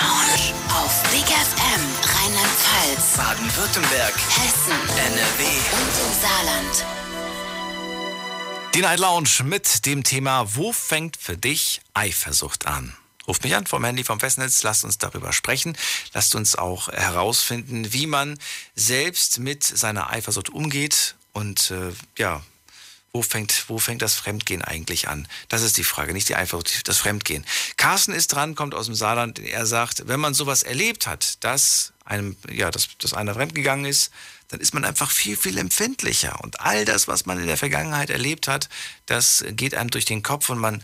Lounge. Auf Big FM Rheinland-Pfalz, Baden-Württemberg. Hessen NRW. und im Saarland. Die Night Lounge mit dem Thema Wo fängt für dich Eifersucht an? Ruft mich an vom Handy vom Festnetz, lasst uns darüber sprechen. Lasst uns auch herausfinden, wie man selbst mit seiner Eifersucht umgeht und äh, ja, wo fängt, wo fängt das Fremdgehen eigentlich an? Das ist die Frage, nicht die Eifersucht, das Fremdgehen. Carsten ist dran, kommt aus dem Saarland. Er sagt, wenn man sowas erlebt hat, dass einem, ja, dass, dass einer fremdgegangen ist, dann ist man einfach viel, viel empfindlicher. Und all das, was man in der Vergangenheit erlebt hat, das geht einem durch den Kopf und man,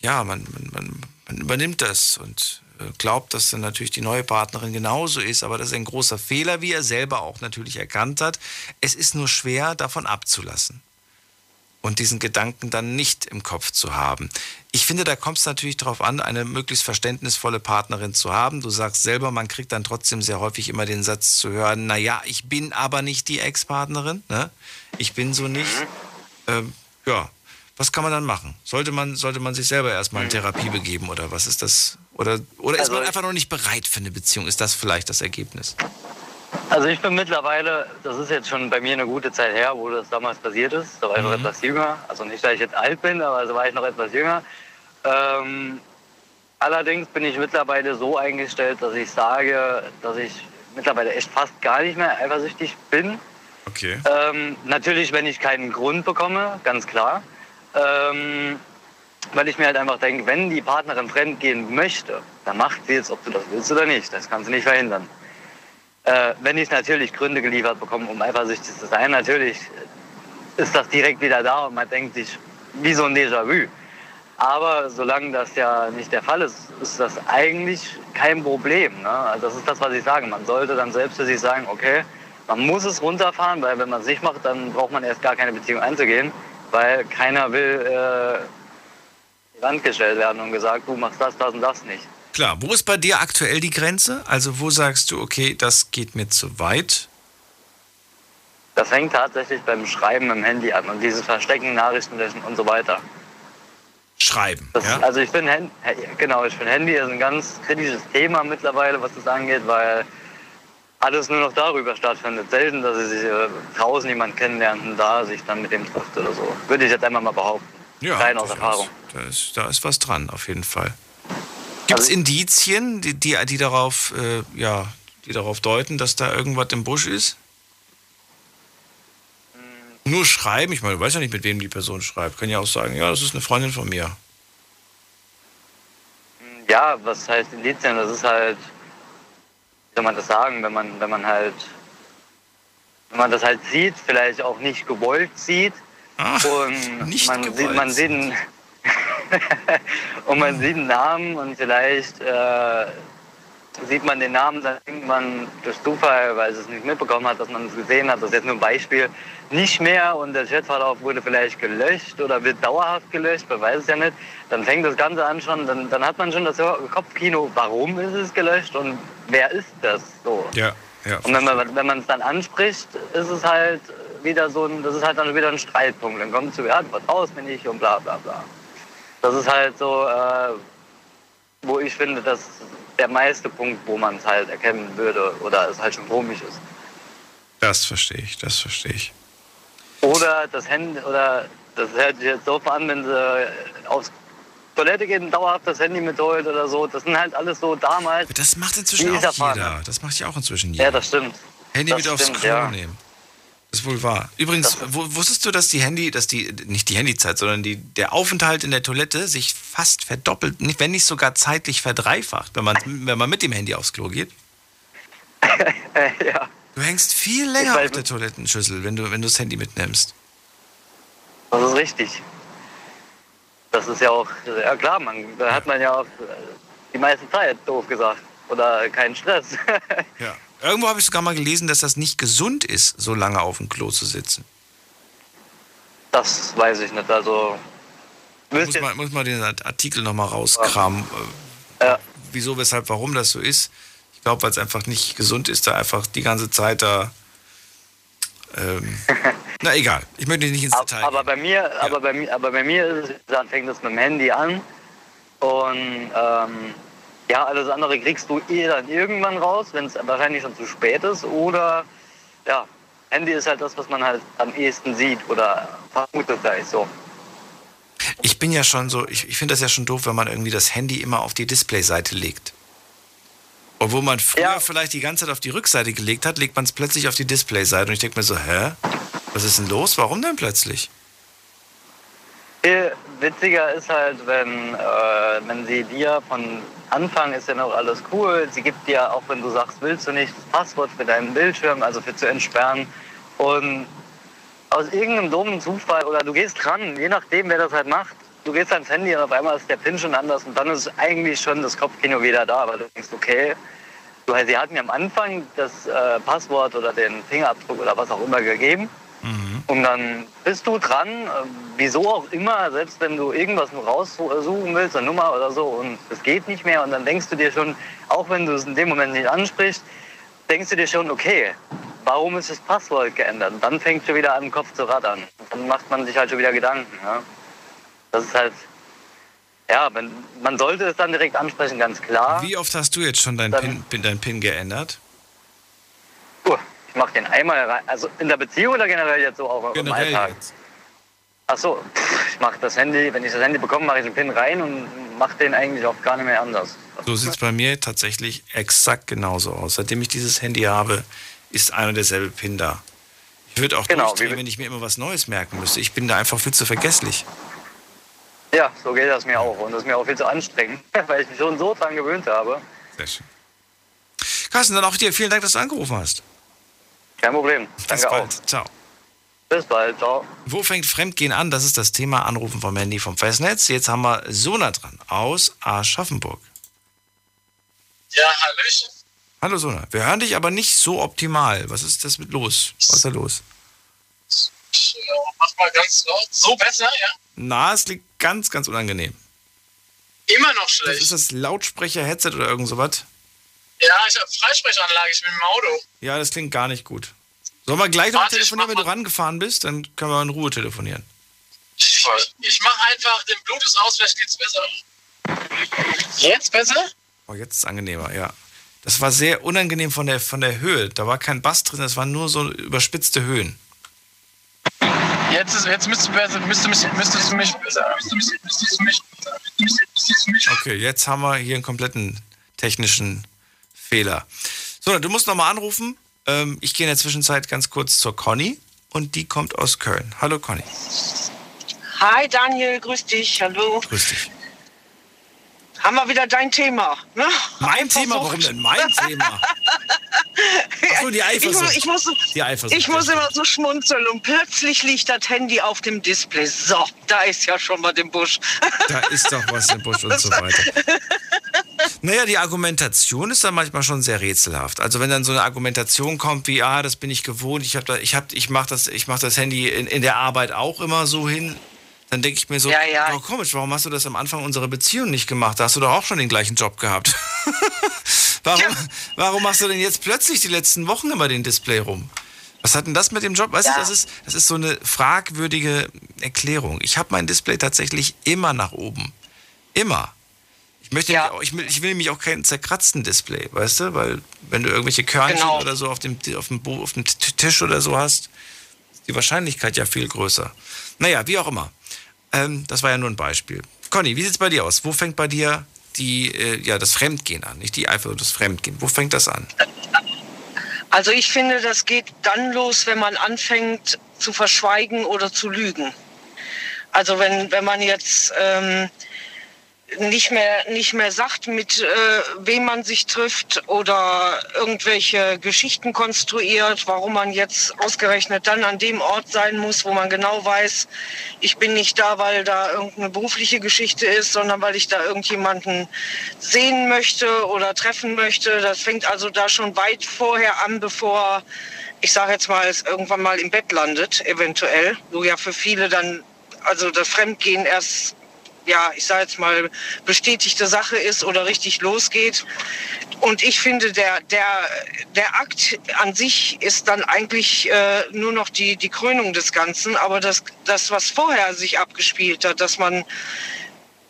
ja, man, man, man übernimmt das und äh, glaubt, dass dann natürlich die neue Partnerin genauso ist, aber das ist ein großer Fehler, wie er selber auch natürlich erkannt hat. Es ist nur schwer, davon abzulassen und diesen Gedanken dann nicht im Kopf zu haben. Ich finde, da kommt es natürlich darauf an, eine möglichst verständnisvolle Partnerin zu haben. Du sagst selber, man kriegt dann trotzdem sehr häufig immer den Satz zu hören, naja, ich bin aber nicht die Ex-Partnerin, ne? ich bin so nicht. Ähm, ja, was kann man dann machen? Sollte man, sollte man sich selber erstmal in Therapie begeben oder was ist das? Oder, oder ist Also man einfach noch nicht bereit für eine Beziehung? Ist das vielleicht das Ergebnis? Also ich bin mittlerweile, das ist jetzt schon bei mir eine gute Zeit her, wo das damals passiert ist. Da war ich noch Mhm. etwas jünger. Also nicht, dass ich jetzt alt bin, aber da war ich noch etwas jünger. Ähm, allerdings bin ich mittlerweile so eingestellt, dass ich sage, dass ich mittlerweile echt fast gar nicht mehr eifersüchtig bin. Okay. Ähm, natürlich, wenn ich keinen Grund bekomme, ganz klar. Ähm, weil ich mir halt einfach denke, wenn die Partnerin fremd gehen möchte, dann macht sie es, ob du das willst oder nicht. Das kannst du nicht verhindern. Äh, wenn ich natürlich Gründe geliefert bekomme, um eifersüchtig zu sein, natürlich ist das direkt wieder da und man denkt sich, wie so ein Déjà-vu. Aber solange das ja nicht der Fall ist, ist das eigentlich kein Problem. Ne? Also das ist das, was ich sage. Man sollte dann selbst für sich sagen, okay, man muss es runterfahren, weil wenn man es nicht macht, dann braucht man erst gar keine Beziehung einzugehen, weil keiner will äh, die Wand gestellt werden und gesagt, du machst das, das und das nicht. Klar, wo ist bei dir aktuell die Grenze? Also wo sagst du, okay, das geht mir zu weit? Das hängt tatsächlich beim Schreiben im Handy an und dieses Verstecken, Nachrichten löschen und so weiter. Schreiben, Das, ja? Also ich finde, genau, ich finde Handy ist ein ganz kritisches Thema mittlerweile, was das angeht, weil alles nur noch darüber stattfindet. Selten, dass sie sich äh, draußen jemanden kennenlernt und da sich dann mit dem trifft oder so. Würde ich jetzt einmal mal behaupten. Ja, Rein aus. Erfahrung. Da ist, da ist was dran, auf jeden Fall. Gibt es Indizien, die, die, die, darauf, äh, ja, die darauf deuten, dass da irgendwas im Busch ist? Nur schreiben, ich meine, du weißt ja nicht, mit wem die Person schreibt. Kann ja auch sagen, ja, das ist eine Freundin von mir. Ja, was heißt Indizien? Das ist halt, wie soll man das sagen, wenn man, wenn man halt, wenn man das halt sieht, vielleicht auch nicht gewollt sieht. und nicht man gewollt sieht, man sieht einen, und man sieht einen Namen und vielleicht äh, sieht man den Namen dann irgendwann durch Zufall, weil es es nicht mitbekommen hat, dass man es gesehen hat. Das ist jetzt nur ein Beispiel. Nicht mehr und der Chatverlauf wurde vielleicht gelöscht oder wird dauerhaft gelöscht, man weiß es ja nicht. Dann fängt das Ganze an schon, dann, dann hat man schon das Kopfkino, warum ist es gelöscht und wer ist das so? Ja, ja. Und wenn man wenn man es dann anspricht, ist es halt wieder so ein, das ist halt dann wieder ein Streitpunkt. Dann kommt zu, ja, du warst aus, bin ich und bla bla bla. Das ist halt so, äh, wo ich finde, dass der meiste Punkt, wo man es halt erkennen würde oder es halt schon komisch ist. Das verstehe ich, das verstehe ich. Oder das Handy, oder das hört sich jetzt doof an, wenn sie aufs Toilette gehen, dauerhaft das Handy mitholt oder so. Das sind halt alles so damals. Das macht inzwischen auch jeder. Das macht ja auch inzwischen jeder. Ja, das stimmt. Handy das mit aufs stimmt, Klo ja. nehmen. Das ist wohl wahr. Übrigens, wo, wusstest du, dass die Handy, dass die, nicht die Handyzeit, sondern die, der Aufenthalt in der Toilette sich fast verdoppelt, nicht, wenn nicht sogar zeitlich verdreifacht, wenn man, wenn man mit dem Handy aufs Klo geht? ja. Du hängst viel länger auf der Toilettenschüssel, wenn du, wenn du das Handy mitnimmst. Das ist richtig. Das ist ja auch, ja klar, man, da hat man ja auch die meiste Zeit, doof gesagt. Oder keinen Stress. Ja. Irgendwo habe ich sogar mal gelesen, dass das nicht gesund ist, so lange auf dem Klo zu sitzen. Das weiß ich nicht. Also, Muss man, muss man den Artikel nochmal rauskramen. äh, Wieso, weshalb, warum das so ist. Ich glaube, weil es einfach nicht gesund ist, da einfach die ganze Zeit da. Ähm, na egal, ich möchte nicht ins Detail. aber bei mir, aber bei mir, aber bei mir ist es, dann fängt es mit dem Handy an und ähm, ja, alles andere kriegst du eh dann irgendwann raus, wenn es wahrscheinlich schon zu spät ist oder ja, Handy ist halt das, was man halt am ehesten sieht oder vermutet vielleicht so. Ich bin ja schon so, ich, ich finde das ja schon doof, wenn man irgendwie das Handy immer auf die Displayseite legt. Obwohl man früher vielleicht die ganze Zeit auf die Rückseite gelegt hat, legt man es plötzlich auf die Displayseite. Und ich denke mir so, hä? Was ist denn los? Warum denn plötzlich? Viel witziger ist halt, wenn, äh, wenn sie dir von Anfang ist ja noch alles cool. Sie gibt dir, auch wenn du sagst, willst du nicht, das Passwort für deinen Bildschirm, also für zu entsperren. Und aus irgendeinem dummen Zufall oder du gehst ran, je nachdem, wer das halt macht, du gehst ans Handy und auf einmal ist der Pin schon anders und dann ist eigentlich schon das Kopfkino wieder da, weil du denkst, okay, sie hatten mir am Anfang das äh, Passwort oder den Fingerabdruck oder was auch immer gegeben. Und dann bist du dran, äh, wieso auch immer, selbst wenn du irgendwas nur raussuchen willst, eine Nummer oder so, und es geht nicht mehr. Und dann denkst du dir schon, auch wenn du es in dem Moment nicht ansprichst, denkst du dir schon, okay, warum ist das Passwort geändert? Und dann fängt schon wieder an, Kopf zu rattern. Und dann macht man sich halt schon wieder Gedanken. Ja? Das ist halt, ja, wenn, man sollte es dann direkt ansprechen, ganz klar. Wie oft hast du jetzt schon deinen Pin, Pin, deinen Pin geändert? Ich mach den einmal rein, also in der Beziehung oder generell jetzt so auch Generell im Alltag? Ach so, ich mach das Handy, wenn ich das Handy bekomme, mache ich den Pin rein und mache den eigentlich auch gar nicht mehr anders. So sieht es bei mir tatsächlich exakt genauso aus. Seitdem ich dieses Handy habe, ist einer derselbe Pin da. Ich würde auch Genau, durchdrehen, wenn ich mir immer was Neues merken müsste. Ich bin da einfach viel zu vergesslich. Ja, so geht das mir auch. Und das ist mir auch viel zu anstrengend, weil ich mich schon so dran gewöhnt habe. Sehr schön. Carsten, dann auch dir vielen Dank, dass du angerufen hast. Kein Problem. Bis Danke auch. bald. Ciao. Bis bald. Ciao. Wo fängt Fremdgehen an? Das ist das Thema Anrufen vom Handy vom Festnetz. Jetzt haben wir Sona dran aus Aschaffenburg. Ja, Hallöchen. Hallo Sona, wir hören dich aber nicht so optimal. Was ist das mit los? Was ist da los? Äh, mach mal ganz laut. So besser, ja? Na, es liegt ganz, ganz unangenehm. Immer noch Das schlecht. ist das Lautsprecher-Headset oder irgend sowas? Ja, ich habe Freisprechanlage, ich bin im Auto. Ja, das klingt gar nicht gut. Sollen wir gleich noch Warte, ich telefonieren, wenn du rangefahren bist? Dann können wir in Ruhe telefonieren. Ich, ich mache einfach den Bluetooth aus, vielleicht geht's besser. Jetzt besser? Oh, jetzt ist es angenehmer, ja. Das war sehr unangenehm von der, von der Höhe. Da war kein Bass drin, das waren nur so überspitzte Höhen. Jetzt, ist, jetzt müsstest, du besser, müsstest, du mich, müsstest du mich besser. Okay, jetzt haben wir hier einen kompletten technischen Fehler. So, du musst nochmal anrufen. Ähm, ich gehe in der Zwischenzeit ganz kurz zur Conny und die kommt aus Köln. Hallo Conny. Hi Daniel, grüß dich, hallo. Grüß dich. Haben wir wieder dein Thema, ne? Mein Thema? Warum denn mein Thema? Achso, die Eifersucht. Ich, muss, ich, muss, Die Eifersucht. ich muss immer so schmunzeln und plötzlich liegt das Handy auf dem Display. So, da ist ja schon mal der Busch. Da ist doch was im Busch und so weiter. Naja, die Argumentation ist dann manchmal schon sehr rätselhaft. Also wenn dann so eine Argumentation kommt wie, ah, das bin ich gewohnt, ich habe da, ich hab, ich mache das, ich mach das Handy in, in der Arbeit auch immer so hin, dann denke ich mir so, Ja, ja. oh, komisch, warum hast du das am Anfang unserer Beziehung nicht gemacht? Da hast du doch auch schon den gleichen Job gehabt. warum, warum machst du denn jetzt plötzlich die letzten Wochen immer den Display rum? Was hat denn das mit dem Job? Weißt du, das ist, das ist so eine fragwürdige Erklärung. Ich habe mein Display tatsächlich immer nach oben. Immer. Ich möchte nämlich auch, ich, will, ich will nämlich auch keinen zerkratzten Display, weißt du? Weil wenn du irgendwelche Körnchen Genau. oder so auf dem, auf, dem, auf dem Tisch oder so hast, ist die Wahrscheinlichkeit ja viel größer. Naja, wie auch immer. Ähm, das war ja nur ein Beispiel. Conny, wie sieht's bei dir aus? Wo fängt bei dir die, äh, ja, das Fremdgehen an? Nicht die Eifersucht, das Fremdgehen. Wo fängt das an? Also ich finde, das geht dann los, wenn man anfängt zu verschweigen oder zu lügen. Also wenn, wenn man jetzt ähm, nicht, mehr, nicht mehr sagt, mit äh, wem man sich trifft oder irgendwelche Geschichten konstruiert, warum man jetzt ausgerechnet dann an dem Ort sein muss, wo man genau weiß, ich bin nicht da, weil da irgendeine berufliche Geschichte ist, sondern weil ich da irgendjemanden sehen möchte oder treffen möchte. Das fängt also da schon weit vorher an, bevor ich sage jetzt mal, es irgendwann mal im Bett landet, eventuell, wo ja für viele dann also das Fremdgehen erst ja, ich sage jetzt mal, bestätigte Sache ist oder richtig losgeht. Und ich finde, der, der, der Akt an sich ist dann eigentlich äh, nur noch die, die Krönung des Ganzen. Aber das, das, was vorher sich abgespielt hat, dass man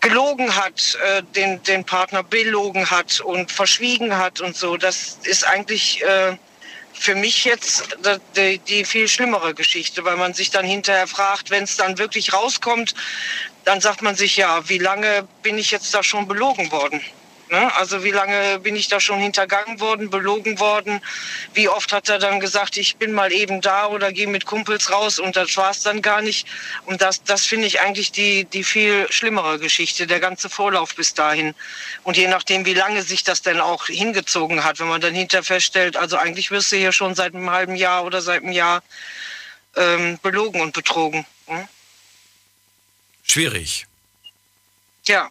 gelogen hat, äh, den, den Partner belogen hat und verschwiegen hat und so, das ist eigentlich äh, für mich jetzt die, die viel schlimmere Geschichte, weil man sich dann hinterher fragt, wenn es dann wirklich rauskommt, dann sagt man sich, ja, wie lange bin ich jetzt da schon belogen worden? Ne? Also wie lange bin ich da schon hintergangen worden, belogen worden? Wie oft hat er dann gesagt, ich bin mal eben da oder gehe mit Kumpels raus und das war es dann gar nicht. Und das, das finde ich eigentlich die, die viel schlimmere Geschichte, der ganze Vorlauf bis dahin. Und je nachdem, wie lange sich das denn auch hingezogen hat, wenn man dann hinterher feststellt, also eigentlich wirst du hier schon seit einem halben Jahr oder seit einem Jahr ähm, belogen und betrogen. Hm? Schwierig. Ja.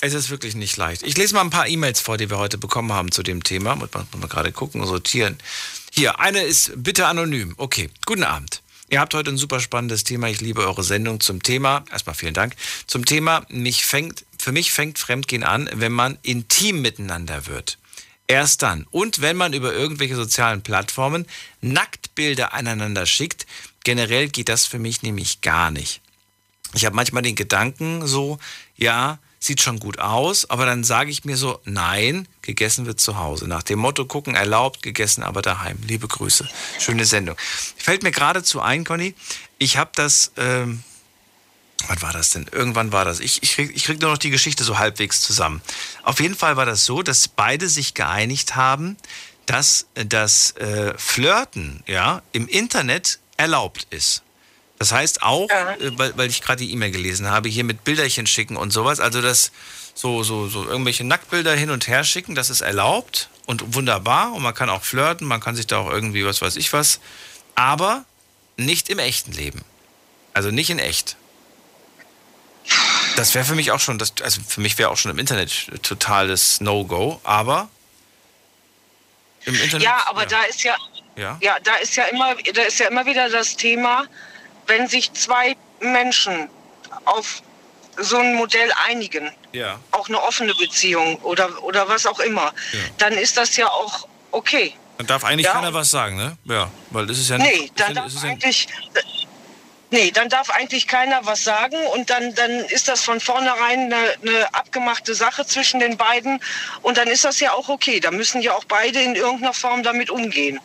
Es ist wirklich nicht leicht. Ich lese mal ein paar E-Mails vor, die wir heute bekommen haben zu dem Thema. Muss man, muss man gerade gucken und sortieren. Hier, eine ist bitte anonym. Okay, guten Abend. Ihr habt heute ein super spannendes Thema. Ich liebe eure Sendung zum Thema. Erstmal vielen Dank. Zum Thema, mich fängt, für mich fängt Fremdgehen an, wenn man intim miteinander wird. Erst dann. Und wenn man über irgendwelche sozialen Plattformen Nacktbilder aneinander schickt. Generell geht das für mich nämlich gar nicht. Ich habe manchmal den Gedanken so, ja, sieht schon gut aus, aber dann sage ich mir so, nein, gegessen wird zu Hause. Nach dem Motto, gucken erlaubt, gegessen aber daheim. Liebe Grüße. Schöne Sendung. Fällt mir geradezu ein, Conny, ich habe das, ähm, wann war das denn? Irgendwann war das. Ich, ich, krieg, ich krieg nur noch die Geschichte so halbwegs zusammen. Auf jeden Fall war das so, dass beide sich geeinigt haben, dass das äh, Flirten ja, im Internet erlaubt ist. Das heißt auch, äh, weil, weil ich gerade die E-Mail gelesen habe, hier mit Bilderchen schicken und sowas, also das so, so, so irgendwelche Nacktbilder hin und her schicken, das ist erlaubt und wunderbar und man kann auch flirten, man kann sich da auch irgendwie was weiß ich was, aber nicht im echten Leben. Also nicht in echt. Das wäre für mich auch schon, das, also für mich wäre auch schon im Internet totales No-Go, aber im Internet. Ja, aber da ist ja, Ja. ja, da ist ja immer, da ist ja immer wieder das Thema, wenn sich zwei Menschen auf so ein Modell einigen, Ja. auch eine offene Beziehung oder, oder was auch immer, dann ist das ja auch okay. Dann darf eigentlich Ja. keiner was sagen, ne? Ja, weil das ist ja Nee, nicht. ist ja, darf es ist ja, eigentlich, nee, dann darf eigentlich keiner was sagen und dann, dann ist das von vornherein eine, eine abgemachte Sache zwischen den beiden und dann ist das ja auch okay. Da müssen ja auch beide in irgendeiner Form damit umgehen.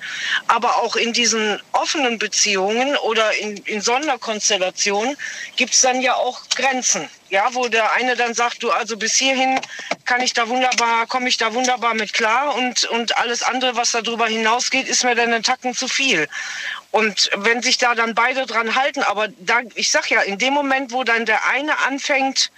Aber auch in diesen offenen Beziehungen oder in, in Sonderkonstellationen gibt es dann ja auch Grenzen. Ja, wo der eine dann sagt, du, also bis hierhin kann ich da wunderbar, komme ich da wunderbar mit klar und, und alles andere, was darüber hinausgeht, ist mir dann einen Tacken zu viel. Und wenn sich da dann beide dran halten, aber da, ich sag ja, in dem Moment, wo dann der eine anfängt,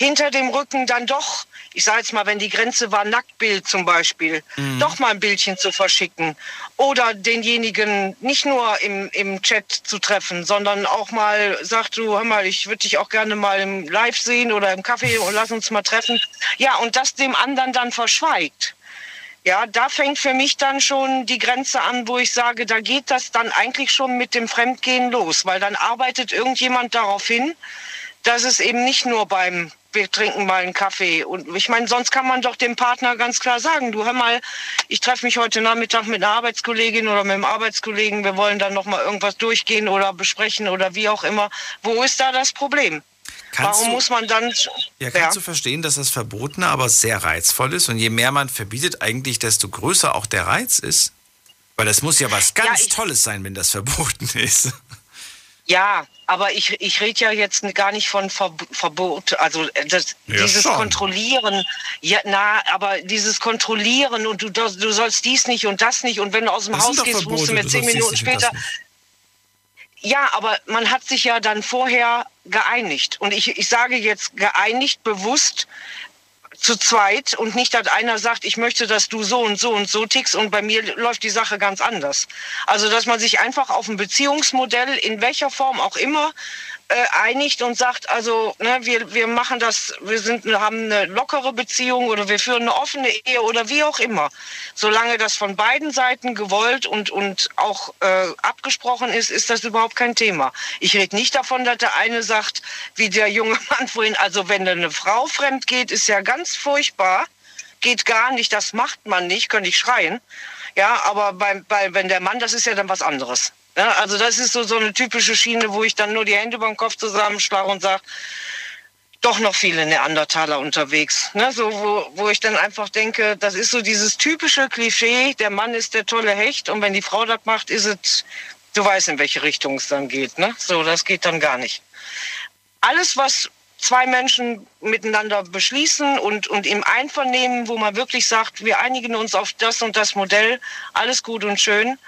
hinter dem Rücken dann doch, ich sage jetzt mal, wenn die Grenze war, Nacktbild zum Beispiel, doch mal ein Bildchen zu verschicken oder denjenigen nicht nur im, im Chat zu treffen, sondern auch mal sagt, du, hör mal, ich würde dich auch gerne mal im Live sehen oder im Café und lass uns mal treffen. Ja, und das dem anderen dann verschweigt. Ja, da fängt für mich dann schon die Grenze an, wo ich sage, da geht das dann eigentlich schon mit dem Fremdgehen los, weil dann arbeitet irgendjemand darauf hin, dass es eben nicht nur beim wir trinken mal einen Kaffee und ich meine, sonst kann man doch dem Partner ganz klar sagen, du hör mal, ich treffe mich heute Nachmittag mit einer Arbeitskollegin oder mit einem Arbeitskollegen, wir wollen dann noch mal irgendwas durchgehen oder besprechen oder wie auch immer. Wo ist da das Problem? Kannst Warum du- muss man dann ja, kannst du verstehen, dass das Verbotene aber sehr reizvoll ist und je mehr man verbietet, eigentlich desto größer auch der Reiz ist? Weil das muss ja was ganz Tolles sein, wenn das verboten ist. Ja, aber ich, ich rede ja jetzt gar nicht von Verb Verbot, also äh, das, Ja, dieses schon. Kontrollieren. Ja, na, aber dieses Kontrollieren und du, du sollst dies nicht und das nicht und wenn du aus dem Das Haus gehst, musst du Verbote, mir zehn Minuten später. Ja, aber man hat sich ja dann vorher geeinigt. Und ich, ich sage jetzt geeinigt bewusst zu zweit und nicht, dass einer sagt, ich möchte, dass du so und so und so tickst und bei mir läuft die Sache ganz anders. Also, dass man sich einfach auf ein Beziehungsmodell in welcher Form auch immer einigt und sagt, also ne, wir, wir machen das, wir sind, haben eine lockere Beziehung oder wir führen eine offene Ehe oder wie auch immer. Solange das von beiden Seiten gewollt und, und auch äh, abgesprochen ist, ist das überhaupt kein Thema. Ich rede nicht davon, dass der eine sagt, wie der junge Mann vorhin, also wenn eine Frau fremd geht, ist ja ganz furchtbar, geht gar nicht, das macht man nicht, könnte ich schreien. Ja, aber bei, bei, wenn der Mann, das ist ja dann was anderes. Ja, also das ist so, so eine typische Schiene, wo ich dann nur die Hände beim Kopf zusammenschlage und sage, doch noch viele Neandertaler unterwegs. Ne? So, wo, wo ich dann einfach denke, das ist so dieses typische Klischee, der Mann ist der tolle Hecht und wenn die Frau das macht, ist es, du weißt, in welche Richtung es dann geht. Ne? So, das geht dann gar nicht. Alles, was zwei Menschen miteinander beschließen und, und im Einvernehmen, wo man wirklich sagt, wir einigen uns auf das und das Modell, alles gut und schön.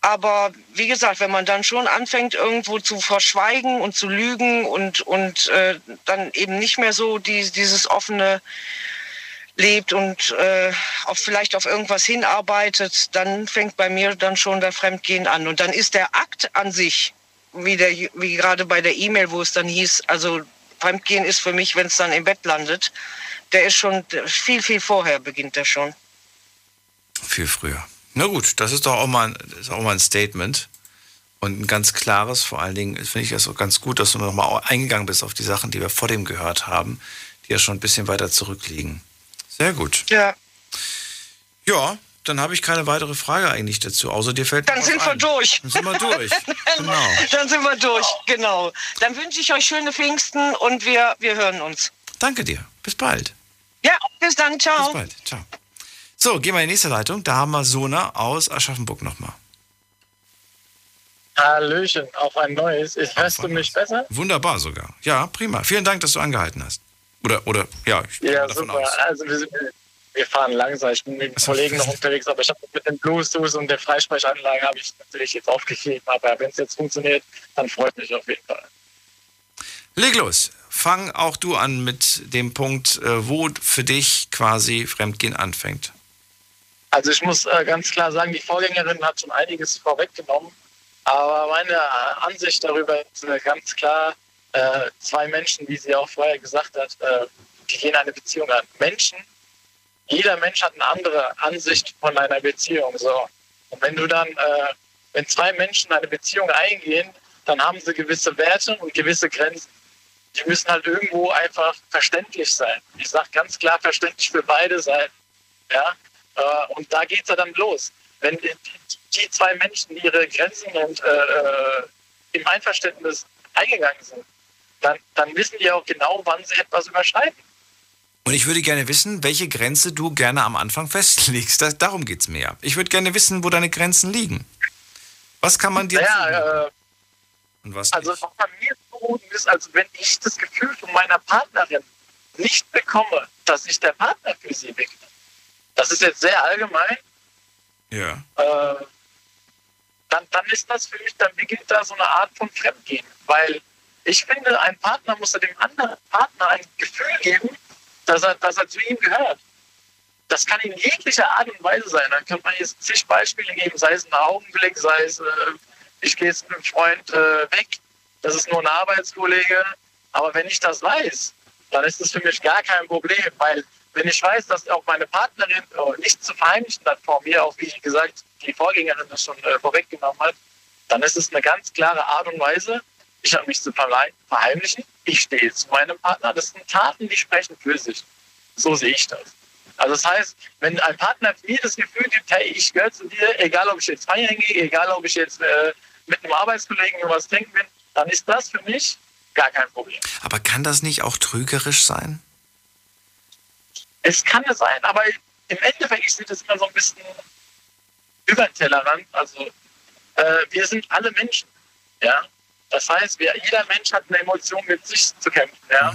Aber wie gesagt, wenn man dann schon anfängt, irgendwo zu verschweigen und zu lügen und, und äh, dann eben nicht mehr so die, dieses offene lebt und äh, auf, vielleicht auf irgendwas hinarbeitet, dann fängt bei mir dann schon der Fremdgehen an. Und dann ist der Akt an sich, wie, der, wie gerade bei der E-Mail, wo es dann hieß, also Fremdgehen ist für mich, wenn es dann im Bett landet, der ist schon viel, viel vorher beginnt der schon. Viel früher. Na gut, das ist doch auch mal, ist auch mal ein Statement. Und ein ganz klares, vor allen Dingen finde ich das auch ganz gut, dass du nochmal eingegangen bist auf die Sachen, die wir vor dem gehört haben, die ja schon ein bisschen weiter zurückliegen. Sehr gut. Ja. Ja, dann habe ich keine weitere Frage eigentlich dazu, außer dir fällt Dann sind wir ein. durch. Dann sind wir durch. Genau. Dann sind wir durch, genau. Dann wünsche ich euch schöne Pfingsten und wir, wir hören uns. Danke dir. Bis bald. Ja, bis dann, ciao. Bis bald. Ciao. So, gehen wir in die nächste Leitung. Da haben wir Sona aus Aschaffenburg nochmal. Hallöchen, auf ein neues. Ich, hörst du mich besser? Wunderbar sogar. Ja, prima. Vielen Dank, dass du angehalten hast. Oder, oder, ja, ich Ja, davon super. aus. Also wir sind, wir fahren langsam. Ich bin mit dem Kollegen noch unterwegs, aber ich habe mit dem Bluetooth und der Freisprechanlage habe ich natürlich jetzt aufgegeben. Aber wenn es jetzt funktioniert, dann freut mich auf jeden Fall. Leg los. Fang auch du an mit dem Punkt, äh, wo für dich quasi Fremdgehen anfängt. Also ich muss äh, ganz klar sagen, die Vorgängerin hat schon einiges vorweggenommen. Aber meine äh, Ansicht darüber ist ganz klar, zwei Menschen, wie sie auch vorher gesagt hat, die gehen eine Beziehung an. Menschen, jeder Mensch hat eine andere Ansicht von einer Beziehung. So. Und wenn du dann, äh, wenn zwei Menschen eine Beziehung eingehen, dann haben sie gewisse Werte und gewisse Grenzen. Die müssen halt irgendwo einfach verständlich sein. Ich sage ganz klar verständlich für beide Seiten. Ja? Äh, und da geht es ja dann los. Wenn die, die, zwei Menschen ihre Grenzen und äh, äh, im Einverständnis eingegangen sind, dann, dann wissen die auch genau, wann sie etwas überschreiten. Und ich würde gerne wissen, welche Grenze du gerne am Anfang festlegst. Das, darum geht es mir. Ich würde gerne wissen, wo deine Grenzen liegen. Was kann man dir naja, äh, Und was Also was bei mir so ist, also wenn ich das Gefühl von meiner Partnerin nicht bekomme, dass ich der Partner für sie bin, das ist jetzt sehr allgemein, Ja. äh, dann, dann ist das für mich, dann beginnt da so eine Art von Fremdgehen. Weil ich finde, ein Partner muss dem anderen Partner ein Gefühl geben, dass er, dass er zu ihm gehört. Das kann in jeglicher Art und Weise sein. Da kann man jetzt zig Beispiele geben, sei es ein Augenblick, sei es, äh, ich gehe jetzt mit einem Freund äh, weg, das ist nur ein Arbeitskollege. Aber wenn ich das weiß, dann ist das für mich gar kein Problem, weil wenn ich weiß, dass auch meine Partnerin äh, nichts zu verheimlichen hat vor mir, auch wie gesagt die Vorgängerin das schon äh, vorweggenommen hat, dann ist es eine ganz klare Art und Weise, ich habe mich zu verheimlichen, ich stehe zu meinem Partner. Das sind Taten, die sprechen für sich. So sehe ich das. Also das heißt, wenn ein Partner mir das Gefühl gibt, hey, ich gehöre zu dir, egal ob ich jetzt feiern gehe, egal ob ich jetzt äh, mit einem Arbeitskollegen über was trinken bin, dann ist das für mich gar kein Problem. Aber kann das nicht auch trügerisch sein? Es kann es sein, aber im Endeffekt, ich sehe das immer so ein bisschen über den Tellerrand. Also äh, wir sind alle Menschen, ja. Das heißt, wir, jeder Mensch hat eine Emotion mit sich zu kämpfen, ja.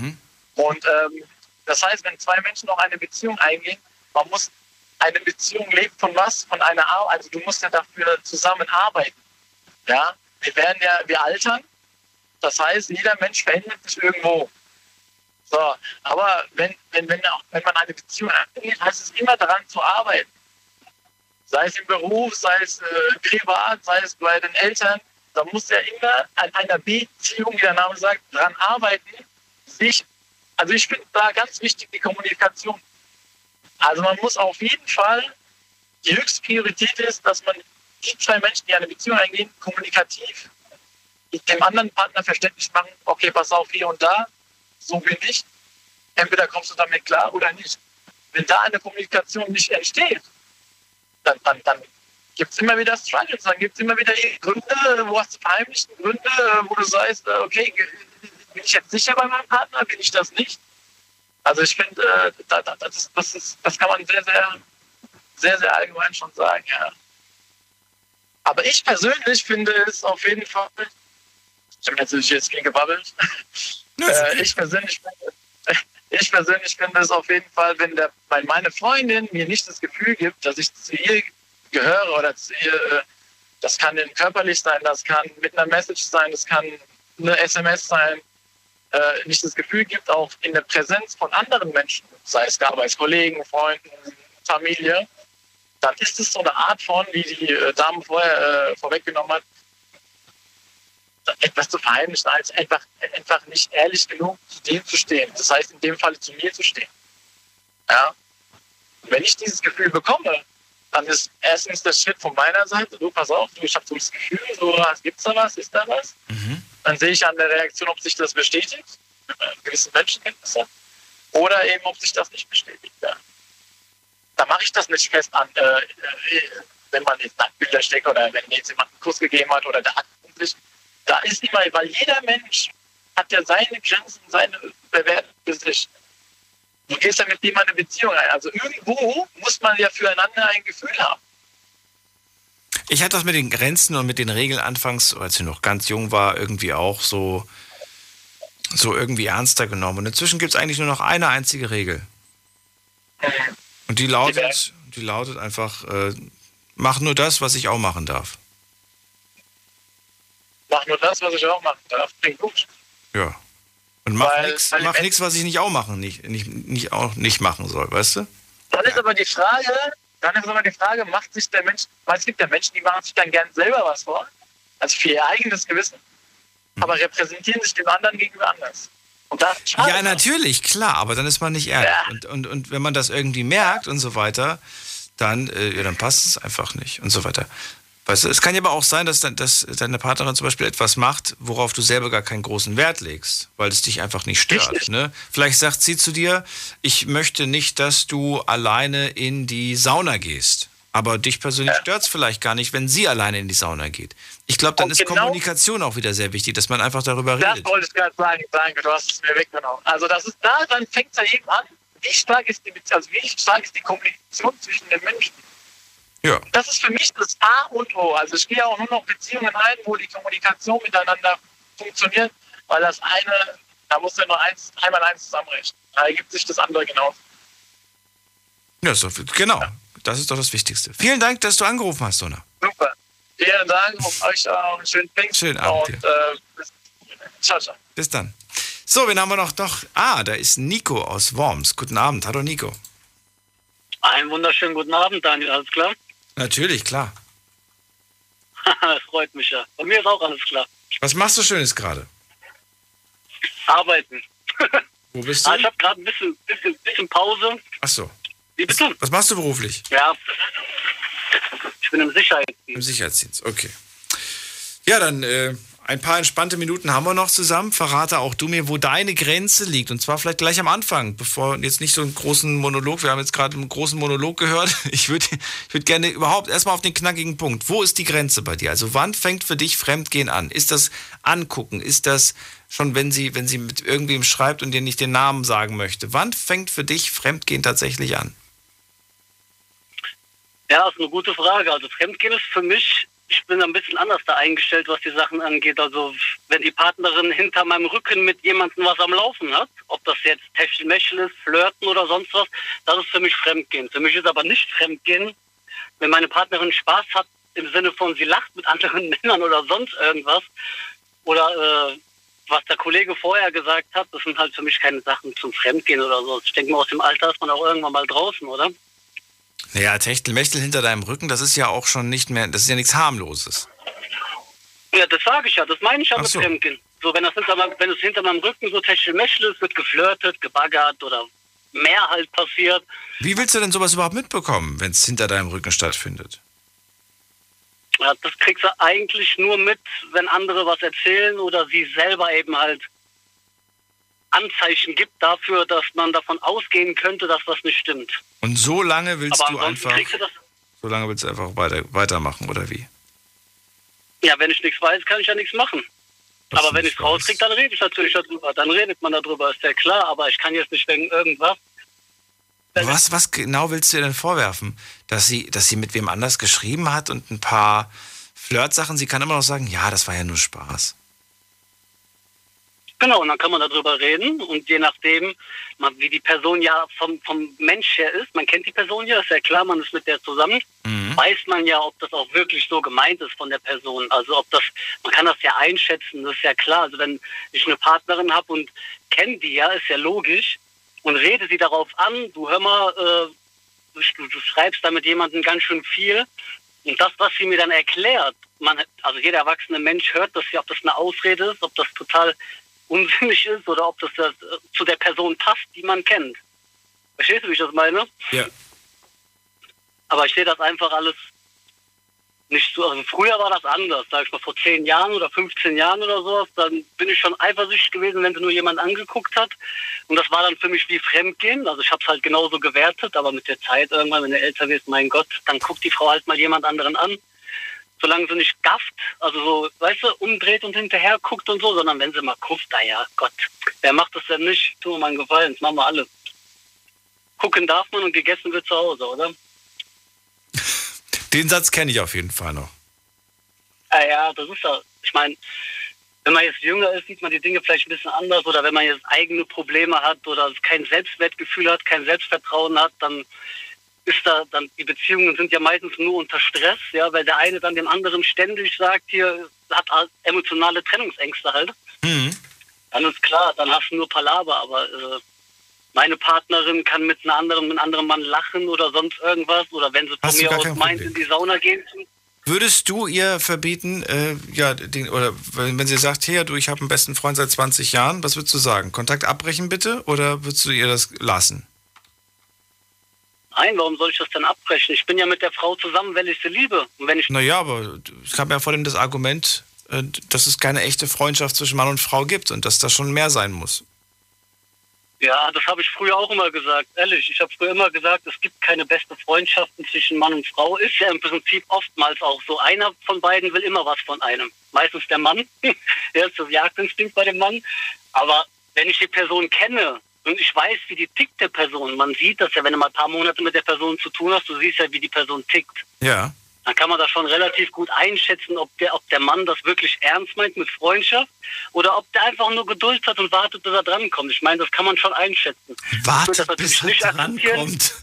Und ähm, das heißt, wenn zwei Menschen noch eine Beziehung eingehen, man muss eine Beziehung lebt von was? Von einer Arbeit. Also du musst ja dafür zusammenarbeiten. Ja, wir werden ja, wir altern. Das heißt, jeder Mensch verändert sich irgendwo. So, aber wenn, wenn, wenn, wenn man eine Beziehung eingeht, heißt es immer daran zu arbeiten. Sei es im Beruf, sei es äh, privat, sei es bei den Eltern. Da muss ja immer an einer Beziehung, wie der Name sagt, daran arbeiten, sich, also ich finde da ganz wichtig die Kommunikation. Also man muss auf jeden Fall, die höchste Priorität ist, dass man die zwei Menschen, die eine Beziehung eingehen, kommunikativ dem anderen Partner verständlich machen, okay, pass auf, hier und da, so bin ich. Entweder kommst du damit klar oder nicht. Wenn da eine Kommunikation nicht entsteht, dann, dann, dann gibt es immer wieder Struggles, dann gibt es immer wieder Gründe, wo hast du verheimlichten Gründe, wo du sagst, äh, okay, bin ich jetzt sicher bei meinem Partner, bin ich das nicht? Also ich finde, äh, da, da, das, das, ist, das kann man sehr, sehr, sehr, sehr allgemein schon sagen, ja. Aber ich persönlich finde es auf jeden Fall, ich habe natürlich jetzt viel gebabbelt, äh, ich, persönlich finde, ich persönlich finde es auf jeden Fall, wenn, der, wenn meine Freundin mir nicht das Gefühl gibt, dass ich zu ihr gehöre oder äh, das kann körperlich sein, das kann mit einer Message sein, das kann eine SMS sein, äh, nicht das Gefühl gibt, auch in der Präsenz von anderen Menschen, sei es Arbeitskollegen, Freunden, Familie, dann ist es so eine Art von, wie die äh, Dame vorher äh, vorweggenommen hat, etwas zu verheimlichen, als einfach, einfach nicht ehrlich genug zu dem zu stehen. Das heißt, in dem Fall zu mir zu stehen. Ja? Wenn ich dieses Gefühl bekomme, dann ist erstens der Schritt von meiner Seite, du pass auf, du, ich habe so das Gefühl, so, gibt's da was, ist da was? Dann sehe ich an der Reaktion, ob sich das bestätigt, mit gewissen Menschenkenntnisse, oder eben, ob sich das nicht bestätigt. Ja. Da mache ich das nicht fest an, äh, äh, wenn man jetzt Bilder steckt oder wenn jetzt jemand einen Kuss gegeben hat oder der hat sich. Da ist immer, weil jeder Mensch hat ja seine Grenzen, seine Bewertung für sich. Du gehst ja mit dem eine Beziehung ein. Also irgendwo muss man ja füreinander ein Gefühl haben. Ich hatte das mit den Grenzen und mit den Regeln anfangs, als ich noch ganz jung war, irgendwie auch so, so irgendwie ernster genommen. Und inzwischen gibt es eigentlich nur noch eine einzige Regel. Und Und die lautet, die lautet einfach, äh, mach nur das, was ich auch machen darf. Mach nur das, was ich auch machen darf. Klingt gut. Ja. Und mach nichts, mach was ich nicht auch machen, nicht, nicht, nicht auch nicht machen soll, weißt du? Dann ist aber die Frage, dann ist aber die Frage, macht sich der Mensch, weil es gibt ja Menschen, die machen sich dann gern selber was vor, also für ihr eigenes Gewissen, Hm. aber repräsentieren sich dem anderen gegenüber anders. Und das schade. Ja, natürlich, klar, aber dann ist man nicht ehrlich. Und, und, und wenn man das irgendwie merkt und so weiter, dann, äh, ja, dann passt es einfach nicht und so weiter. Weißt du, es kann ja aber auch sein, dass, dann, dass deine Partnerin zum Beispiel etwas macht, worauf du selber gar keinen großen Wert legst, weil es dich einfach nicht stört. Ne? Vielleicht sagt sie zu dir, ich möchte nicht, dass du alleine in die Sauna gehst. Aber dich persönlich stört es vielleicht gar nicht, wenn sie alleine in die Sauna geht. Ich glaube, dann Und ist genau- Kommunikation auch wieder sehr wichtig, dass man einfach darüber Das redet. wollte ich gerade sagen, danke, du hast es mir weggenommen. Also das ist da, dann fängt es ja eben an, wie stark ist die Beziehung, also wie stark ist die Kommunikation zwischen den Menschen. Ja. Das ist für mich das A und O. Also ich gehe auch nur noch Beziehungen ein, wo die Kommunikation miteinander funktioniert, weil das eine, da muss ja nur eins, einmal eins zusammenrechnen. Da ergibt sich das andere genauso. Ja, so, genau. Das ist doch das Wichtigste. Vielen Dank, dass du angerufen hast, Donna. Super. Vielen Dank und euch auch einen schönen Pfingsten. Schönen Abend Und äh, bis, ciao, ciao. Bis dann. So, wen haben wir noch? noch? Ah, da ist Nico aus Worms. Guten Abend. Hallo, Nico. Einen wunderschönen guten Abend, Daniel, alles klar? Natürlich, klar. das freut mich ja. Bei mir ist auch alles klar. Was machst du Schönes gerade? Arbeiten. Wo bist Ah, du? ich habe gerade ein bisschen, bisschen, bisschen Pause. Ach so. Wie bitte? Was machst du beruflich? Ja. Ich bin im Sicherheitsdienst. Im Sicherheitsdienst, okay. Ja, dann äh, ein paar entspannte Minuten haben wir noch zusammen. Verrate auch du mir, wo deine Grenze liegt. Und zwar vielleicht gleich am Anfang, bevor jetzt nicht so einen großen Monolog. Wir haben jetzt gerade einen großen Monolog gehört. Ich würde ich würd gerne überhaupt erstmal auf den knackigen Punkt. Wo ist die Grenze bei dir? Also wann fängt für dich Fremdgehen an? Ist das Angucken? Ist das schon, wenn sie, wenn sie mit irgendwem schreibt und dir nicht den Namen sagen möchte? Wann fängt für dich Fremdgehen tatsächlich an? Ja, ist eine gute Frage. Also Fremdgehen ist für mich, ich bin ein bisschen anders da eingestellt, was die Sachen angeht. Also wenn die Partnerin hinter meinem Rücken mit jemandem was am Laufen hat, ob das jetzt Techtelmechtel ist, Flirten oder sonst was, das ist für mich Fremdgehen. Für mich ist aber nicht Fremdgehen, wenn meine Partnerin Spaß hat, im Sinne von sie lacht mit anderen Männern oder sonst irgendwas. Oder äh, was der Kollege vorher gesagt hat, das sind halt für mich keine Sachen zum Fremdgehen oder so. Ich denke mal, aus dem Alter ist man auch irgendwann mal draußen, oder? Naja, Techtelmechtel hinter deinem Rücken, das ist ja auch schon nicht mehr, das ist ja nichts harmloses. Ja, das sage ich ja, das meine ich ja Ach mit so. Fremdgehen. So, wenn das hinter wenn es hinter meinem Rücken so Techtelmechtel ist, wird geflirtet, gebaggert oder mehr halt passiert. Wie willst du denn sowas überhaupt mitbekommen, wenn es hinter deinem Rücken stattfindet? Ja, das kriegst du eigentlich nur mit, wenn andere was erzählen oder sie selber eben halt Anzeichen gibt dafür, dass man davon ausgehen könnte, dass was nicht stimmt. Und so lange willst Aber du ansonsten einfach, kriegst du das. so lange willst du einfach weiter, weitermachen, oder wie? Ja, wenn ich nichts weiß, kann ich ja nichts machen. aber wenn ich es rauskriege, dann rede ich natürlich darüber. Dann redet man darüber, ist ja klar. Aber ich kann jetzt nicht wegen irgendwas. Was, was genau willst du ihr denn vorwerfen? Dass sie, dass sie mit wem anders geschrieben hat und ein paar Flirtsachen, sie kann immer noch sagen, ja, das war ja nur Spaß. Genau, und dann kann man darüber reden und je nachdem, wie die Person ja vom, vom Mensch her ist, man kennt die Person ja, ist ja klar, man ist mit der zusammen, weiß man ja, ob das auch wirklich so gemeint ist von der Person. Also ob das, man kann das ja einschätzen, das ist ja klar. Also wenn ich eine Partnerin habe und kenne die ja, ist ja logisch und rede sie darauf an, du hör mal, äh, du, du schreibst da mit jemandem ganz schön viel und das, was sie mir dann erklärt, man, also jeder erwachsene Mensch hört das ja, ob das eine Ausrede ist, ob das total unsinnig ist oder ob das, äh, zu der Person passt, die man kennt. Verstehst du, wie ich das meine? Ja. Aber ich sehe das einfach alles nicht so. Also früher war das anders, sag ich mal, vor 10 Jahren oder 15 Jahren oder sowas. Dann bin ich schon eifersüchtig gewesen, wenn sie nur jemand angeguckt hat. Und das war dann für mich wie Fremdgehen. Also ich habe es halt genauso gewertet, aber mit der Zeit irgendwann, wenn du älter wirst, mein Gott, dann guckt die Frau halt mal jemand anderen an. Solange sie nicht gafft, also so, weißt du, umdreht und hinterher guckt und so, sondern wenn sie mal guckt, na ja, Gott, wer macht das denn nicht? Tun wir mal einen Gefallen, das machen wir alle. Gucken darf man und gegessen wird zu Hause, oder? Den Satz kenne ich auf jeden Fall noch. Ja, ja, das ist ja, ich meine, wenn man jetzt jünger ist, sieht man die Dinge vielleicht ein bisschen anders oder wenn man jetzt eigene Probleme hat oder kein Selbstwertgefühl hat, kein Selbstvertrauen hat, dann ist da dann, die Beziehungen sind ja meistens nur unter Stress, ja, weil der eine dann dem anderen ständig sagt, hier hat emotionale Trennungsängste halt. Mhm. Dann ist klar, dann hast du nur Palaver, aber äh, meine Partnerin kann mit einer anderen, mit einem anderen Mann lachen oder sonst irgendwas oder wenn sie von mir aus meint, in die Sauna gehen. Würdest du ihr verbieten, äh, ja, den, oder wenn, wenn sie sagt, hey, du, ich habe einen besten Freund seit 20 Jahren, was würdest du sagen? Kontakt abbrechen bitte oder würdest du ihr das lassen? Nein, warum soll ich das denn abbrechen? Ich bin ja mit der Frau zusammen, weil ich sie liebe. Und wenn ich Naja, aber es gab ja vor allem das Argument, äh, dass es keine echte Freundschaft zwischen Mann und Frau gibt und dass das schon mehr sein muss. Ja, das habe ich früher auch immer gesagt. Ehrlich, ich habe früher immer gesagt, es gibt keine beste Freundschaften zwischen Mann und Frau. Ist ja im Prinzip oftmals auch so. Einer von beiden will immer was von einem. Meistens der Mann. der ist so Jagdinstinkt bei dem Mann. Aber wenn ich die Person kenne und ich weiß, wie die tickt der Person, man sieht das ja, wenn du mal ein paar Monate mit der Person zu tun hast, du siehst ja, wie die Person tickt. Ja. Dann kann man das schon relativ gut einschätzen, ob der, ob der Mann das wirklich ernst meint mit Freundschaft oder ob der einfach nur Geduld hat und wartet, bis er drankommt. Ich meine, das kann man schon einschätzen. Wartet, bis er drankommt.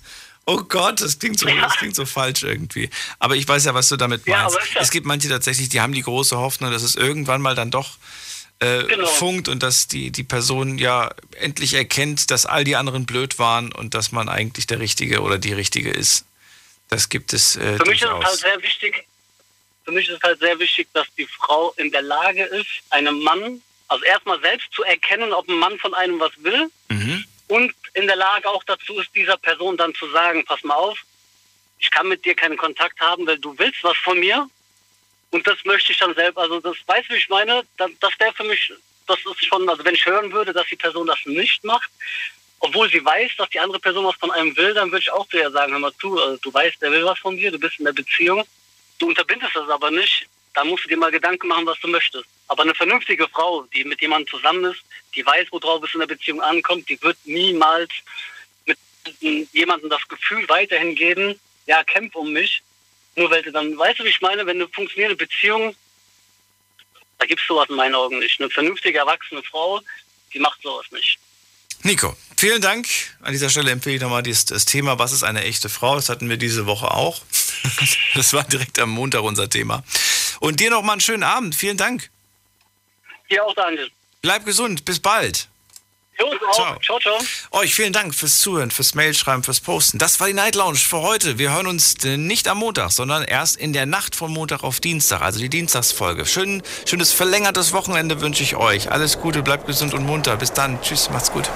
Oh Gott, das klingt, so, das klingt so falsch irgendwie. Aber ich weiß ja, was du damit Ja, meinst. ja- es gibt manche tatsächlich, die haben die große Hoffnung, dass es irgendwann mal dann doch äh, Genau. funkt und dass die, die Person ja endlich erkennt, dass all die anderen blöd waren und dass man eigentlich der Richtige oder die Richtige ist. Das gibt es äh, Für mich ist es halt sehr wichtig, für mich ist es halt sehr wichtig, dass die Frau in der Lage ist, einem Mann, also erstmal selbst zu erkennen, ob ein Mann von einem was will Mhm. und in der Lage auch dazu ist, dieser Person dann zu sagen, pass mal auf, ich kann mit dir keinen Kontakt haben, weil du willst was von mir und das möchte ich dann selber, also das weißt du, wie ich meine, das, das wäre für mich, das ist schon, also wenn ich hören würde, dass die Person das nicht macht, obwohl sie weiß, dass die andere Person was von einem will, dann würde ich auch zu ihr sagen, hör mal zu, also du weißt, der will was von dir, du bist in der Beziehung, du unterbindest das aber nicht, dann musst du dir mal Gedanken machen, was du möchtest. Aber eine vernünftige Frau, die mit jemandem zusammen ist, die weiß, worauf es in der Beziehung ankommt, die wird niemals mit jemandem das Gefühl weiterhin geben, ja, kämpf um mich. Nur weil du dann, weißt du, wie ich meine, wenn eine funktionierende Beziehung, da gibt es sowas in meinen Augen nicht. Eine vernünftige, erwachsene Frau, die macht sowas nicht. Nico, vielen Dank. An dieser Stelle empfehle ich nochmal das, das Thema, was ist eine echte Frau? Das hatten wir diese Woche auch. Das war direkt am Montag unser Thema. Und dir nochmal einen schönen Abend. Vielen Dank. Dir auch, Daniel. Bleib gesund. Bis bald. Jo, auch. Ciao, ciao. Euch vielen Dank fürs Zuhören, fürs Mailschreiben, fürs Posten. Das war die Night Lounge für heute. Wir hören uns äh, nicht am Montag, sondern erst in der Nacht von Montag auf Dienstag, also die Dienstagsfolge. Schön, schönes verlängertes Wochenende wünsche ich euch. Alles Gute, bleibt gesund und munter. Bis dann. Tschüss, macht's gut.